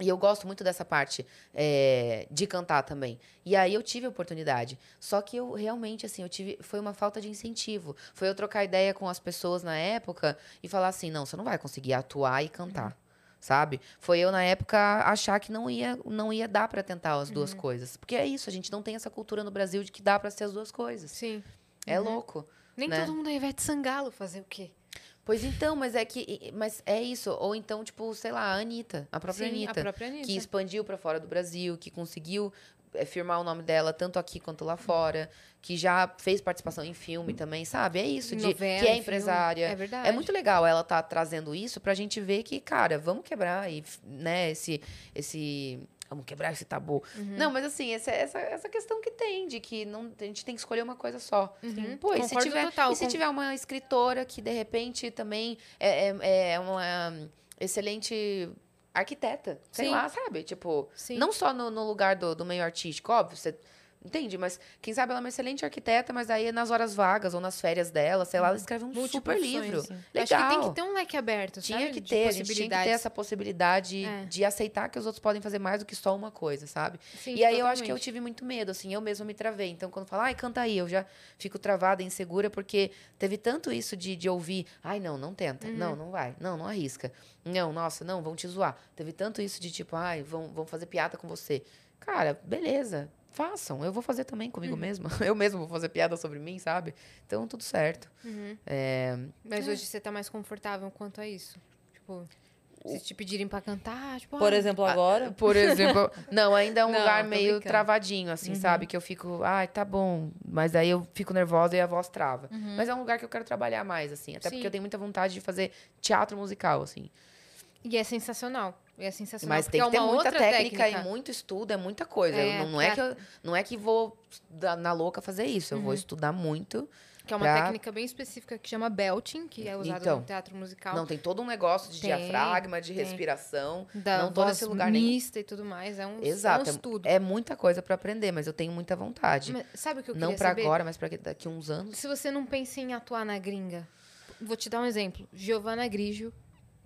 S3: E eu gosto muito dessa parte é, de cantar também. E aí eu tive a oportunidade. Só que eu realmente, assim, eu tive. Foi uma falta de incentivo. Foi eu trocar ideia com as pessoas na época e falar assim: não, você não vai conseguir atuar e cantar. Sabe? Foi eu, na época, achar que não ia, não ia dar pra tentar as duas coisas. Porque é isso, a gente não tem essa cultura no Brasil de que dá pra ser as duas coisas.
S2: Sim.
S3: É louco.
S2: Nem
S3: né?
S2: todo mundo é Ivete Sangalo fazer o quê?
S3: Pois então, mas é que. Mas é isso. Ou então, tipo, sei lá, a Anitta, a própria
S2: Sim,
S3: Anitta.
S2: a própria Anitta.
S3: que expandiu para fora do Brasil, que conseguiu eh, firmar o nome dela tanto aqui quanto lá fora, que já fez participação em filme também, sabe? É isso, de,
S2: novela,
S3: que é
S2: em filme.
S3: empresária.
S2: É verdade.
S3: É muito legal ela estar trazendo isso pra gente ver que, cara, vamos quebrar e, né, esse esse vamos quebrar esse tabu.
S2: Uhum.
S3: Não, mas assim, essa, essa, essa questão que tem de que não, a gente tem que escolher uma coisa só.
S2: Uhum.
S3: Pô, e se, tiver,
S2: total,
S3: e se
S2: con-
S3: tiver uma escritora que, de repente, também é, é, é uma excelente arquiteta, sei
S2: Sim.
S3: lá, sabe? Tipo,
S2: Sim.
S3: não só no, no lugar do, do meio artístico, óbvio, você entende? Mas quem sabe ela é uma excelente arquiteta, mas aí nas horas vagas ou nas férias dela, sei lá, ela escreve um super livro.
S2: sim.
S3: Legal.
S2: Acho que tem que ter um leque aberto,
S3: Tinha
S2: sabe?
S3: que ter, a gente tinha que ter essa possibilidade
S2: É.
S3: de aceitar que os outros podem fazer mais do que só uma coisa, sabe?
S2: Sim,
S3: e aí eu acho que eu
S2: totalmente.
S3: tive muito medo, assim, eu mesma me travei. Então, quando fala, ai, canta aí, eu já fico travada, insegura, porque teve tanto isso de, de ouvir, ai, não, não tenta,
S2: Uhum.
S3: não, não vai, não, não arrisca. Não, nossa, não, vão te zoar. Teve tanto isso de tipo, ai, vão, vão fazer piada com você. Cara, beleza, façam, eu vou fazer também comigo
S2: Uhum.
S3: mesma. Eu mesma vou fazer piada sobre mim, sabe? Então, tudo certo.
S2: Uhum.
S3: É,
S2: Mas hoje você tá mais confortável quanto a isso? Tipo, se te pedirem pra cantar, tipo...
S1: Por
S2: ah,
S1: exemplo, agora.
S3: Por exemplo, não, ainda é um
S2: Não,
S3: lugar meio
S2: brincando.
S3: travadinho, assim, sabe? Que eu fico, ai, tá bom. Mas aí eu fico nervosa e a voz trava. Mas é um lugar que eu quero trabalhar mais, assim. Até
S2: Sim.
S3: porque eu tenho muita vontade de fazer teatro musical, assim.
S2: E é sensacional. É sensacional.
S3: Mas tem que
S2: é
S3: ter muita
S2: outra
S3: técnica, e muito estudo, é muita coisa. Eu
S2: É,
S3: não, não é que eu, não é que vou na louca fazer isso. Eu vou estudar muito.
S2: Que é uma
S3: pra-
S2: técnica bem específica que chama belting, que é usada
S3: Então.
S2: no teatro musical.
S3: Não, tem todo um negócio de
S2: Tem,
S3: diafragma, de
S2: tem.
S3: respiração.
S2: da
S3: não tô
S2: voz
S3: nesse lugar nenhum.
S2: mista e tudo mais. É um,
S3: Exato.
S2: é um estudo.
S3: É muita coisa pra aprender, mas eu tenho muita vontade.
S2: Mas sabe o que eu
S3: não
S2: saber?
S3: agora, mas pra daqui a uns anos.
S2: Se você não pensa em atuar na gringa, vou te dar um exemplo. Giovanna Grigio,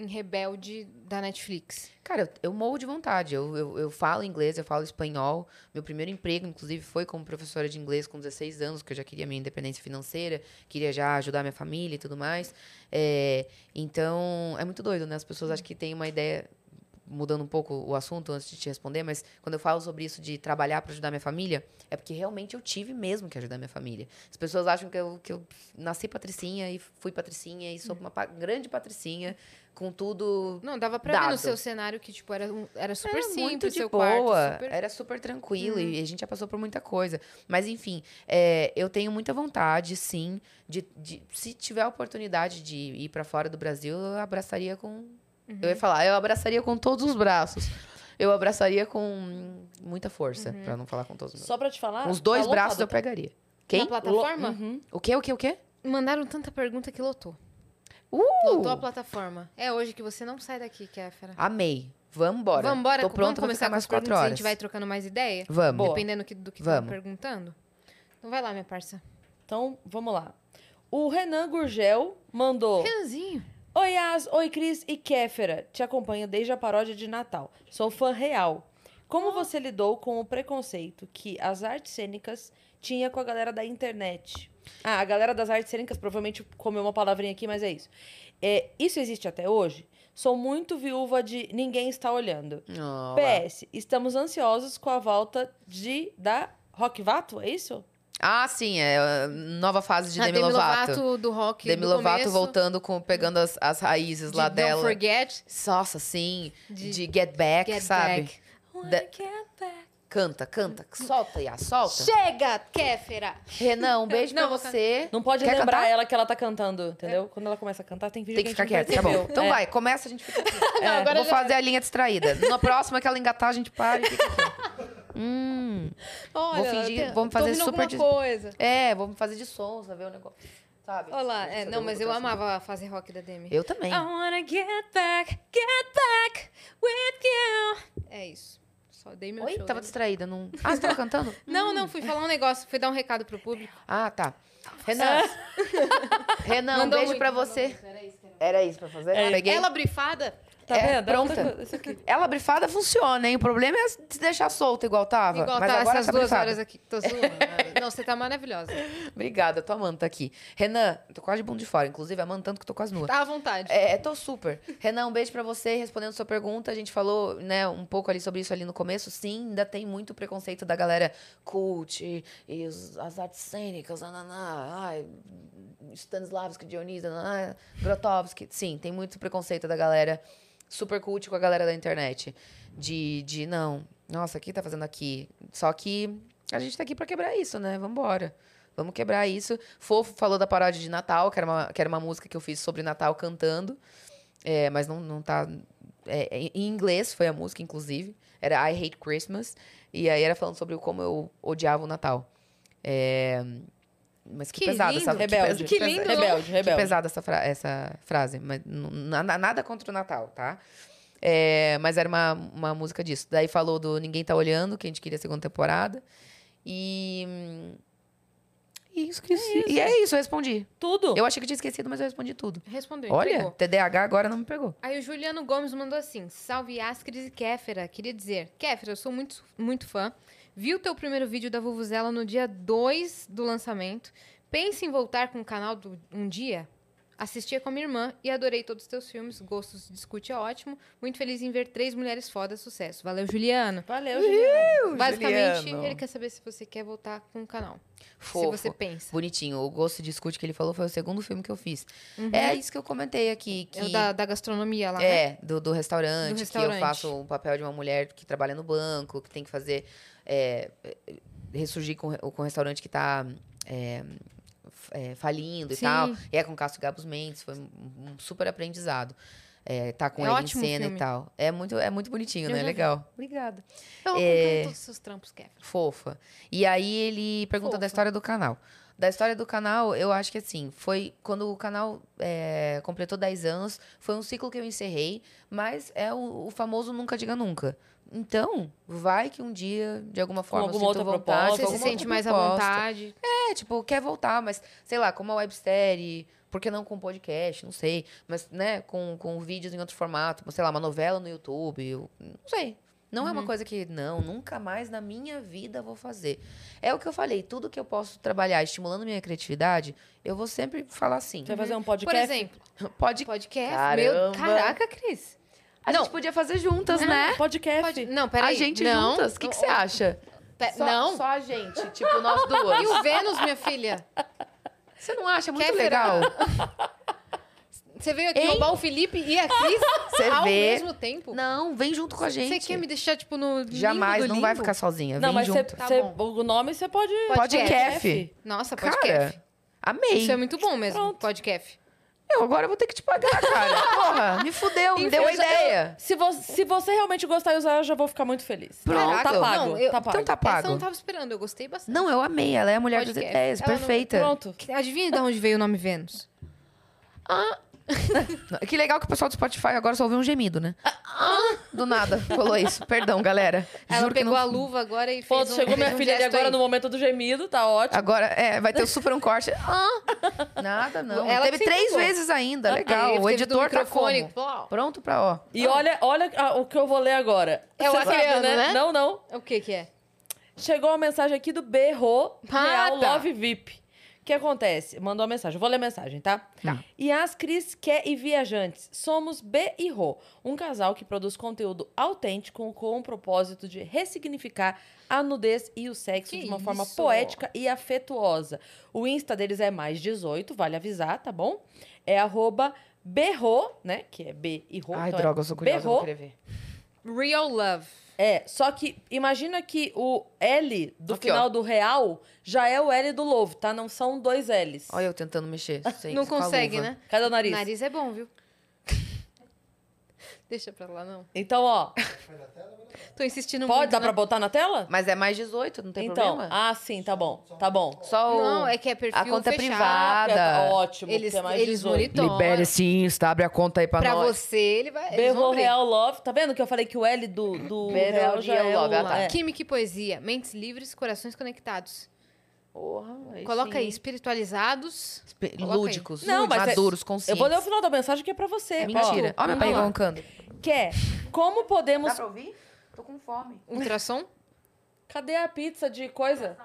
S2: em Rebelde, da Netflix.
S3: Cara, eu, eu morro de vontade. Eu, eu, eu falo inglês, eu falo espanhol. Meu primeiro emprego, inclusive, foi como professora de inglês com 16 anos, porque eu já queria minha independência financeira, queria já ajudar minha família e tudo mais. É, então, é muito doido, né? As pessoas acham que têm uma ideia. Mudando um pouco o assunto antes de te responder, mas quando eu falo sobre isso de trabalhar para ajudar minha família, é porque realmente eu tive mesmo que ajudar minha família. As pessoas acham que eu, que eu nasci patricinha e fui patricinha e sou uma pa- grande patricinha, com tudo
S2: Não, dava pra ver no
S3: Dado.
S2: seu cenário que, tipo, era, um- era super
S3: era
S2: simples,
S3: muito de
S2: seu
S3: boa,
S2: quarto. Super...
S3: era super tranquilo e a gente já passou por muita coisa. Mas enfim, é, eu tenho muita vontade, sim, de, de- se tiver a oportunidade de ir pra fora do Brasil, eu abraçaria com, eu ia falar, eu abraçaria com todos os braços. Eu abraçaria com muita força, pra não falar com todos os meus.
S1: Só pra te falar.
S3: Com os dois
S1: tá
S3: braços eu
S1: lotado.
S3: pegaria. Quem?
S2: Na plataforma?
S1: Uhum.
S3: O quê? O quê? O quê?
S2: Mandaram tanta pergunta que lotou.
S3: Uh!
S2: Lotou a plataforma. É hoje que você não sai daqui, Kéfera.
S3: Amei. Vamos embora.
S2: Vamos embora?
S3: Tô
S2: vamos
S3: pronto, vou
S2: começar com
S3: mais quatro
S2: e a
S3: horas.
S2: gente vai trocando mais ideia?
S3: Vamos.
S1: Boa.
S2: Dependendo que- do que estão perguntando. Então vai lá, minha parça.
S1: Então, vamos lá. O Renan Gurgel mandou...
S2: Renanzinho.
S1: Oi, As, oi, Cris e Kéfera. Te acompanho desde a paródia de Natal. Sou fã real. Como você lidou com o preconceito que as artes cênicas tinha com a galera da internet? Ah, a galera das artes cênicas provavelmente comeu uma palavrinha aqui, mas é isso. É, isso existe até hoje? Sou muito viúva de Ninguém Está Olhando.
S3: Oh.
S1: PS, estamos ansiosos com a volta de da Rock Vato, é isso?
S3: Ah, sim, é a nova fase de
S2: a
S3: Demi, Lovato.
S2: do rock
S3: Demi
S2: do
S3: Lovato
S2: começo,
S3: voltando com pegando as, as raízes
S2: de
S3: lá
S2: Don't
S3: dela.
S2: Forget.
S3: Nossa, sim,
S2: De-
S3: de, Get Back,
S2: Get
S3: sabe?
S2: Back.
S3: Da- Canta, canta, solta, Iá, solta.
S2: Chega, Kéfera!
S3: Renan, um beijo
S2: Não,
S3: pra você.
S1: Não pode
S3: Quer
S1: lembrar
S3: cantar?
S1: ela que ela tá cantando, entendeu? Quando ela começa a cantar, tem vídeo
S3: Tem que
S1: a
S3: ficar quieto, tá bom. Então
S1: É.
S3: vai, começa, a gente fica aqui.
S2: Não, agora
S3: Vou
S2: já-
S3: fazer a linha distraída. Na próxima que ela engatar, a gente para e fica aqui. Hum.
S2: Olha,
S3: fingir-
S2: tem-
S3: vamos fazer super de-
S2: coisa.
S3: É, vamos fazer de sons, ver o negócio. Sabe?
S2: Olha lá,
S3: Deixa
S2: é, não, mas eu amava fazer rock da Demi.
S3: Eu também.
S2: I wanna get back, get back with you. É isso. Só dei meu
S3: Oi,
S2: show.
S3: tava
S2: lembra?
S3: distraída. Não... Ah, você tava cantando?
S2: Não, não, fui falar um negócio, fui dar um recado pro público.
S3: Ah, tá. Renan. Renan, um beijo
S2: muito,
S3: pra você.
S2: muito, era isso era.
S3: Era isso pra fazer?
S1: É.
S3: Peguei.
S2: Ela brifada,
S1: Tá
S3: É,
S1: vendo?
S3: pronta.
S1: Isso aqui.
S3: Ela brifada funciona, hein? O problema é se deixar solta igual tava.
S2: igual
S3: Mas
S2: tá
S3: agora
S2: essas
S3: tá
S2: duas
S3: brifada.
S2: horas aqui. Tô zoando. não, você tá maravilhosa.
S3: Obrigada, tô amando tá aqui. Renan, tô quase de bunda de fora. Inclusive, amando tanto que tô quase nua.
S2: Tá à vontade.
S3: É, tô super. Renan, um beijo pra você. Respondendo sua pergunta, a gente falou, né, um pouco ali sobre isso ali no começo. Sim, ainda tem muito preconceito da galera cult e, e os- as artes cênicas, ananá, ai, Stanislavski, Dionísio, ananá, Grotowski. Sim, tem muito preconceito da galera super cult com a galera da internet. De, de não, nossa, o que tá fazendo aqui? Só que a gente tá aqui pra quebrar isso, né? Vambora. Vamos quebrar isso. Fofo falou da paródia de Natal, que era uma, que era uma música que eu fiz sobre Natal cantando. É, mas não, não tá. é, é, em inglês foi a música, inclusive. Era I Hate Christmas. E aí era falando sobre como eu odiava o Natal. É, mas que,
S2: Que
S3: pesada
S2: lindo.
S3: essa
S1: Rebelde.
S2: Que lindo,
S3: é,
S1: Rebelde,
S3: que
S1: rebelde.
S3: pesada essa, fra- essa frase. Mas nada, nada contra o Natal, tá? É, mas era uma, uma música disso. Daí falou do Ninguém Tá Olhando, que a gente queria a segunda temporada. E. E, isso, que- e é isso, eu respondi.
S1: Tudo.
S3: Eu achei que eu tinha esquecido, mas eu respondi tudo.
S2: Respondeu.
S3: Olha,
S2: entregou.
S3: TDAH agora não me pegou.
S2: Aí o Juliano Gomes mandou assim: Salve Ascris e Kéfera. Queria dizer, Kéfera, eu sou muito, muito fã. Vi o teu primeiro vídeo da Vuvuzela no dia 2 do lançamento. Pensa em voltar com o canal do, um dia? Assistia com a minha irmã e adorei todos os teus filmes. Gostos discute é ótimo. Muito feliz em ver três mulheres fodas. Sucesso. Valeu, Juliano.
S1: Valeu, Juliana.
S2: Basicamente,
S3: Juliano.
S2: ele quer saber se você quer voltar com o canal.
S3: Fofo.
S2: Se você pensa.
S3: Bonitinho. O Gosto Discute que ele falou foi o segundo filme que eu fiz. É isso que eu comentei aqui. Que
S2: É da, da gastronomia lá, né?
S3: É, do, do restaurante,
S2: Do
S3: que
S2: restaurante.
S3: eu faço o papel de uma mulher que trabalha no banco, que tem que fazer. É, é, ressurgir com, com o restaurante que tá é, é, falindo
S2: Sim.
S3: e tal. E é com o Cássio Gabos Mendes, foi um, um super aprendizado. É, tá com
S2: É
S3: ele em cena
S2: filme.
S3: e tal. É muito, é muito bonitinho,
S2: Eu
S3: né?
S2: já vi.
S3: Legal. Obrigada.
S2: Eu
S3: É.
S2: todos os seus trampos, Kéfera.
S3: Fofa. E aí ele pergunta
S2: Fofa.
S3: da história do canal. Da história do canal, eu acho que assim, foi quando o canal é, completou 10 anos, foi um ciclo que eu encerrei, mas é o, o famoso nunca diga nunca. Então, vai que um dia, de alguma forma,
S1: alguma outra
S3: vontade.
S1: proposta,
S2: Você se sente mais à
S3: proposta.
S2: vontade.
S3: É, tipo, quer voltar, mas, sei lá, como a websérie, por que não com podcast? Não sei. Mas, né, com, com vídeos em outro formato, sei lá, uma novela no YouTube, eu, não sei. Não é uma coisa que, não, nunca mais na minha vida vou fazer. É o que eu falei, tudo que eu posso trabalhar estimulando minha criatividade, eu vou sempre falar assim.
S1: Você vai fazer um
S2: Por
S1: podcast?
S2: exemplo,
S3: Pode.
S2: podcast.
S3: Caramba.
S2: Meu, caraca, Cris.
S3: A
S2: Não.
S3: gente podia fazer juntas, né?
S1: Podcast.
S2: Pode, não, peraí.
S3: a gente
S2: não,
S3: juntas. O que, que você acha?
S2: Pe-
S3: Só-
S2: não.
S3: Só a gente, tipo, nós duas.
S2: E o Vênus, minha filha?
S3: Você não acha muito
S2: Kéfera.
S3: legal?
S2: Você veio aqui
S3: Hein?
S2: roubar o Felipe e a Cris
S3: Você
S2: ao
S3: vê.
S2: mesmo tempo?
S3: Não, vem junto com a gente.
S2: Você quer me deixar, tipo, no limbo
S3: Jamais,
S2: do
S3: não vai ficar sozinha.
S1: Não,
S3: vem
S1: mas
S3: junto.
S2: Tá
S1: você-
S2: bom.
S1: o nome você pode...
S3: Podcast.
S2: Nossa, pode
S3: Cara, amei.
S2: Isso é muito bom mesmo,
S1: Pronto.
S2: podcast.
S3: Eu agora vou ter que te pagar, cara. Porra, me fudeu, me deu a
S1: Eu
S3: ideia.
S1: Se você, se você realmente gostar e usar, eu já vou ficar muito feliz.
S3: Pronto.
S1: Tá pago.
S2: Não, eu-
S1: tá pago.
S3: Então tá
S2: Essa eu
S3: pago.
S2: não tava esperando, eu gostei bastante.
S3: Não, eu amei. Ela é a mulher das
S2: Podcast.
S3: ideias.
S2: Ela não-
S3: Perfeita.
S1: Pronto.
S2: Adivinha de onde veio o nome Vênus?
S3: Que legal que o pessoal do Spotify agora só ouviu um gemido, né? Do nada, falou isso. Perdão, galera.
S2: Ela
S3: Juro que
S2: pegou
S3: não-
S2: a luva agora e
S1: Pô,
S2: fez um,
S1: chegou minha
S2: um
S1: filha ali agora
S2: aí.
S1: no momento do gemido, tá ótimo.
S3: Agora, é, vai ter super um corte. Ah, nada, não.
S2: Ela
S3: Teve três
S2: pegou.
S3: vezes ainda.
S2: Aí
S3: Legal. O editor tá como? Pronto pra, ó.
S1: E olha, olha ah, o que eu vou ler agora.
S2: É o Adriano, né?
S1: Não, não.
S2: O que que é?
S1: Chegou uma mensagem aqui do Berro
S2: Ah,
S1: Real
S2: tá.
S1: Love VIP. O que acontece? Mandou uma mensagem. Eu Vou ler a mensagem, tá? Tá. Yas, Cris, Ké e Viajantes. Somos B e Rô, um casal que produz conteúdo autêntico com o propósito de ressignificar a nudez e o sexo
S2: Que
S1: de uma forma
S2: isso?
S1: poética e afetuosa. O Insta deles é mais 18, vale avisar, tá bom? É arroba Berro, né? Que é B e Rô.
S3: Ai,
S1: então é
S3: droga, eu sou curiosa, eu vou
S1: Berro.
S3: ver.
S2: Real Love.
S1: É, só que imagina que o L do
S3: Aqui,
S1: final
S3: ó.
S1: do real já é o L do Love, tá? Não são dois L's.
S3: Olha eu tentando mexer. sem-
S2: Não
S3: com a
S2: consegue,
S3: luva.
S2: né?
S1: Cadê o nariz?
S2: Nariz é bom, viu? Deixa pra lá, não.
S1: Então, ó,
S2: Tô insistindo
S1: pode
S2: muito,
S1: dar
S2: né?
S1: pra botar na tela?
S3: Mas é mais 18, não tem
S1: então,
S3: problema?
S1: ah, sim, tá bom, tá bom.
S3: Só o...
S2: Não, é que é perfil
S3: A conta é
S2: fechado.
S3: privada.
S1: Tá ótimo,
S2: Eles,
S1: é mais
S2: eles
S1: 18.
S2: monitoram.
S3: Libere esse Insta, abre a conta aí pra,
S2: Pra
S3: nós.
S2: você, ele vai...
S1: Berro. Real Love. Tá vendo que eu falei que o L do, do
S3: Berro
S1: real já
S3: Real
S1: é
S3: Love,
S1: o...
S3: ah, tá.
S1: é.
S2: Química e poesia. Mentes livres, corações conectados.
S3: Porra, aí
S2: Coloca
S3: sim.
S2: aí, espiritualizados.
S3: Espe-
S2: Coloca aí.
S3: Lúdicos,
S1: Não, mas é-
S3: maduros, conscientes.
S1: Eu vou ler o final da mensagem que é pra você.
S3: É mentira. Olha meu pai roncando.
S1: Quer? Como podemos...
S3: ouvir? Tô com fome.
S2: Ultrassom.
S1: Cadê a pizza de coisa?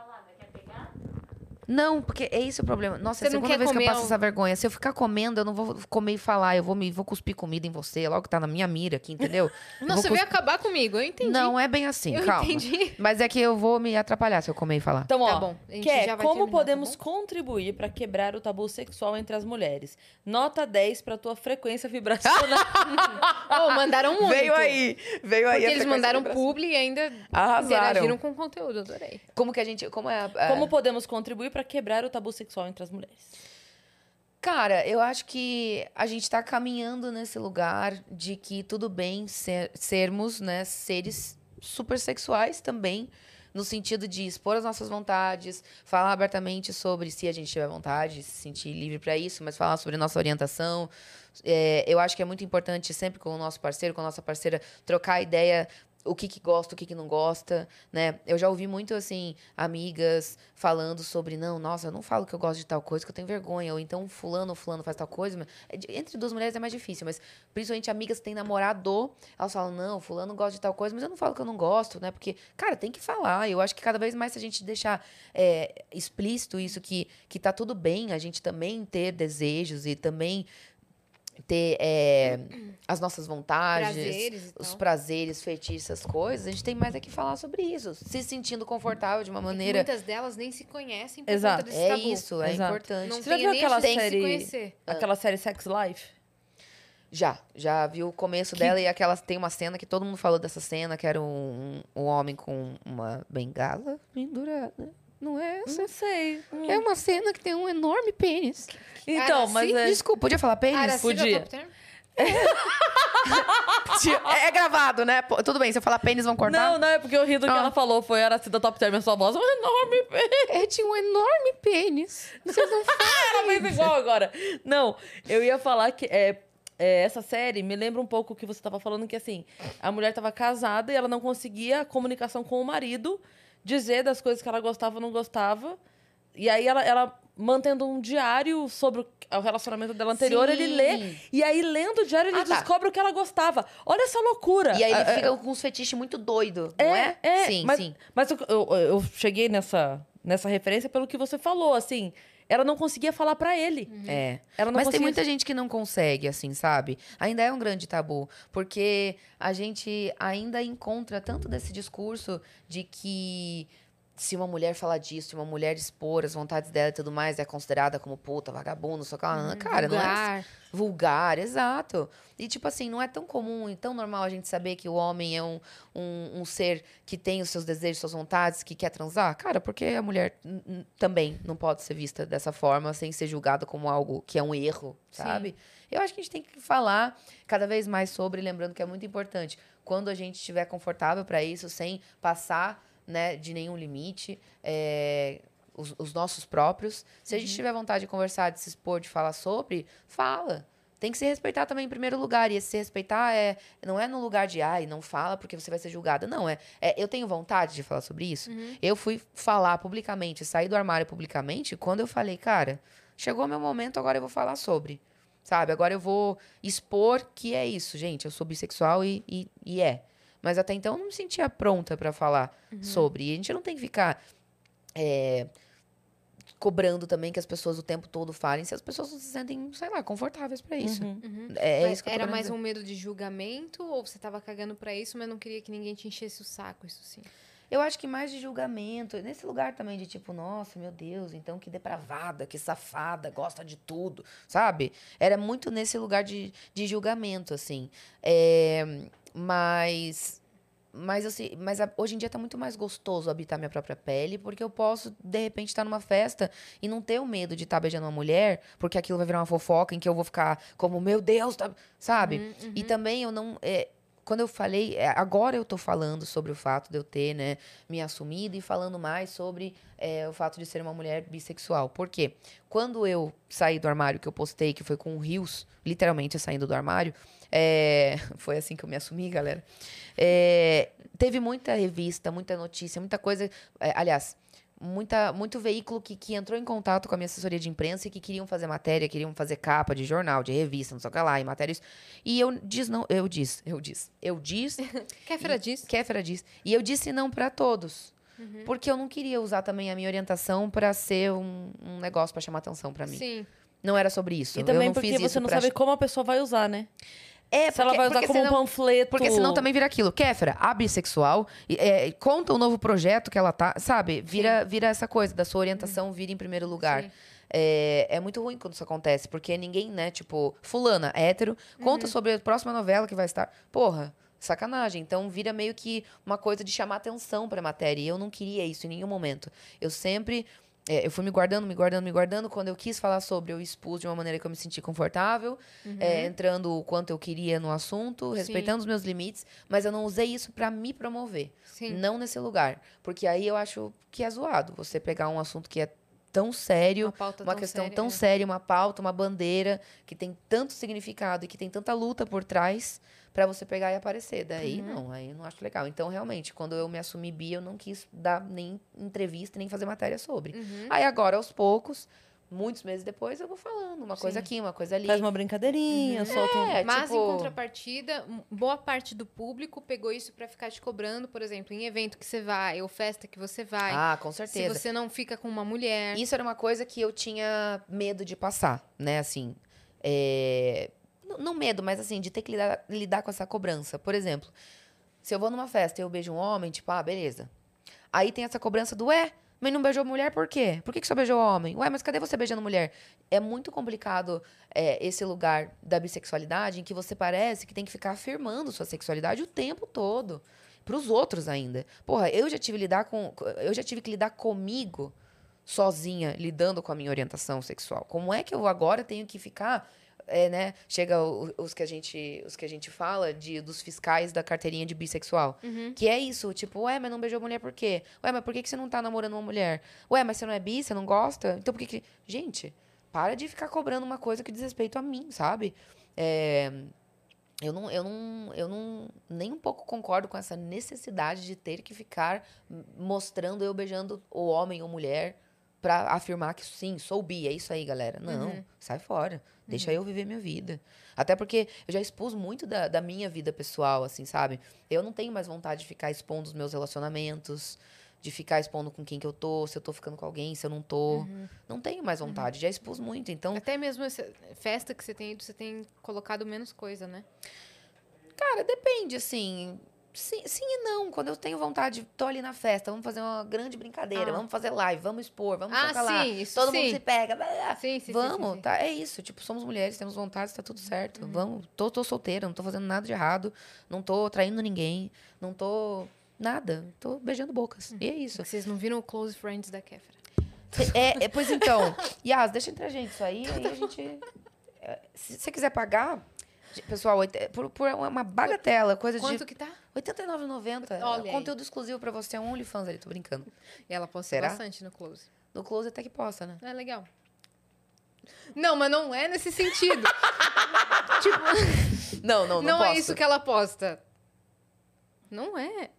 S3: Não, porque é esse o problema. Nossa,
S2: Você
S3: é a segunda vez que eu passo
S2: um-
S3: essa vergonha. Se eu ficar comendo, eu não vou comer e falar. Eu vou, me, vou cuspir comida em você. Logo que tá na minha mira aqui, entendeu? Eu
S2: Não, você
S3: cus-
S2: veio acabar comigo, eu entendi.
S3: Não é bem assim,
S2: Eu
S3: calma.
S2: entendi.
S3: Mas é que eu vou me atrapalhar se eu comer e falar.
S1: Então, ó,
S2: Tá bom, a gente
S1: quer,
S2: já vai
S1: como
S2: terminar, tá
S1: podemos
S2: bom?
S1: contribuir para quebrar o tabu sexual entre as mulheres? Nota 10 para tua frequência vibracional.
S2: Oh, mandaram muito.
S3: Veio aí, veio aí.
S2: Porque eles mandaram publi e ainda
S3: Arrasaram.
S2: interagiram com o conteúdo, adorei.
S3: Como que a gente. Como é. a- a-
S1: Como podemos contribuir para quebrar o tabu sexual entre as mulheres?
S3: Cara, eu acho que a gente tá caminhando nesse lugar de que tudo bem ser- sermos, né, seres super sexuais também, no sentido de expor as nossas vontades, falar abertamente sobre se a gente tiver vontade, se sentir livre para isso, mas falar sobre nossa orientação. É, eu acho que é muito importante sempre com o nosso parceiro, com a nossa parceira, trocar ideia o que que gosta, o que que não gosta, né? Eu já ouvi muito, assim, amigas falando sobre, não, nossa, eu não falo que eu gosto de tal coisa, que eu tenho vergonha, ou então fulano fulano faz tal coisa. é Entre duas mulheres é mais difícil, mas principalmente amigas que têm namorado, elas falam, não, fulano gosta de tal coisa, mas eu não falo que eu não gosto, né? Porque, cara, tem que falar. Eu acho que cada vez mais se a gente deixar é, explícito isso, que, que tá tudo bem a gente também ter desejos e também ter é, as nossas vontades,
S2: Prazeres e
S3: os prazeres, feitiços, essas coisas, a gente tem mais é que falar sobre isso. Se sentindo confortável de uma maneira.
S2: Muitas delas nem se conhecem por
S1: Exato.
S2: conta desse
S3: É
S2: tabu.
S3: isso, é
S1: Exato.
S3: importante.
S2: Não
S1: Você já
S2: tem
S1: viu aquela série-
S2: conhecer.
S1: Aquela série Sex Life?
S3: Já, já vi o começo dela e aquela tem uma cena que todo mundo falou dessa cena, que era um, um homem com uma bengala pendurada. Não é essa?
S1: Não sei.
S3: É uma cena que tem um enorme pênis.
S1: Então,
S2: Araci?
S1: mas é...
S3: Desculpa, podia falar pênis?
S2: Araci da
S1: podia.
S3: É, é gravado, né? Tudo bem, se eu falar pênis, vão cortar?
S1: Não, não, é porque eu ri do que
S3: Ah.
S1: ela falou. Foi a Aracida Top Term, a sua voz é um enorme.
S3: É, tinha um enorme pênis. Vocês não
S1: Ela fez igual agora. Não, eu ia falar que é, é, essa série me lembra um pouco o que você estava falando, que assim, a mulher estava casada e ela não conseguia a comunicação com o marido, dizer das coisas que ela gostava ou não gostava. E aí ela, ela mantendo um diário sobre o- relacionamento dela anterior, ele
S3: Sim.
S1: lê. E aí, lendo o diário, ele
S3: Ah, tá.
S1: descobre o que ela gostava. Olha essa loucura.
S3: E aí ele
S1: É,
S3: fica com uns fetiches muito doido, não é?
S1: é,
S3: sim,
S1: mas,
S3: sim.
S1: Mas eu, eu, eu cheguei nessa, nessa referência pelo que você falou, assim. Ela não conseguia falar pra ele.
S3: É.
S1: Ela não
S3: Mas tem
S1: conseguia...
S3: muita gente que não consegue, assim, sabe? Ainda é um grande tabu. Porque a gente ainda encontra tanto desse discurso de que se uma mulher falar disso, se uma mulher expor as vontades dela e tudo mais, é considerada como puta, vagabundo, só que ela, cara, não é
S2: Vulgar.
S3: vulgar, exato. E, tipo assim, não é tão comum e tão normal a gente saber que o homem é um, um, um ser que tem os seus desejos, suas vontades, que quer transar. Cara, porque a mulher também não pode ser vista dessa forma, sem ser julgada como algo que é um erro, sabe? Eu acho que a gente tem que falar cada vez mais sobre, lembrando que é muito importante, quando a gente estiver confortável para isso, sem passar né, de nenhum limite. é, os, os nossos próprios. Se a gente tiver vontade de conversar, de se expor, de falar sobre, fala. tem que se respeitar também em primeiro lugar. E esse se respeitar é, não é no lugar de, ai, não fala porque você vai ser julgada. Não, é, é eu tenho vontade de falar sobre isso. Eu fui falar publicamente, sair do armário publicamente, quando eu falei, cara, chegou meu momento, agora eu vou falar sobre. Sabe? Agora eu vou expor que é isso, gente. Eu sou bissexual e, e, e é. Mas até então eu não me sentia pronta pra falar sobre. E a gente não tem que ficar é, cobrando também que as pessoas o tempo todo falem se as pessoas não se sentem, sei lá, confortáveis pra isso.
S1: Uhum.
S3: É, é
S2: Mas
S3: isso que eu tô
S2: era mais
S3: dizer.
S2: um medo de julgamento ou você tava cagando pra isso, mas não queria que ninguém te enchesse o saco, isso sim?
S3: Eu acho que mais de julgamento, nesse lugar também de tipo, nossa, meu Deus, então que depravada, que safada, gosta de tudo, sabe? Era muito nesse lugar de, de julgamento, assim. É, mas. Mas, assim, mas hoje em dia tá muito mais gostoso habitar minha própria pele, porque eu posso, de repente, estar numa festa e não ter o medo de estar beijando uma mulher, porque aquilo vai virar uma fofoca em que eu vou ficar como, meu Deus, tá- sabe? E também eu não. é, quando eu falei, é, agora eu tô falando sobre o fato de eu ter, né, me assumido e falando mais sobre é, o fato de ser uma mulher bissexual. Por quê? Quando eu saí do armário, que eu postei, que foi com o Rios, literalmente saindo do armário, é, foi assim que eu me assumi, galera. É, teve muita revista, muita notícia, muita coisa. é, aliás, muita, muito veículo que, que entrou em contato com a minha assessoria de imprensa e que queriam fazer matéria, queriam fazer capa de jornal, de revista, não sei o que lá, e matérias. E eu diz não, eu diz, eu diz, eu diz,
S2: Kéfera diz.
S3: Kéfera diz. E eu disse não pra todos. Porque eu não queria usar também a minha orientação pra ser um, um negócio pra chamar atenção pra mim.
S2: Sim.
S3: Não era sobre isso.
S1: E
S3: eu
S1: também
S3: não
S1: porque
S3: fiz
S1: você não
S3: pra
S1: sabe como a pessoa vai usar, né?
S3: É,
S1: Se ela vai usar como um
S3: senão-
S1: panfleto.
S3: Porque senão também vira aquilo. Kéfera, a bissexual, e, é, conta o novo projeto que ela tá, sabe? Vira, vira essa coisa da sua orientação vir em primeiro lugar.
S2: Sim.
S3: É, é muito ruim quando isso acontece, porque ninguém, né, tipo, fulana, hétero, conta sobre a próxima novela que vai estar. Porra, sacanagem. Então vira meio que uma coisa de chamar atenção pra matéria. E eu não queria isso em nenhum momento. Eu sempre. É, eu fui me guardando, me guardando, me guardando. Quando eu quis falar sobre, eu expus de uma maneira que eu me senti confortável, é, entrando o quanto eu queria no assunto, respeitando os meus limites, mas eu não usei isso pra me promover.
S2: Sim.
S3: Não nesse lugar. Porque aí eu acho que é zoado você pegar um assunto que é tão sério,
S2: Uma
S3: uma
S2: tão
S3: questão
S2: séria,
S3: tão
S2: é.
S3: séria, uma pauta, uma bandeira que tem tanto significado e que tem tanta luta por trás pra você pegar e aparecer. Daí
S2: Uhum.
S3: não, aí eu não acho legal. Então, realmente, quando eu me assumi bi, eu não quis dar nem entrevista, nem fazer matéria sobre.
S2: Uhum.
S3: Aí agora, aos poucos, muitos meses depois, eu vou falando uma coisa
S2: Sim.
S3: aqui, uma coisa ali.
S1: Faz uma brincadeirinha, solta um...
S3: É,
S2: Mas
S3: tipo-
S2: em contrapartida, boa parte do público pegou isso pra ficar te cobrando, por exemplo, em evento que você vai, ou festa que você vai.
S3: Ah, com
S2: se
S3: certeza.
S2: você não fica com uma mulher.
S3: Isso era uma coisa que eu tinha medo de passar, né? Assim, é, não medo, mas assim, de ter que lidar, lidar com essa cobrança. Por exemplo, se eu vou numa festa e eu beijo um homem, tipo, ah, beleza. Aí tem essa cobrança do, ué, mas não beijou mulher por quê? Por que, que só beijou homem? Ué, mas cadê você beijando mulher? É muito complicado é, esse lugar da bissexualidade em que você parece que tem que ficar afirmando sua sexualidade o tempo todo. Pros outros ainda. Porra, eu já tive lidar com. Eu já tive que lidar comigo sozinha, lidando com a minha orientação sexual. Como é que eu agora tenho que ficar. É, né? Chega o- os que a gente os que a gente fala de dos fiscais da carteirinha de bissexual, que é isso, tipo, ué, mas não beijou mulher por quê? Ué, mas por que que você não tá namorando uma mulher? Ué, mas você não é bi, você não gosta? Então por que que gente, para de ficar cobrando uma coisa que diz respeito a mim, sabe? É, eu não, eu não, eu não nem um pouco concordo com essa necessidade de ter que ficar mostrando eu beijando o homem ou mulher pra afirmar que sim, sou bi, é isso aí, galera. Não, sai fora. Deixa eu viver minha vida. Até porque eu já expus muito da, da minha vida pessoal, assim, sabe? Eu não tenho mais vontade de ficar expondo os meus relacionamentos, de ficar expondo com quem que eu tô, se eu tô ficando com alguém, se eu não tô. Não tenho mais vontade, já expus muito. Então,
S2: Até mesmo essa festa que você tem ido, você tem colocado menos coisa, né?
S3: Cara, depende, assim. Sim, sim e não. Quando eu tenho vontade, tô ali na festa, vamos fazer uma grande brincadeira,
S2: Ah.
S3: vamos fazer live, vamos expor, vamos
S2: Ah,
S3: tocar lá.
S2: sim, isso
S3: Todo
S2: sim.
S3: mundo se pega. blá, blá, blá.
S2: Sim, sim,
S3: vamos,
S2: sim,
S3: tá? É isso. Tipo, somos mulheres, temos vontade, tá tudo certo.
S2: Uhum.
S3: Vamos. Tô, tô solteira, não tô fazendo nada de errado, não tô traindo ninguém, não tô. Nada. Tô beijando bocas. E é isso.
S2: Vocês não viram o Close Friends da Kéfera?
S3: É, é, pois então, Yas, deixa entre a gente isso aí, aí a gente. é, Se você quiser pagar, pessoal, por, por uma bagatela, coisa
S2: Quanto
S3: de
S2: que tá?
S3: R$ 89,90.
S2: Olha aí.
S3: Conteúdo exclusivo pra você, é um OnlyFans ali, tô brincando.
S2: E ela posta
S3: Será?
S2: bastante no Close.
S3: No Close até que possa, né?
S2: É legal. Não, mas não é nesse sentido. tipo,
S3: Não, não, não,
S2: não, é
S3: posto.
S2: isso que ela posta. Não é.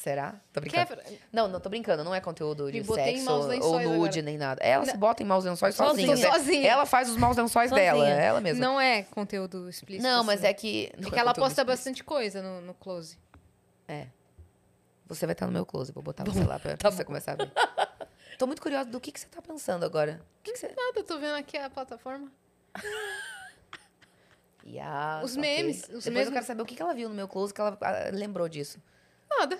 S3: Será? Tô brincando.
S2: Kéfera,
S3: Não, não, tô brincando. Não é conteúdo de sexo ou nude,
S2: agora.
S3: nem nada. Ela se bota em maus lençóis sozinha.
S2: Sozinha.
S3: né?
S2: Sozinha.
S3: Ela faz os maus lençóis
S1: Sozinha.
S3: dela, ela mesma.
S2: não é conteúdo explícito.
S3: Não, mas
S2: assim.
S3: é que... não
S2: Porque
S3: é
S2: ela posta
S3: explícito.
S2: bastante coisa no, no close.
S3: Você vai estar no meu close, vou botar você lá pra, pra você começar a ver. Tô muito curiosa do que, que você tá pensando agora. Que, que você...
S2: Nada, tô vendo aqui a plataforma. Os memes, os
S3: Depois
S2: memes-
S3: eu quero saber o que, que ela viu no meu close que ela ah, lembrou disso.
S2: Nada.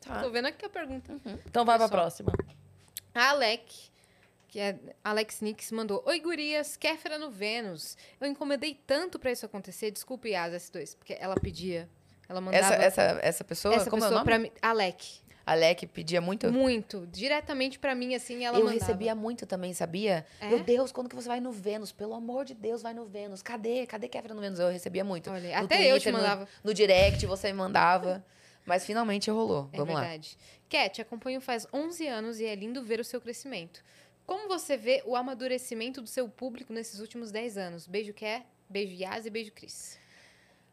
S3: Tá.
S2: Tô vendo aqui a pergunta.
S1: Então vai pra
S2: Pessoal.
S1: próxima.
S2: A Alec, que é Alex Nix, mandou: Oi, gurias, Kéfera no Vênus. Eu encomendei tanto pra isso acontecer. Desculpe, Yas S2, porque ela pedia. Ela mandava.
S3: Essa, essa, essa pessoa,
S2: essa
S3: como é o
S2: pessoa
S3: nome?
S2: pra mim. Alec.
S3: Alec pedia muito?
S2: Muito. Diretamente pra mim, assim, ela
S3: eu
S2: mandava.
S3: recebia muito também, sabia?
S2: É?
S3: Meu Deus, quando que você vai no Vênus? Pelo amor de Deus, vai no Vênus. Cadê? Cadê Kéfera no Vênus? Eu recebia muito.
S2: Olha, até eu te
S3: Twitter, no-
S2: mandava.
S3: No, direct você me mandava. Mas finalmente rolou.
S2: É
S3: Vamos lá.
S2: verdade. Cat, acompanho faz 11 anos e é lindo ver o seu crescimento. Como você vê o amadurecimento do seu público nesses últimos 10 anos? Beijo, Ké, beijo, Yas e beijo, Cris.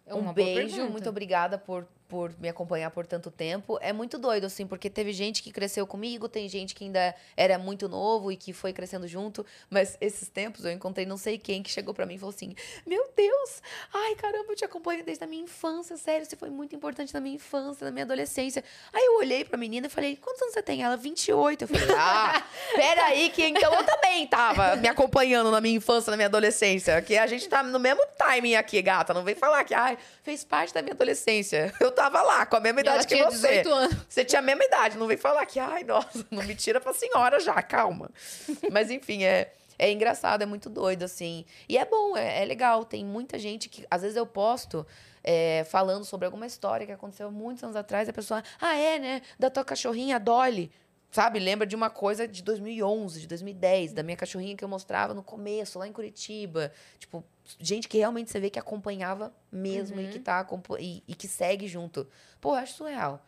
S2: É
S3: um beijo, muito obrigada por, por me acompanhar por tanto tempo. É muito doido, assim, porque teve gente que cresceu comigo, tem gente que ainda era muito novo e que foi crescendo junto. Mas esses tempos eu encontrei não sei quem que chegou pra mim e falou assim: Meu Deus, ai caramba, eu te acompanho desde a minha infância, sério, você foi muito importante na minha infância, na minha adolescência. Aí eu olhei pra menina e falei: Quantos anos você tem? Ela, 28. Eu falei: Ah, peraí, que então eu também tava me acompanhando na minha infância, na minha adolescência. Que a gente tá no mesmo timing aqui, gata. Não vem falar que, ai, fez parte da minha adolescência. Eu tava lá, com a mesma idade que você.
S2: 18 anos.
S3: Você tinha a mesma idade, não vem falar que, ai, nossa, não me tira pra senhora já, calma. Mas enfim, é, é engraçado, é muito doido, assim. E é bom, é, é legal. Tem muita gente que, às vezes eu posto é, falando sobre alguma história que aconteceu muitos anos atrás, e a pessoa, ah, é, né? Da tua cachorrinha Dolly. Sabe, lembra de uma coisa de 2011, de 2010, da minha cachorrinha que eu mostrava no começo, lá em Curitiba. Tipo, gente que realmente você vê que acompanhava mesmo e que tá acompa- e, e que segue junto. Pô, eu acho surreal.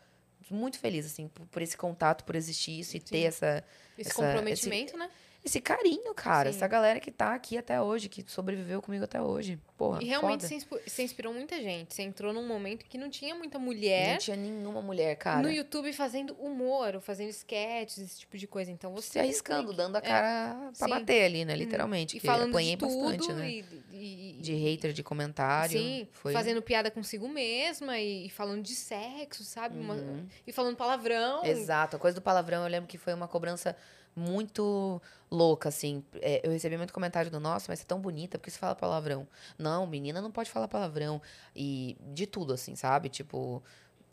S3: Muito feliz, assim, por, por esse contato, por existir isso e ter essa,
S2: Esse
S3: essa-
S2: comprometimento, né?
S3: Esse carinho, cara.
S2: Sim.
S3: Essa galera que tá aqui até hoje, que sobreviveu comigo até hoje. Porra,
S2: E realmente
S3: foda.
S2: você inspirou muita gente. Você entrou num momento que não tinha muita
S3: Não
S2: mulher
S3: tinha nenhuma mulher, cara.
S2: no YouTube fazendo humor, ou fazendo sketches, esse tipo de coisa. Então você.
S3: Se arriscando, dando a cara pra
S2: Sim.
S3: bater ali, né? Literalmente.
S2: E falando
S3: apanhei
S2: de tudo.
S3: bastante, né?
S2: e, e-
S3: De hater, de comentário.
S2: Sim,
S3: Foi...
S2: fazendo piada consigo mesma e, falando de sexo, sabe? Uma-
S3: Uhum.
S2: e falando palavrão.
S3: Exato. A coisa do palavrão, eu lembro que foi uma cobrança muito louca, assim. É, eu recebi muito comentário do, nossa, mas você é tão bonita, por que você fala palavrão? Não, menina não pode falar palavrão. E de tudo, assim, sabe? Tipo,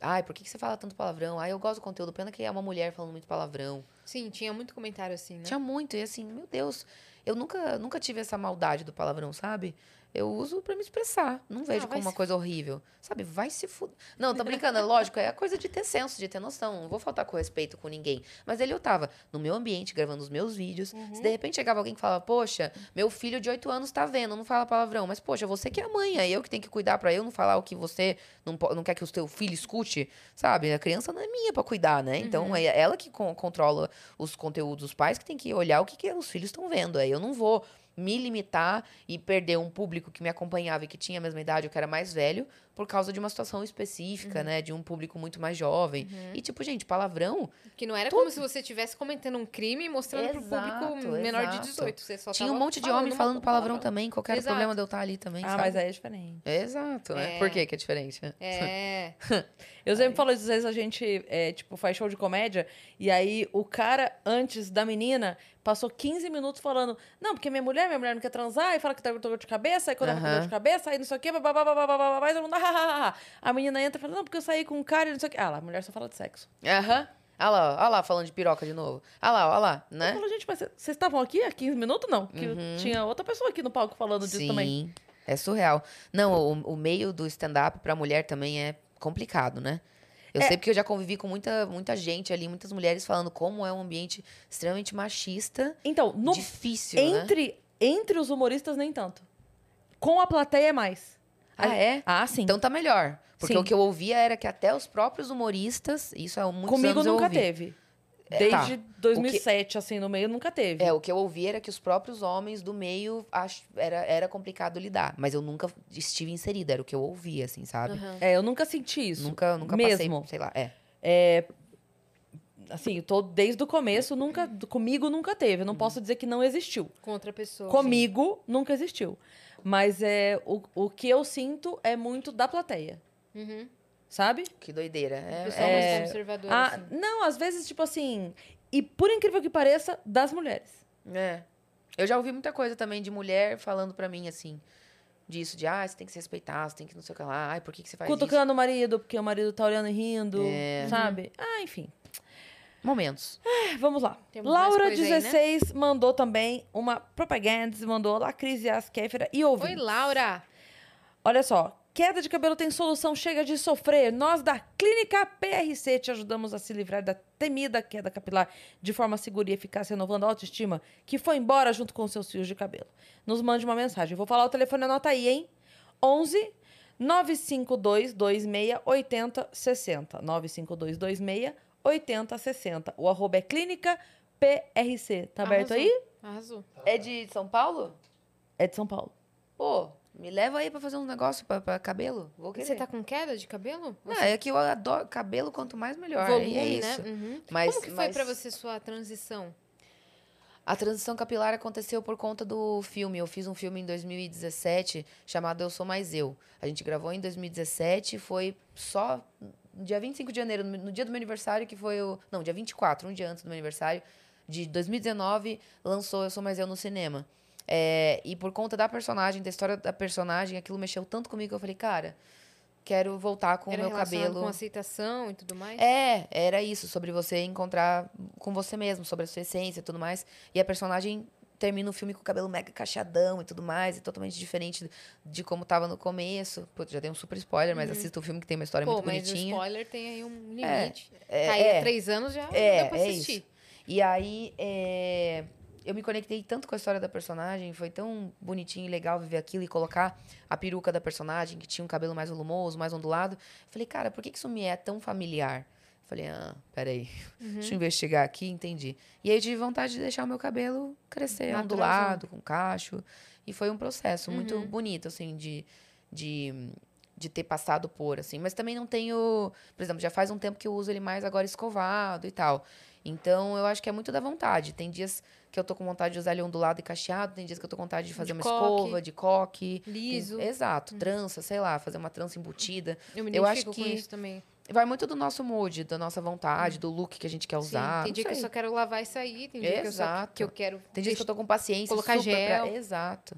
S3: ai, por que que você fala tanto palavrão? Ai, eu gosto do conteúdo, pena que é uma mulher falando muito palavrão.
S2: Sim, tinha muito comentário assim, né?
S3: Tinha muito, e assim, meu Deus, eu nunca, nunca tive essa maldade do palavrão, sabe? Eu uso pra me expressar. Não vejo
S2: Ah,
S3: como uma
S2: se
S3: coisa horrível. Sabe? Vai se fuder. Não, tô brincando, é lógico, é a coisa de ter senso, de ter noção. Não vou faltar com respeito com ninguém. Mas ele eu tava no meu ambiente, gravando os meus vídeos.
S2: Uhum.
S3: Se de repente chegava alguém que falava, poxa, meu filho de 8 anos tá vendo, não fala palavrão. Mas, poxa, você que é a mãe, é eu que tenho que cuidar pra eu não falar o que você não, não quer que o seu filho escute, sabe? A criança não é minha pra cuidar, né? Então
S2: Uhum.
S3: é ela que con- controla os conteúdos, os pais que tem que olhar o que, que os filhos estão vendo. Aí eu não vou me limitar e perder um público que me acompanhava e que tinha a mesma idade, eu que era mais velho, por causa de uma situação específica,
S2: Uhum.
S3: né? De um público muito mais jovem. E, tipo, gente, palavrão.
S2: Que não era como se você estivesse comentando um crime e mostrando pro
S3: Exato,
S2: público menor de
S3: exato.
S2: 18. Você só
S3: Tinha um monte de homem falando
S2: um
S3: palavrão também. Qual que era o
S2: Exato.
S3: problema de eu estar ali também,
S1: Ah,
S3: sabe?
S1: mas aí é diferente.
S3: Exato, né?
S2: É.
S3: Por que que é diferente?
S2: É.
S1: Eu sempre falo isso, às vezes a gente, é, tipo, faz show de comédia, e aí o cara, antes da menina, passou 15 minutos falando, não, porque minha mulher, minha mulher não quer transar, e fala que tá com dor de cabeça, aí quando ela tá com dor de cabeça, aí não sei o quê, babá, babá, babá, babá, todo mundo, ah, ah, ah, ah. A menina entra e fala, não, porque eu saí com um cara e não sei o quê. Ah lá, a mulher só fala de sexo.
S3: Aham. Olha lá, ó, olha lá, falando de piroca de novo. Olha lá, olha lá,
S1: Eu
S3: né?
S1: falo, gente, mas vocês estavam aqui há 15 minutos? Não, que tinha outra pessoa aqui no palco falando disso também.
S3: Sim, é surreal. Não, o, o meio do stand-up pra mulher também é complicado, né? Eu
S1: É.
S3: sei porque eu já convivi com muita, muita gente ali, muitas mulheres falando como é um ambiente extremamente machista,
S1: Então, no,
S3: difícil, né?
S1: entre, entre os humoristas, nem tanto. Com a plateia é mais.
S3: Ah, é?
S1: Ah, sim.
S3: Então tá melhor. Porque
S1: Sim.
S3: o que eu ouvia era que até os próprios humoristas, isso há muitos
S1: Comigo
S3: anos eu
S1: nunca
S3: ouvi.
S1: teve. Desde
S3: tá.
S1: 2007, assim, no meio, nunca teve.
S3: É, o que eu ouvi era que os próprios homens do meio ach... era, era complicado lidar. Mas eu nunca estive inserida, era o que eu ouvi, assim, sabe?
S1: É, eu nunca senti isso.
S3: Nunca, nunca
S1: Mesmo.
S3: passei, sei lá. É.
S1: É, assim, eu tô desde o começo, nunca, comigo nunca teve. Eu não posso dizer que não existiu.
S2: Com outra pessoa.
S1: Comigo nunca existiu. Mas é o, o que eu sinto é muito da plateia,
S2: Uhum.
S1: sabe?
S3: Que doideira. É,
S2: Pessoal
S3: é-
S2: mais conservador.
S1: Ah,
S2: assim.
S1: não, às vezes, tipo assim. E por incrível que pareça, das mulheres.
S3: É. Eu já ouvi muita coisa também de mulher falando pra mim, assim, disso, de, ah, você tem que se respeitar, você tem que não sei o que lá, ai, por que, que você faz isso?
S1: Cutucando o marido, porque o marido tá olhando e rindo,
S3: É.
S1: sabe? Ah, enfim.
S3: Momentos.
S1: É, Vamos lá.
S2: Temos
S1: Laura,
S2: coisa aí, né?
S1: 16, mandou também uma propaganda, mandou lá, Cris Yas Kéfera e ouvi.
S2: Oi, Laura.
S1: Olha só, queda de cabelo tem solução, chega de sofrer. Nós da Clínica PRC te ajudamos a se livrar da temida queda capilar de forma segura e eficaz, renovando a autoestima que foi embora junto com seus fios de cabelo. Nos mande uma mensagem. Vou falar o telefone, anota aí, hein? 11 952 26 80 60. 952 26 80 60. O arroba é Clínica PRC. Tá aberto
S2: Arrasou.
S1: aí?
S2: Arrasou.
S3: É de São Paulo?
S1: É de São Paulo.
S3: Pô, me leva aí pra fazer um negócio pra, pra cabelo. Vou querer.
S2: Você tá com queda de cabelo?
S3: Não, é que eu adoro cabelo, quanto mais melhor.
S2: Volume,
S3: e é
S2: né?
S3: isso.
S2: Uhum.
S3: Mas,
S2: Como que foi
S3: mas
S2: pra você sua transição?
S3: A transição capilar aconteceu por conta do filme. Eu fiz um filme em 2017 chamado Eu Sou Mais Eu. A gente gravou em 2017, foi só no dia 25 de janeiro, no no dia do meu aniversário, que foi o. Não, dia 24, um dia antes do meu aniversário, de 2019, lançou Eu Sou Mais Eu no cinema. É, e por conta da personagem, da história da personagem, aquilo mexeu tanto comigo que eu falei, cara, quero voltar com
S2: Era
S3: o meu cabelo.
S2: com aceitação e tudo mais?
S3: É, era isso, sobre você encontrar com você mesmo, sobre a sua essência e tudo mais. E a personagem termina o filme com o cabelo mega cacheadão e tudo mais, e totalmente diferente de como tava no começo. Putz, já dei um super spoiler, mas assista o filme que tem uma história
S2: Pô,
S3: muito
S2: mas o
S3: bonitinha.
S2: spoiler tem aí um limite.
S3: é,
S2: tá aí
S3: é.
S2: há três anos já
S3: É,
S2: dá pra
S3: é
S2: assistir.
S3: isso. E aí, é, eu me conectei tanto com a história da personagem, foi tão bonitinho e legal viver aquilo e colocar a peruca da personagem, que tinha um cabelo mais volumoso, mais ondulado. Falei, cara, por que isso me é tão familiar? Falei, ah, peraí,
S2: Uhum.
S3: deixa eu investigar aqui, entendi. E aí tive vontade de deixar o meu cabelo crescer,
S2: Naturalzão.
S3: ondulado, com cacho. E foi um processo muito
S2: Uhum.
S3: bonito, assim, de, de, de ter passado por, assim. Mas também não tenho... Por exemplo, já faz um tempo que eu uso ele mais agora escovado e tal. Então, eu acho que é muito da vontade. Tem dias que eu tô com vontade de usar ele ondulado e cacheado, tem dias que eu tô com vontade de fazer uma
S2: coque.
S3: escova, de coque. tem-
S2: Liso. Uhum.
S3: Exato, trança, sei lá, fazer uma trança embutida.
S2: Eu me
S3: Eu acho
S2: com
S3: que
S2: isso também.
S3: Vai muito do nosso mood, da nossa vontade, do look que a gente quer usar.
S2: Sim, tem dia que eu só quero lavar e sair, tem dia que eu, só,
S3: Exato.
S2: que eu quero...
S3: Tem dias que eu tô com paciência.
S2: colocar
S3: super pra-
S2: gel.
S3: Exato.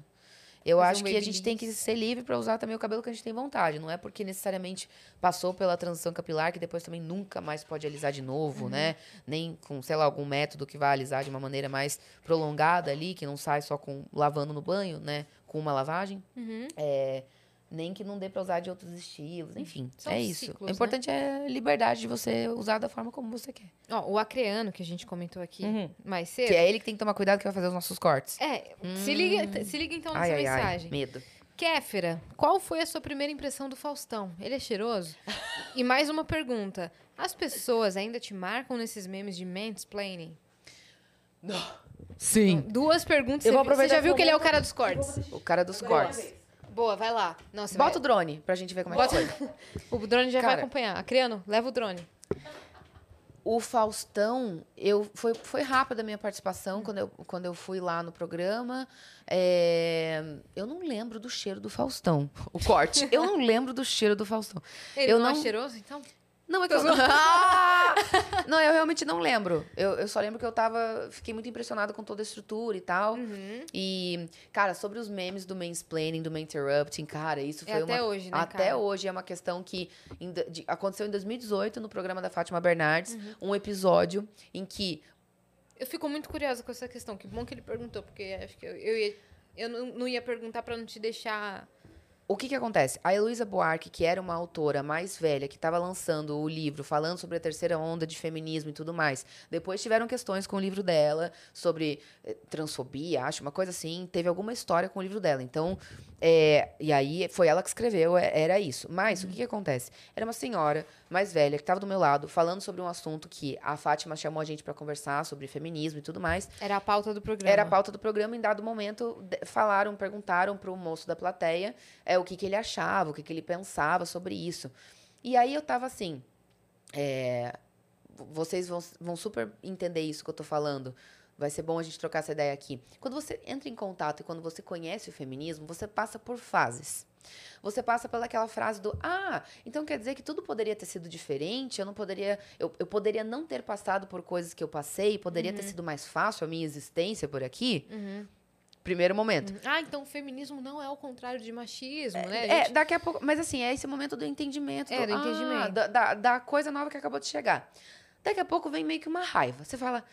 S3: Eu acho
S2: um
S3: que a gente tem que ser livre pra usar também o cabelo que a gente tem vontade. Não é porque necessariamente passou pela transição capilar que depois também nunca mais pode alisar de novo,
S2: Uhum.
S3: né? Nem com, sei lá, algum método que vai alisar de uma maneira mais prolongada ali, que não sai só com lavando no banho, né? Com uma lavagem.
S2: Uhum.
S3: É, nem que não dê pra usar de outros estilos, enfim.
S2: São
S3: é isso.
S2: ciclos,
S3: o
S2: né?
S3: importante é a liberdade de você usar da forma como você quer.
S2: Ó, o acreano, que a gente comentou aqui
S1: Uhum.
S2: mais cedo.
S3: Que é ele que tem que tomar cuidado que vai fazer os nossos cortes.
S2: É, se, liga, se liga então nessa
S3: Ai, ai, ai,
S2: mensagem.
S3: medo.
S2: Kéfera, qual foi a sua primeira impressão do Faustão? Ele é cheiroso? e mais uma pergunta. As pessoas ainda te marcam nesses memes de mansplaining?
S3: Sim.
S2: Duas perguntas.
S1: Eu vou
S2: Você- Você
S1: aproveitar
S2: já viu
S1: que
S2: que ele é o cara dos cortes?
S3: O cara dos cortes.
S2: Boa, vai lá. Não, você
S3: Bota o
S2: vai...
S3: drone pra gente ver como é
S2: Bota-
S3: que foi.
S2: O drone já vai
S3: Cara.
S2: acompanhar. Acreano, leva o drone.
S3: O Faustão, eu, foi, foi rápida a minha participação quando eu, quando eu fui lá no programa. É, eu não lembro do cheiro do Faustão. O corte. Eu não lembro do cheiro do Faustão.
S2: Ele
S3: Eu
S2: não, é cheiroso, então?
S3: Não, é que eu... Não, eu realmente não lembro. Eu, eu só lembro que eu tava... Fiquei muito impressionada com toda a estrutura e tal.
S2: Uhum.
S3: E, cara, sobre os memes do mansplaining, do interrupting, cara, isso
S2: É
S3: foi
S2: até
S3: uma...
S2: hoje, né,
S3: Até
S2: cara?
S3: hoje é uma questão que em de- aconteceu em 2018 no programa da Fátima Bernardes,
S2: Uhum.
S3: um episódio em que
S2: Eu fico muito curiosa com essa questão. Que bom que ele perguntou, porque acho que eu, eu, ia, eu não, não ia perguntar pra não te deixar...
S3: O que que acontece? A Heloísa Buarque, que era uma autora mais velha, que estava lançando o livro falando sobre a terceira onda de feminismo e tudo mais, depois tiveram questões com o livro dela sobre eh, transfobia, acho, uma coisa assim. Teve alguma história com o livro dela. Então, é, e aí foi ela que escreveu, é- era isso. Mas o que que acontece? Era uma senhora mais velha, que tava do meu lado, falando sobre um assunto que a Fátima chamou a gente pra conversar sobre feminismo e tudo mais.
S2: Era a pauta do programa.
S3: Era a pauta do programa, em dado momento, falaram, perguntaram pro moço da plateia é, o que, que ele achava, o que, que ele pensava sobre isso. E aí eu tava assim. é, vocês vão, vão super entender isso que eu tô falando. Vai ser bom a gente trocar essa ideia aqui. Quando você entra em contato e quando você conhece o feminismo, você passa por fases. Você passa pelaquela frase do ah, então quer dizer que tudo poderia ter sido diferente, eu não poderia, eu, eu poderia não ter passado por coisas que eu passei, poderia ter sido mais fácil a minha existência por aqui. Primeiro momento.
S2: Ah, então o feminismo não é o contrário de machismo, né? A
S3: É,
S2: gente-
S3: daqui a pouco. Mas assim, é esse momento do entendimento.
S2: É, do
S3: ah,
S2: entendimento.
S3: Da, da, da coisa nova que acabou de chegar. Daqui a pouco vem meio que uma raiva. Você fala.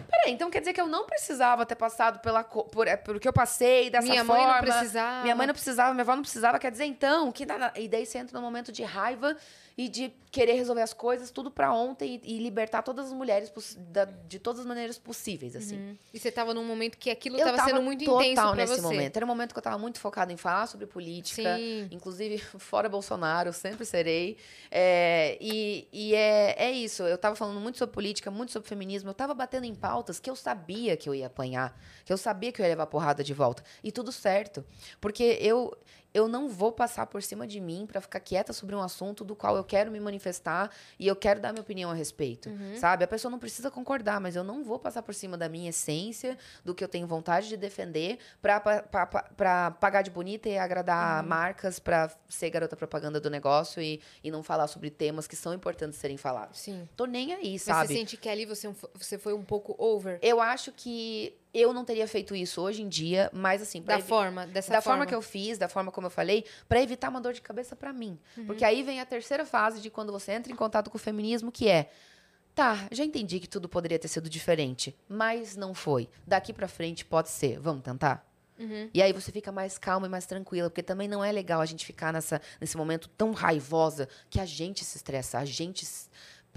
S3: Peraí, então quer dizer que eu não precisava ter passado pela, por, é, por o que eu passei dessa
S2: Minha
S3: forma.
S2: mãe não precisava.
S3: Minha mãe não precisava, minha avó não precisava. Quer dizer, então, que nada. E daí você entra num momento de raiva e de querer resolver as coisas tudo pra ontem e, e libertar todas as mulheres da- de todas as maneiras possíveis, assim.
S2: Uhum. E você tava num momento que aquilo
S3: Eu
S2: tava,
S3: tava
S2: sendo muito
S3: total
S2: intenso pra
S3: nesse
S2: você.
S3: momento. Era um momento que eu tava muito focada em falar sobre política.
S2: Sim.
S3: Inclusive, fora Bolsonaro, sempre serei. É, e e é, é isso. Eu tava falando muito sobre política, muito sobre feminismo. Eu tava batendo em pautas que eu sabia que eu ia apanhar. Que eu sabia que eu ia levar porrada de volta. E tudo certo. Porque eu... Eu não vou passar por cima de mim pra ficar quieta sobre um assunto do qual eu quero me manifestar e eu quero dar minha opinião a respeito, sabe? A pessoa não precisa concordar, mas eu não vou passar por cima da minha essência, do que eu tenho vontade de defender, pra, pa- pa- pa- pra pagar de bonita e agradar marcas, pra ser garota propaganda do negócio e, e não falar sobre temas que são importantes serem falados.
S2: Sim.
S3: Tô nem aí,
S2: Mas
S3: sabe?
S2: você sente que ali você, você foi um pouco over
S3: Eu acho que eu não teria feito isso hoje em dia, mas assim,
S2: da
S3: evi-
S2: forma, dessa
S3: da
S2: forma.
S3: forma que eu fiz, da forma como eu falei, pra evitar uma dor de cabeça pra mim. Porque aí vem a terceira fase de quando você entra em contato com o feminismo, que é Tá, já entendi que tudo poderia ter sido diferente, mas não foi. Daqui pra frente pode ser. Vamos tentar? E aí você fica mais calma e mais tranquila, porque também não é legal a gente ficar nessa, nesse momento tão raivosa que a gente se estressa, a gente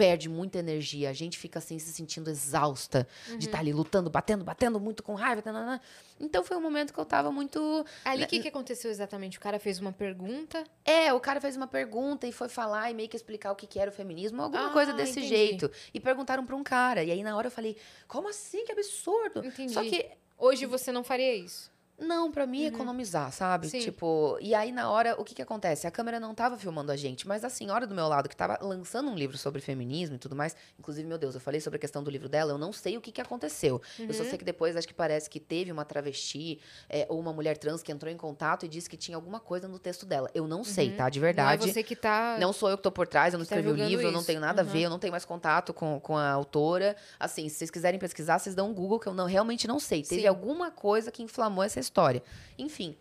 S3: perde muita energia, a gente fica assim se sentindo exausta de estar ali lutando, batendo, batendo muito com raiva. tananã. Então foi um momento que eu tava muito
S2: Ali, o que, que aconteceu exatamente? O cara fez uma pergunta.
S3: é, o cara fez uma pergunta e foi falar e meio que explicar o que que era o feminismo, alguma
S2: Ah,
S3: coisa desse
S2: entendi.
S3: jeito. E perguntaram pra um cara. E aí na hora eu falei, como assim? Que absurdo.
S2: Entendi.
S3: Só que
S2: Hoje você não faria isso.
S3: Não, pra mim, economizar, sabe?
S2: Sim.
S3: Tipo, e aí na hora, o que que acontece? A câmera não tava filmando a gente, mas a senhora do meu lado, que tava lançando um livro sobre feminismo e tudo mais, inclusive, meu Deus, eu falei sobre a questão do livro dela, eu não sei o que que aconteceu. Eu
S2: Uhum.
S3: só sei que depois, acho que parece que teve uma travesti é, ou uma mulher trans que entrou em contato e disse que tinha alguma coisa no texto dela. Eu não sei, tá? De verdade.
S2: Não é você que tá.
S3: Não sou eu que tô por trás, eu não
S2: Tá
S3: escrevi o
S2: julgando
S3: livro, eu não
S2: isso.
S3: tenho nada a
S2: Uhum.
S3: ver, eu não tenho mais contato com, com a autora. Assim, se vocês quiserem pesquisar, vocês dão um Google, que eu não, realmente não sei. Teve
S2: Sim.
S3: alguma coisa que inflamou essa história. Enfim.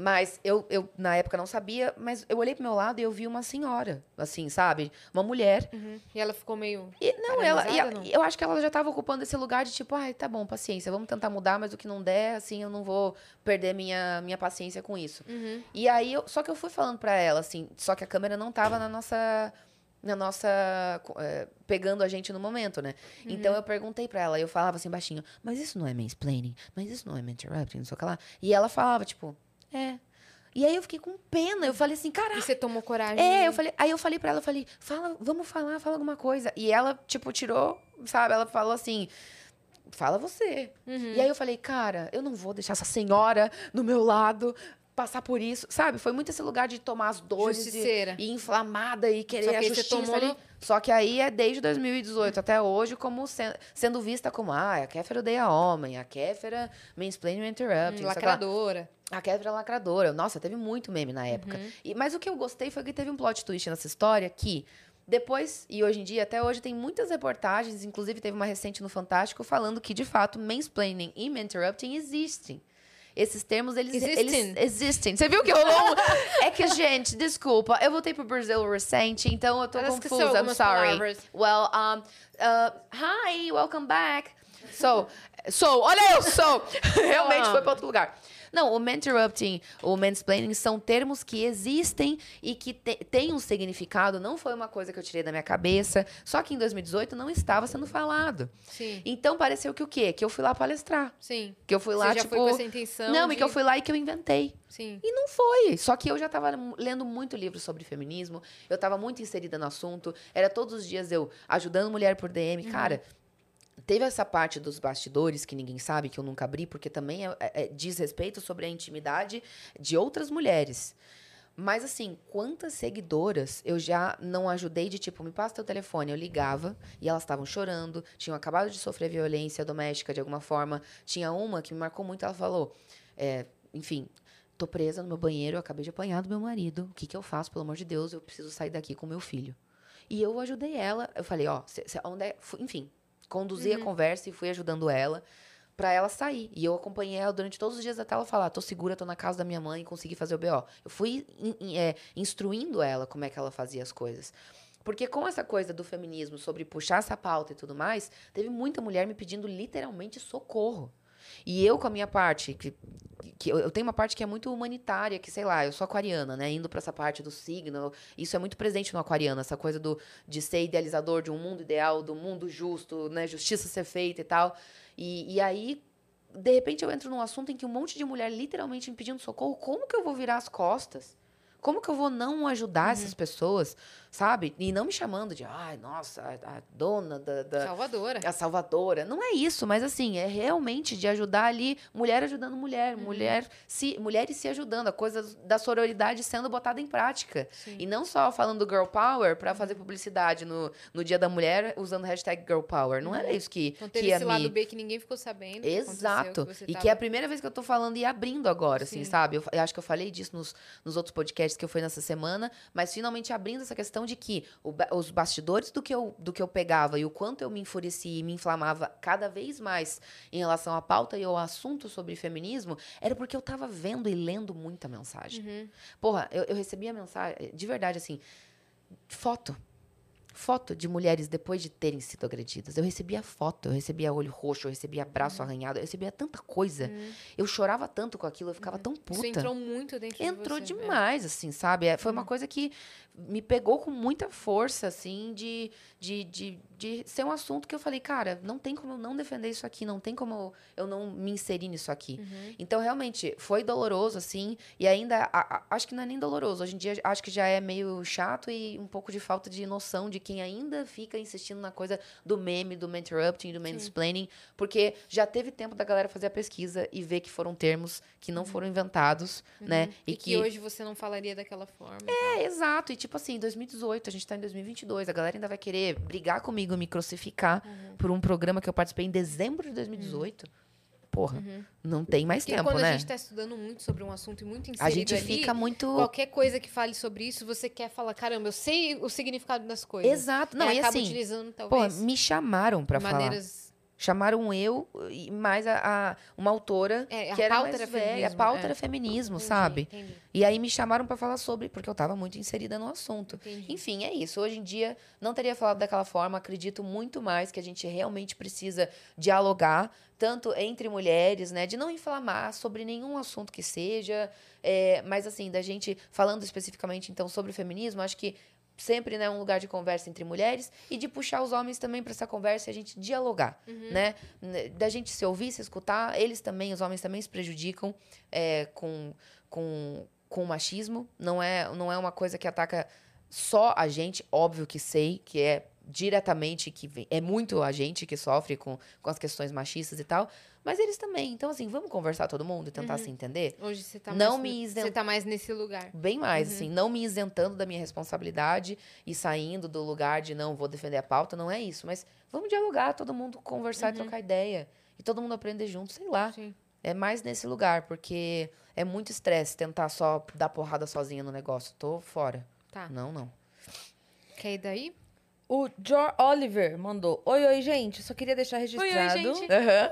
S3: Mas eu, eu, na época, não sabia, mas eu olhei pro meu lado e eu vi uma senhora, assim, sabe? Uma mulher.
S2: Uhum. E ela ficou meio.
S3: E, não, ela, e
S2: não?
S3: eu acho que ela já tava ocupando esse lugar de tipo, ai, tá bom, paciência, vamos tentar mudar, mas o que não der, assim, eu não vou perder minha, minha paciência com isso.
S2: Uhum.
S3: E aí, eu, só que eu fui falando pra ela, assim, só que a câmera não tava na nossa. Na nossa. é, pegando a gente no momento, né? Então eu perguntei pra ela, eu falava assim baixinho, mas isso não é mansplaining? Mas isso não é interrupting, não sei o que lá. E ela falava, tipo, é. E aí eu fiquei com pena, eu falei assim,
S2: E
S3: caraca.
S2: você tomou coragem.
S3: É, eu falei, aí eu falei pra ela, eu falei, fala, vamos falar, fala alguma coisa. E ela, tipo, tirou, sabe? Ela falou assim, fala você.
S2: Uhum.
S3: E aí eu falei, cara, eu não vou deixar essa senhora no meu lado passar por isso, sabe? Foi muito esse lugar de tomar as dores e,
S2: Justiceira.
S3: e inflamada e querer a justiça
S2: tomou
S3: ali. Só que aí é desde 2018 até hoje como sen- sendo vista como, ah, a Kéfera odeia homem, a Kéfera mansplaining interrupting,
S2: Hum, lacradora.
S3: A Kéfera lacradora. Nossa, teve muito meme na época.
S2: Uhum.
S3: E, mas o que eu gostei foi que teve um plot twist nessa história que depois, e hoje em dia, até hoje, tem muitas reportagens, inclusive teve uma recente no Fantástico, falando que, de fato, mansplaining e interrupting existem. Esses termos, eles
S2: Existem.
S3: eles existem. Você viu que rolou? um- é que, gente, desculpa, eu voltei pro Brasil recente, então eu tô
S2: Ela
S3: confusa. I'm sorry.
S2: palavras.
S3: Well, um, uh, hi, welcome back. So, so, olha eu, so. Realmente
S2: Ah.
S3: foi para outro lugar. Não, o interrupting, o mansplaining são termos que existem e que te- têm um significado. Não foi uma coisa que eu tirei da minha cabeça. Só que em 2018 não estava sendo falado.
S2: Sim.
S3: Então pareceu que o quê? Que eu fui lá palestrar.
S2: Sim.
S3: Que eu fui lá,
S2: Você já
S3: tipo.
S2: foi com essa intenção
S3: não,
S2: de-
S3: e que eu fui lá e que eu inventei.
S2: Sim.
S3: E não foi. Só que eu já tava lendo muito livro sobre feminismo. Eu tava muito inserida no assunto. Era todos os dias eu ajudando mulher por DM.
S2: Uhum.
S3: Cara, teve essa parte dos bastidores que ninguém sabe, que eu nunca abri, porque também é- é- é- diz respeito sobre a intimidade de outras mulheres. Mas assim, quantas seguidoras eu já não ajudei de tipo, me passa teu telefone, eu ligava e elas estavam chorando, tinham acabado de sofrer violência doméstica de alguma forma. Tinha uma que me marcou muito, ela falou, é, enfim, tô presa no meu banheiro, eu acabei de apanhar do meu marido. O que que eu faço, pelo amor de Deus? Eu preciso sair daqui com meu filho. E eu ajudei ela. Eu falei, ó, onde é? Enfim, conduzi a conversa e fui ajudando ela pra ela sair. E eu acompanhei ela durante todos os dias até ela falar, tô segura, tô na casa da minha mãe, consegui fazer o BO. Eu fui in- in- é, instruindo ela como é que ela fazia as coisas. Porque com essa coisa do feminismo, sobre puxar essa pauta e tudo mais, teve muita mulher me pedindo literalmente socorro. E eu, com a minha parte, que, que eu eu tenho uma parte que é muito humanitária, que sei lá, eu sou aquariana, né? Indo pra essa parte do signo, isso é muito presente no aquariano, essa coisa do, de ser idealizador de um mundo ideal, do mundo justo, né? Justiça ser feita e tal. E, e aí, de repente, eu entro num assunto em que um monte de mulher literalmente me pedindo socorro. Como que eu vou virar as costas? Como que eu vou não ajudar essas pessoas, sabe? E não me chamando de, ai, nossa, a, a dona da, da,
S2: Salvadora.
S3: a salvadora. Não é isso, mas assim, é realmente de ajudar ali, mulher ajudando mulher,
S2: Uhum.
S3: mulher se, mulheres se ajudando, a coisa da sororidade sendo botada em prática. E não só falando do girl power para fazer publicidade no, no Dia da Mulher usando hashtag girl power. Não era isso que,
S2: Então
S3: que
S2: teve esse lado
S3: me...
S2: B que ninguém ficou sabendo. que
S3: Exato.
S2: que você
S3: E
S2: tava-
S3: que é a primeira vez que eu tô falando e abrindo agora, assim,
S2: Sim.
S3: sabe? Eu, eu acho que eu falei disso nos, nos outros podcasts que eu fui nessa semana, mas finalmente abrindo essa questão de que o os bastidores do que, eu, do que eu pegava e o quanto eu me enfurecia e me inflamava cada vez mais em relação à pauta e ao assunto sobre feminismo, era porque eu tava vendo e lendo muita mensagem.
S2: Uhum.
S3: Porra, eu, eu recebia mensagem, de verdade, assim, foto. Foto de mulheres depois de terem sido agredidas. Eu recebia foto, eu recebia olho roxo, eu recebia braço arranhado, eu recebia tanta coisa. Eu chorava tanto com aquilo, eu ficava tão puta.
S2: Isso entrou muito dentro
S3: Entrou
S2: de você. é.
S3: demais, assim, sabe? É, Foi uma coisa que me pegou com muita força, assim, de, de, de, de ser um assunto que eu falei, cara, não tem como eu não defender isso aqui, não tem como eu, não me inserir nisso aqui.
S2: Uhum.
S3: Então, realmente, foi doloroso, assim, e ainda, a- a- acho que não é nem doloroso. Hoje em dia, acho que já é meio chato e um pouco de falta de noção de quem ainda fica insistindo na coisa do meme, do interrupting, do mansplaining, porque já teve tempo da galera fazer a pesquisa e ver que foram termos que não foram inventados, né?
S2: Uhum. E, que, hoje você não falaria daquela forma.
S3: É, exato. E tipo assim, em 2018, a gente tá em 2022, a galera ainda vai querer brigar comigo, me crucificar
S2: Uhum.
S3: por um programa que eu participei em dezembro de 2018. Porra, não tem mais
S2: Porque
S3: tempo,
S2: quando
S3: né?
S2: a gente tá estudando muito sobre um assunto e muito inserido
S3: A gente
S2: ali,
S3: fica muito.
S2: qualquer coisa que fale sobre isso, você quer falar, caramba, eu sei o significado das coisas.
S3: Exato. Não, e
S2: acaba
S3: assim,
S2: utilizando,
S3: pô,
S2: talvez,
S3: me chamaram pra falar.
S2: maneiras...
S3: Chamaram eu e mais a, a- uma autora
S2: É, a
S3: que era
S2: pauta
S3: mais
S2: era
S3: velha. A pauta
S2: é.
S3: era feminismo,
S2: Entendi,
S3: sabe?
S2: entendi.
S3: E aí me chamaram pra falar sobre, porque eu tava muito inserida no assunto.
S2: Entendi.
S3: Enfim, é isso. Hoje em dia, não teria falado daquela forma. Acredito muito mais que a gente realmente precisa dialogar, tanto entre mulheres, né? De não inflamar sobre nenhum assunto que seja. é, mas, assim, da gente, falando especificamente, então, sobre o feminismo, acho que sempre né, um lugar de conversa entre mulheres e de puxar os homens também para essa conversa e a gente dialogar, né? N- Da gente se ouvir, se escutar. Eles também, os homens também se prejudicam é, com, com, com o machismo. Não é, não é uma coisa que ataca só a gente, óbvio que sei que é diretamente que vem- é muito a gente que sofre com, com as questões machistas e tal, mas eles também. Então assim, vamos conversar todo mundo e tentar se entender?
S2: Hoje você tá
S3: Não
S2: mais,
S3: me
S2: Você tá mais nesse lugar.
S3: Bem mais, assim, não me isentando da minha responsabilidade e saindo do lugar de não vou defender a pauta, não é isso, mas vamos dialogar, todo mundo conversar e trocar ideia e todo mundo aprender junto, sei lá.
S2: Sim.
S3: É mais nesse lugar, porque é muito estresse tentar só dar porrada sozinha no negócio. Tô fora.
S2: Tá.
S3: Não, não.
S2: Quer ir daí?
S1: O Jor Oliver mandou: Oi, oi, gente. Só queria deixar registrado
S2: gente.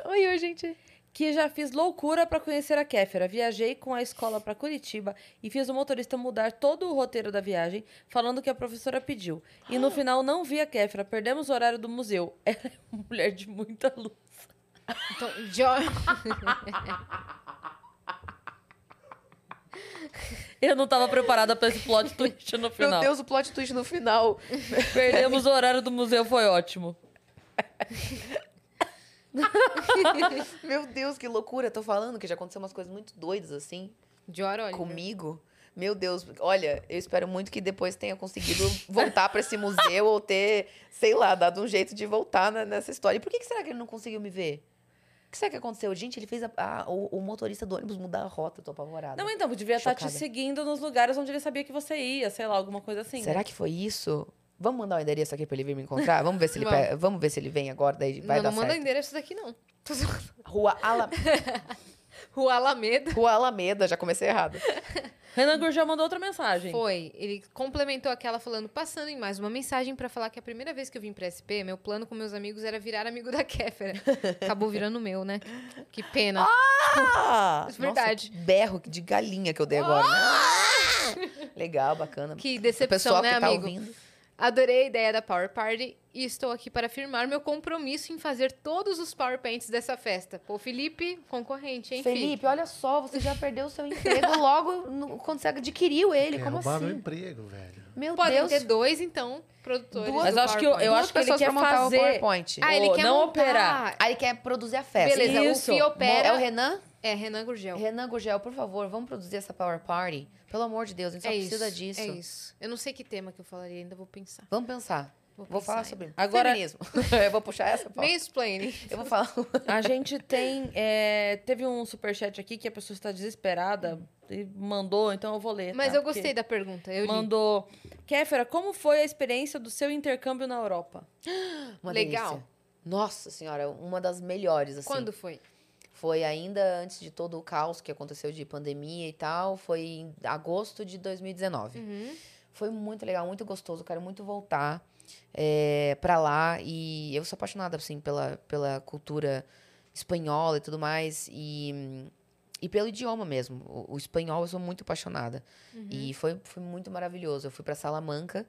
S3: Oi, oi, gente.
S1: que já fiz loucura pra conhecer a Kéfera. Viajei com a escola pra Curitiba e fiz o motorista mudar todo o roteiro da viagem, falando que a professora pediu. E no final não vi a Kéfera. Perdemos o horário do museu. Ela é uma mulher de muita luz.
S2: Então, Jo-
S1: Eu não tava preparada pra esse plot twist no final.
S3: Meu Deus, o plot twist no final.
S1: Perdemos o horário do museu, foi ótimo.
S3: Meu Deus, que loucura. Tô falando que já aconteceu umas coisas muito doidas assim
S2: Dior Oliver.
S3: comigo. Meu Deus, olha, eu espero muito que depois tenha conseguido voltar pra esse museu ou ter, sei lá, dado um jeito de voltar na- nessa história. E por que, que será que ele não conseguiu me ver? O que será que aconteceu? Gente, ele fez a- a- o, o motorista do ônibus mudar a rota, eu tô apavorada.
S1: Não, então, devia estar te
S3: Chocada.
S1: seguindo nos lugares onde ele sabia que você ia, sei lá, alguma coisa assim.
S3: Será
S1: né?
S3: que foi isso? Vamos mandar o endereço aqui pra ele vir me encontrar? Vamos ver se ele,
S2: Vamos.
S3: pega- vamos ver se ele vem agora, daí vai
S2: não,
S3: dar
S2: não manda
S3: certo.
S2: endereço daqui, não.
S3: Rua, Ala...
S2: Rua Alameda.
S3: Rua Alameda, já comecei errado.
S1: Renan Gurgel mandou outra mensagem.
S2: Foi. Ele complementou aquela falando, passando em mais uma mensagem pra falar que a primeira vez que eu vim pra SP, meu plano com meus amigos era virar amigo da Kéfera. Acabou virando o meu, né? Que pena.
S3: Ah!
S2: Verdade.
S3: Nossa, berro de galinha que eu dei agora. né? Legal, bacana.
S2: Que
S3: O
S2: decepção,
S3: pessoal
S2: né,
S3: que tá
S2: amigo?
S3: ouvindo.
S2: Adorei a ideia da Power Party e estou aqui para afirmar meu compromisso em fazer todos os Power Paints dessa festa. Pô, Felipe, concorrente, hein, Felipe?
S3: Olha só, você já perdeu o seu emprego logo no- quando você adquiriu ele.
S7: Quer
S3: Como
S7: roubar meu
S3: assim?
S7: emprego, velho.
S3: Meu
S2: Podem
S3: Deus.
S2: ter dois, então, produtores.
S3: Duas-
S1: Mas eu acho que eu- eu acho que ele
S3: pessoas
S1: quer
S3: montar
S1: fazer-
S3: o PowerPoint.
S2: Ah, ele quer
S1: não
S2: montar.
S1: operar.
S3: Aí ele quer produzir a festa.
S2: Beleza,
S1: Isso.
S2: o Fih opera.
S3: É o Renan?
S2: É, Renan Gurgel.
S3: Renan Gurgel, por favor, vamos produzir essa Power Party? Pelo amor de Deus, a gente só
S2: é
S3: precisa
S2: isso,
S3: disso.
S2: É isso. Eu não sei que tema que eu falaria, ainda vou pensar.
S3: Vamos pensar.
S2: Vou,
S3: Vou
S2: pensar
S3: falar
S2: ainda.
S3: sobre
S1: Agora-
S3: feminismo. eu vou puxar essa pauta.
S2: Mansplaining.
S3: Eu vou falar.
S1: A gente tem. é, teve um superchat aqui que a pessoa está desesperada e mandou, então eu vou ler.
S2: Mas
S1: tá?
S2: eu gostei
S1: Porque
S2: da pergunta. Eu li.
S1: Mandou. Kéfera, como foi a experiência do seu intercâmbio na Europa?
S3: Uma
S2: Legal.
S3: delícia. Nossa senhora, uma das melhores, assim.
S2: Quando foi?
S3: Foi ainda antes de todo o caos que aconteceu de pandemia e tal. Foi em agosto de 2019.
S2: Uhum.
S3: Foi muito legal, muito gostoso. Quero muito voltar é, pra lá. E eu sou apaixonada, assim, pela, pela cultura espanhola e tudo mais. E, e pelo idioma mesmo. O, o espanhol eu sou muito apaixonada. E foi, foi muito maravilhoso. Eu fui pra Salamanca,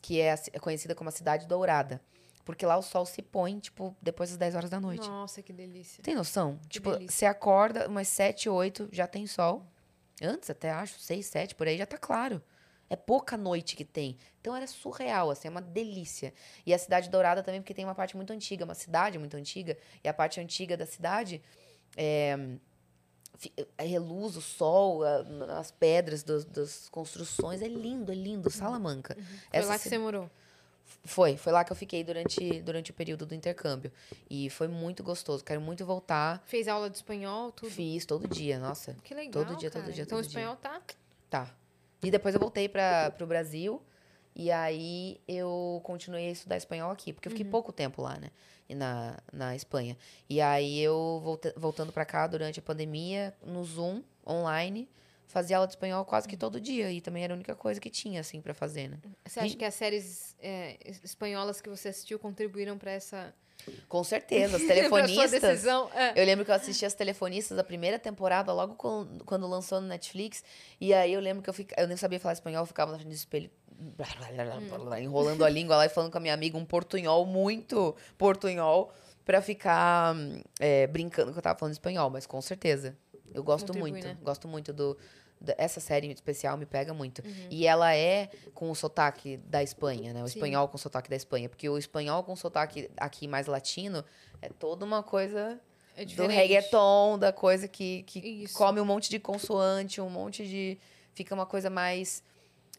S3: que é, a é conhecida como a Cidade Dourada. Porque lá o sol se põe, tipo, depois das 10 horas da noite.
S2: Nossa, que delícia.
S3: Tem noção? tipo,
S2: delícia.
S3: você acorda umas 7, 8, já tem sol. Antes até acho, 6, 7, por aí já tá claro. É pouca noite que tem. Então era surreal, assim, é uma delícia. E a Cidade Dourada também, porque tem uma parte muito antiga, uma cidade muito antiga. E a parte antiga da cidade é, é reluz o sol, a- as pedras dos- das construções. É lindo, é lindo. Salamanca.
S2: Foi
S3: Essa
S2: lá que
S3: ci-
S2: você morou.
S3: Foi, foi lá que eu fiquei durante, durante o período do intercâmbio. E foi muito gostoso. Quero muito voltar.
S2: Fez aula de espanhol, tudo.
S3: Fiz todo dia, nossa.
S2: Que legal.
S3: Todo dia, todo
S2: cara.
S3: dia,
S2: Então
S3: todo
S2: o espanhol tá.
S3: Tá. E depois eu voltei para pro Brasil. E aí eu continuei a estudar espanhol aqui, porque eu fiquei pouco tempo lá, né? E na, na Espanha. E aí eu volta, voltando para cá durante a pandemia, no Zoom, online, fazia aula de espanhol quase que todo dia. E também era a única coisa que tinha, assim, para fazer, né?
S2: Você acha que as séries é, es- espanholas que você assistiu contribuíram pra essa
S3: Com certeza, as telefonistas.
S2: É.
S3: Eu lembro que eu assisti as telefonistas a primeira temporada, logo com- quando lançou no Netflix. E aí eu lembro que eu, fica, eu nem sabia falar espanhol, eu ficava na frente do espelho, blá, blá, blá, blá, enrolando a língua lá e falando com a minha amiga um portunhol, muito portunhol, pra ficar hum, é, brincando que eu tava falando espanhol, mas com certeza. Eu gosto
S2: Contribui,
S3: muito,
S2: né?
S3: gosto muito do. Essa série especial me pega muito.
S2: Uhum.
S3: E ela é com o sotaque da Espanha, né? O
S2: Sim.
S3: espanhol com o sotaque da Espanha. Porque o espanhol com sotaque aqui mais latino é toda uma coisa
S2: É
S3: do reggaeton, da coisa que, que
S2: Isso.
S3: come um monte de consoante, um monte de. Fica uma coisa mais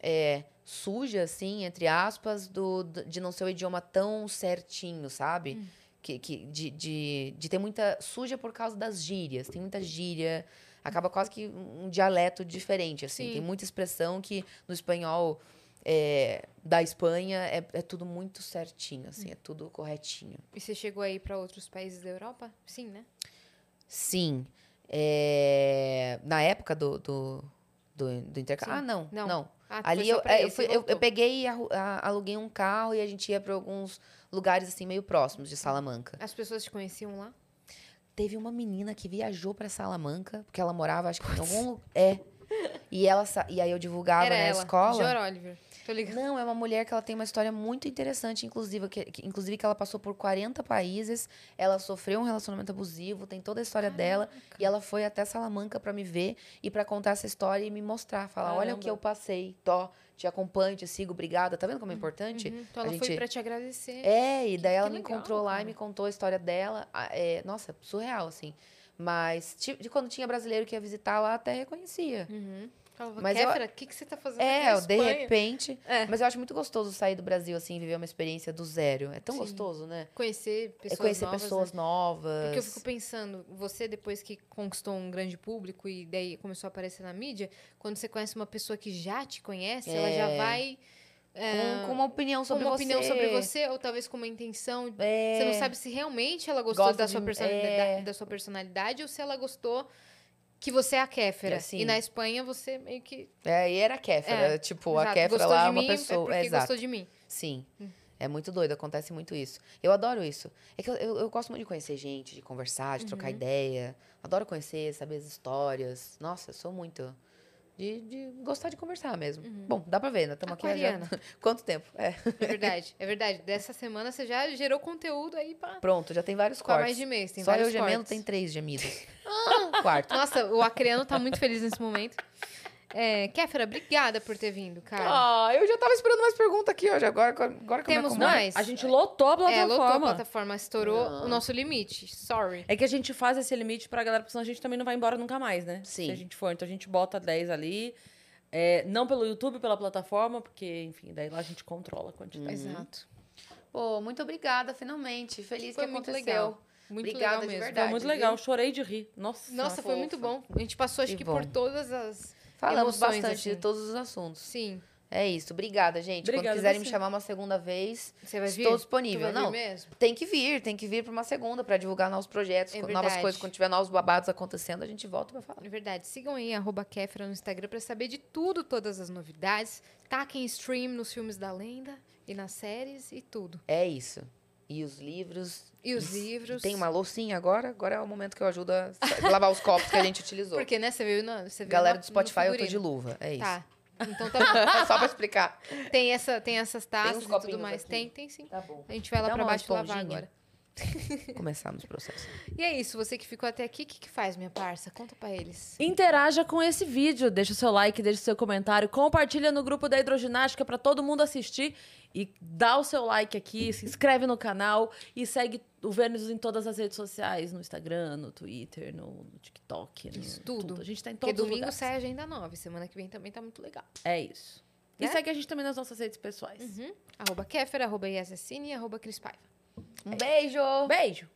S3: é, suja, assim, entre aspas, do, do- de não ser o idioma tão certinho, sabe?
S2: Hum.
S3: Que, que, de, de, de ter muita. suja por causa das gírias. Tem muita gíria. Acaba quase que um dialeto diferente, assim.
S2: Sim.
S3: Tem muita expressão que no espanhol é, da Espanha é, é tudo muito certinho, assim,
S2: Hum.
S3: é tudo corretinho.
S2: E você chegou aí pra outros países da Europa? Sim, né?
S3: Sim. É, Na época do, do, do, do intercâmbio. Ah, não.
S2: Não.
S3: Não.
S2: Ah,
S3: Ali eu, é, eu, fui- eu, eu peguei e aluguei um carro e a gente ia para alguns lugares assim meio próximos de Salamanca.
S2: As pessoas te conheciam lá?
S3: Teve uma menina que viajou para Salamanca, porque ela morava, acho que em algum É. E, ela, e aí eu divulgava
S2: Era
S3: na
S2: ela.
S3: escola.
S2: Dior Oliver. Tô ligado.
S3: Não, é uma mulher que ela tem uma história muito interessante, inclusive que, que- inclusive que ela passou por 40 países, ela sofreu um relacionamento abusivo, tem toda a história dela, e ela foi até Salamanca pra me ver e pra contar essa história e me mostrar, falar, olha o que
S1: Caramba.
S3: eu passei, tó, te acompanho, te sigo, obrigada. Tá vendo como é importante?
S2: Uhum, Então
S3: A
S2: ela foi
S3: gente-
S2: pra te agradecer.
S3: É, e daí
S2: que
S3: ela me
S2: legal,
S3: encontrou lá
S2: cara.
S3: e me contou a história dela. Ah, é, nossa, surreal, assim. Mas de quando tinha brasileiro que ia visitar lá, até reconhecia.
S2: Uhum. Falava,
S3: Mas eu-
S2: Kéfera, o que, que você tá fazendo
S3: É, eu, de repente.
S2: É.
S3: Mas eu acho muito gostoso sair do Brasil, assim, viver uma experiência do zero. É tão
S2: Sim.
S3: gostoso, né?
S2: Conhecer
S3: É
S2: pessoas
S3: conhecer
S2: novas,
S3: pessoas
S2: né?
S3: novas.
S2: Porque eu fico pensando, você depois que conquistou um grande público e daí começou a aparecer na mídia, quando você conhece uma pessoa que já te conhece, ela já
S3: É.
S2: vai é,
S3: com, uma opinião sobre
S2: uma
S3: você.
S2: opinião sobre você, ou talvez com uma intenção.
S3: É.
S2: Você não sabe se realmente ela gostou
S3: Gosta
S2: da
S3: de
S2: sua,
S3: mim,
S2: personalidade,
S3: é.
S2: da sua personalidade ou se ela gostou que você é a Kéfera.
S3: É, sim.
S2: E na Espanha você meio que.
S3: É, e era a Kéfera.
S2: É,
S3: tipo, a
S2: exato,
S3: Kéfera
S2: gostou
S3: lá é uma pessoa.
S2: É
S3: exato.
S2: gostou de mim.
S3: Sim. É muito doido, acontece muito isso. Eu adoro isso. É que eu, eu, eu gosto muito de conhecer gente, de conversar, de
S2: Uhum.
S3: trocar ideia. Adoro conhecer, saber as histórias. Nossa, eu sou muito. De, de gostar de conversar mesmo. Bom, dá pra ver, né? Estamos aqui já.
S2: Uhum.
S3: Quanto tempo? É.
S2: É verdade, é verdade. Dessa semana você já gerou conteúdo aí pra,
S3: Pronto, já tem vários
S2: pra
S3: cortes.
S2: mais de mês. Tem
S3: Só
S2: vários
S3: eu gemendo
S2: cortes.
S3: tem três gemidos. Quarto.
S2: Nossa, o Acreano tá muito feliz nesse momento. É, Kéfera, obrigada por ter vindo, cara.
S3: Ah, eu já tava esperando mais pergunta aqui hoje. Agora, agora que eu me
S2: Temos mais?
S1: A gente lotou a plataforma.
S2: É, lotou a plataforma, estourou o nosso limite. Sorry.
S1: É que a gente faz esse limite pra galera, porque senão a gente também não vai embora nunca mais, né?
S3: Sim.
S1: Se a gente for. Então a gente bota 10 ali. É, não pelo YouTube, pela plataforma, porque, enfim, daí lá a gente controla a quantidade.
S2: Exato.
S3: Pô, muito obrigada, finalmente. Feliz
S2: Foi
S3: que
S2: muito
S3: aconteceu.
S2: legal. Muito
S3: Obrigada
S2: legal
S3: de
S2: mesmo.
S3: verdade.
S1: Foi muito
S3: viu?
S1: legal, chorei de rir. Nossa,
S2: Nossa, foi
S3: fofa.
S2: muito bom. A gente passou, acho
S3: Que
S2: que,
S3: bom.
S2: por todas as
S3: Falamos
S2: emoções,
S3: bastante
S2: assim.
S3: de todos os assuntos.
S2: Sim.
S3: É isso. Obrigada, gente.
S1: Obrigada
S3: Quando quiserem me chamar uma segunda vez,
S2: vir?
S3: estou
S2: Tu
S3: disponível.
S2: vir
S3: Não,
S2: mesmo?
S3: tem que vir, tem que vir para uma segunda para divulgar novos projetos,
S2: É
S3: novas coisas. Quando tiver novos babados acontecendo, a gente volta para falar.
S2: É verdade. Sigam aí, arroba Kéfera no Instagram pra saber de tudo, todas as novidades. Taquem stream nos filmes da lenda e nas séries e tudo.
S3: É isso. E os livros.
S2: E os livros.
S3: Tem uma loucinha agora? Agora é o momento que eu ajudo a lavar os copos que a gente utilizou.
S2: Porque, né, você viu, na, você viu
S3: Galera
S2: no-
S3: do
S2: no
S3: Spotify, eu tô de luva. É isso.
S2: Tá. Então tá bom.
S3: Só pra explicar.
S2: Tem, essa, tem essas taças
S3: uns
S2: e tudo mais.
S3: aqui.
S2: Tem, tem sim.
S3: Tá bom.
S2: A gente vai lá
S3: Dá
S2: pra baixo lavar agora.
S3: Começamos o processo.
S2: E é isso, você que ficou até aqui, o que, que faz, minha parça? Conta pra eles.
S1: Interaja com esse vídeo, deixa o seu like, deixa o seu comentário, compartilha no grupo da hidroginástica pra todo mundo assistir e dá o seu like aqui, se inscreve no canal e segue o Vênus em todas as redes sociais, no Instagram, no Twitter, no, TikTok, no
S2: Isso, tudo.
S1: A gente tá em
S2: Porque
S1: todos os
S2: domingo sai a agenda nova, semana que vem também tá muito legal.
S1: É isso. E
S2: Né?
S1: segue a gente também nas nossas redes pessoais.
S2: Uhum. Arroba Kéfera, arroba Yasacine e arroba Cris Paiva.
S3: Um beijo!
S1: Beijo!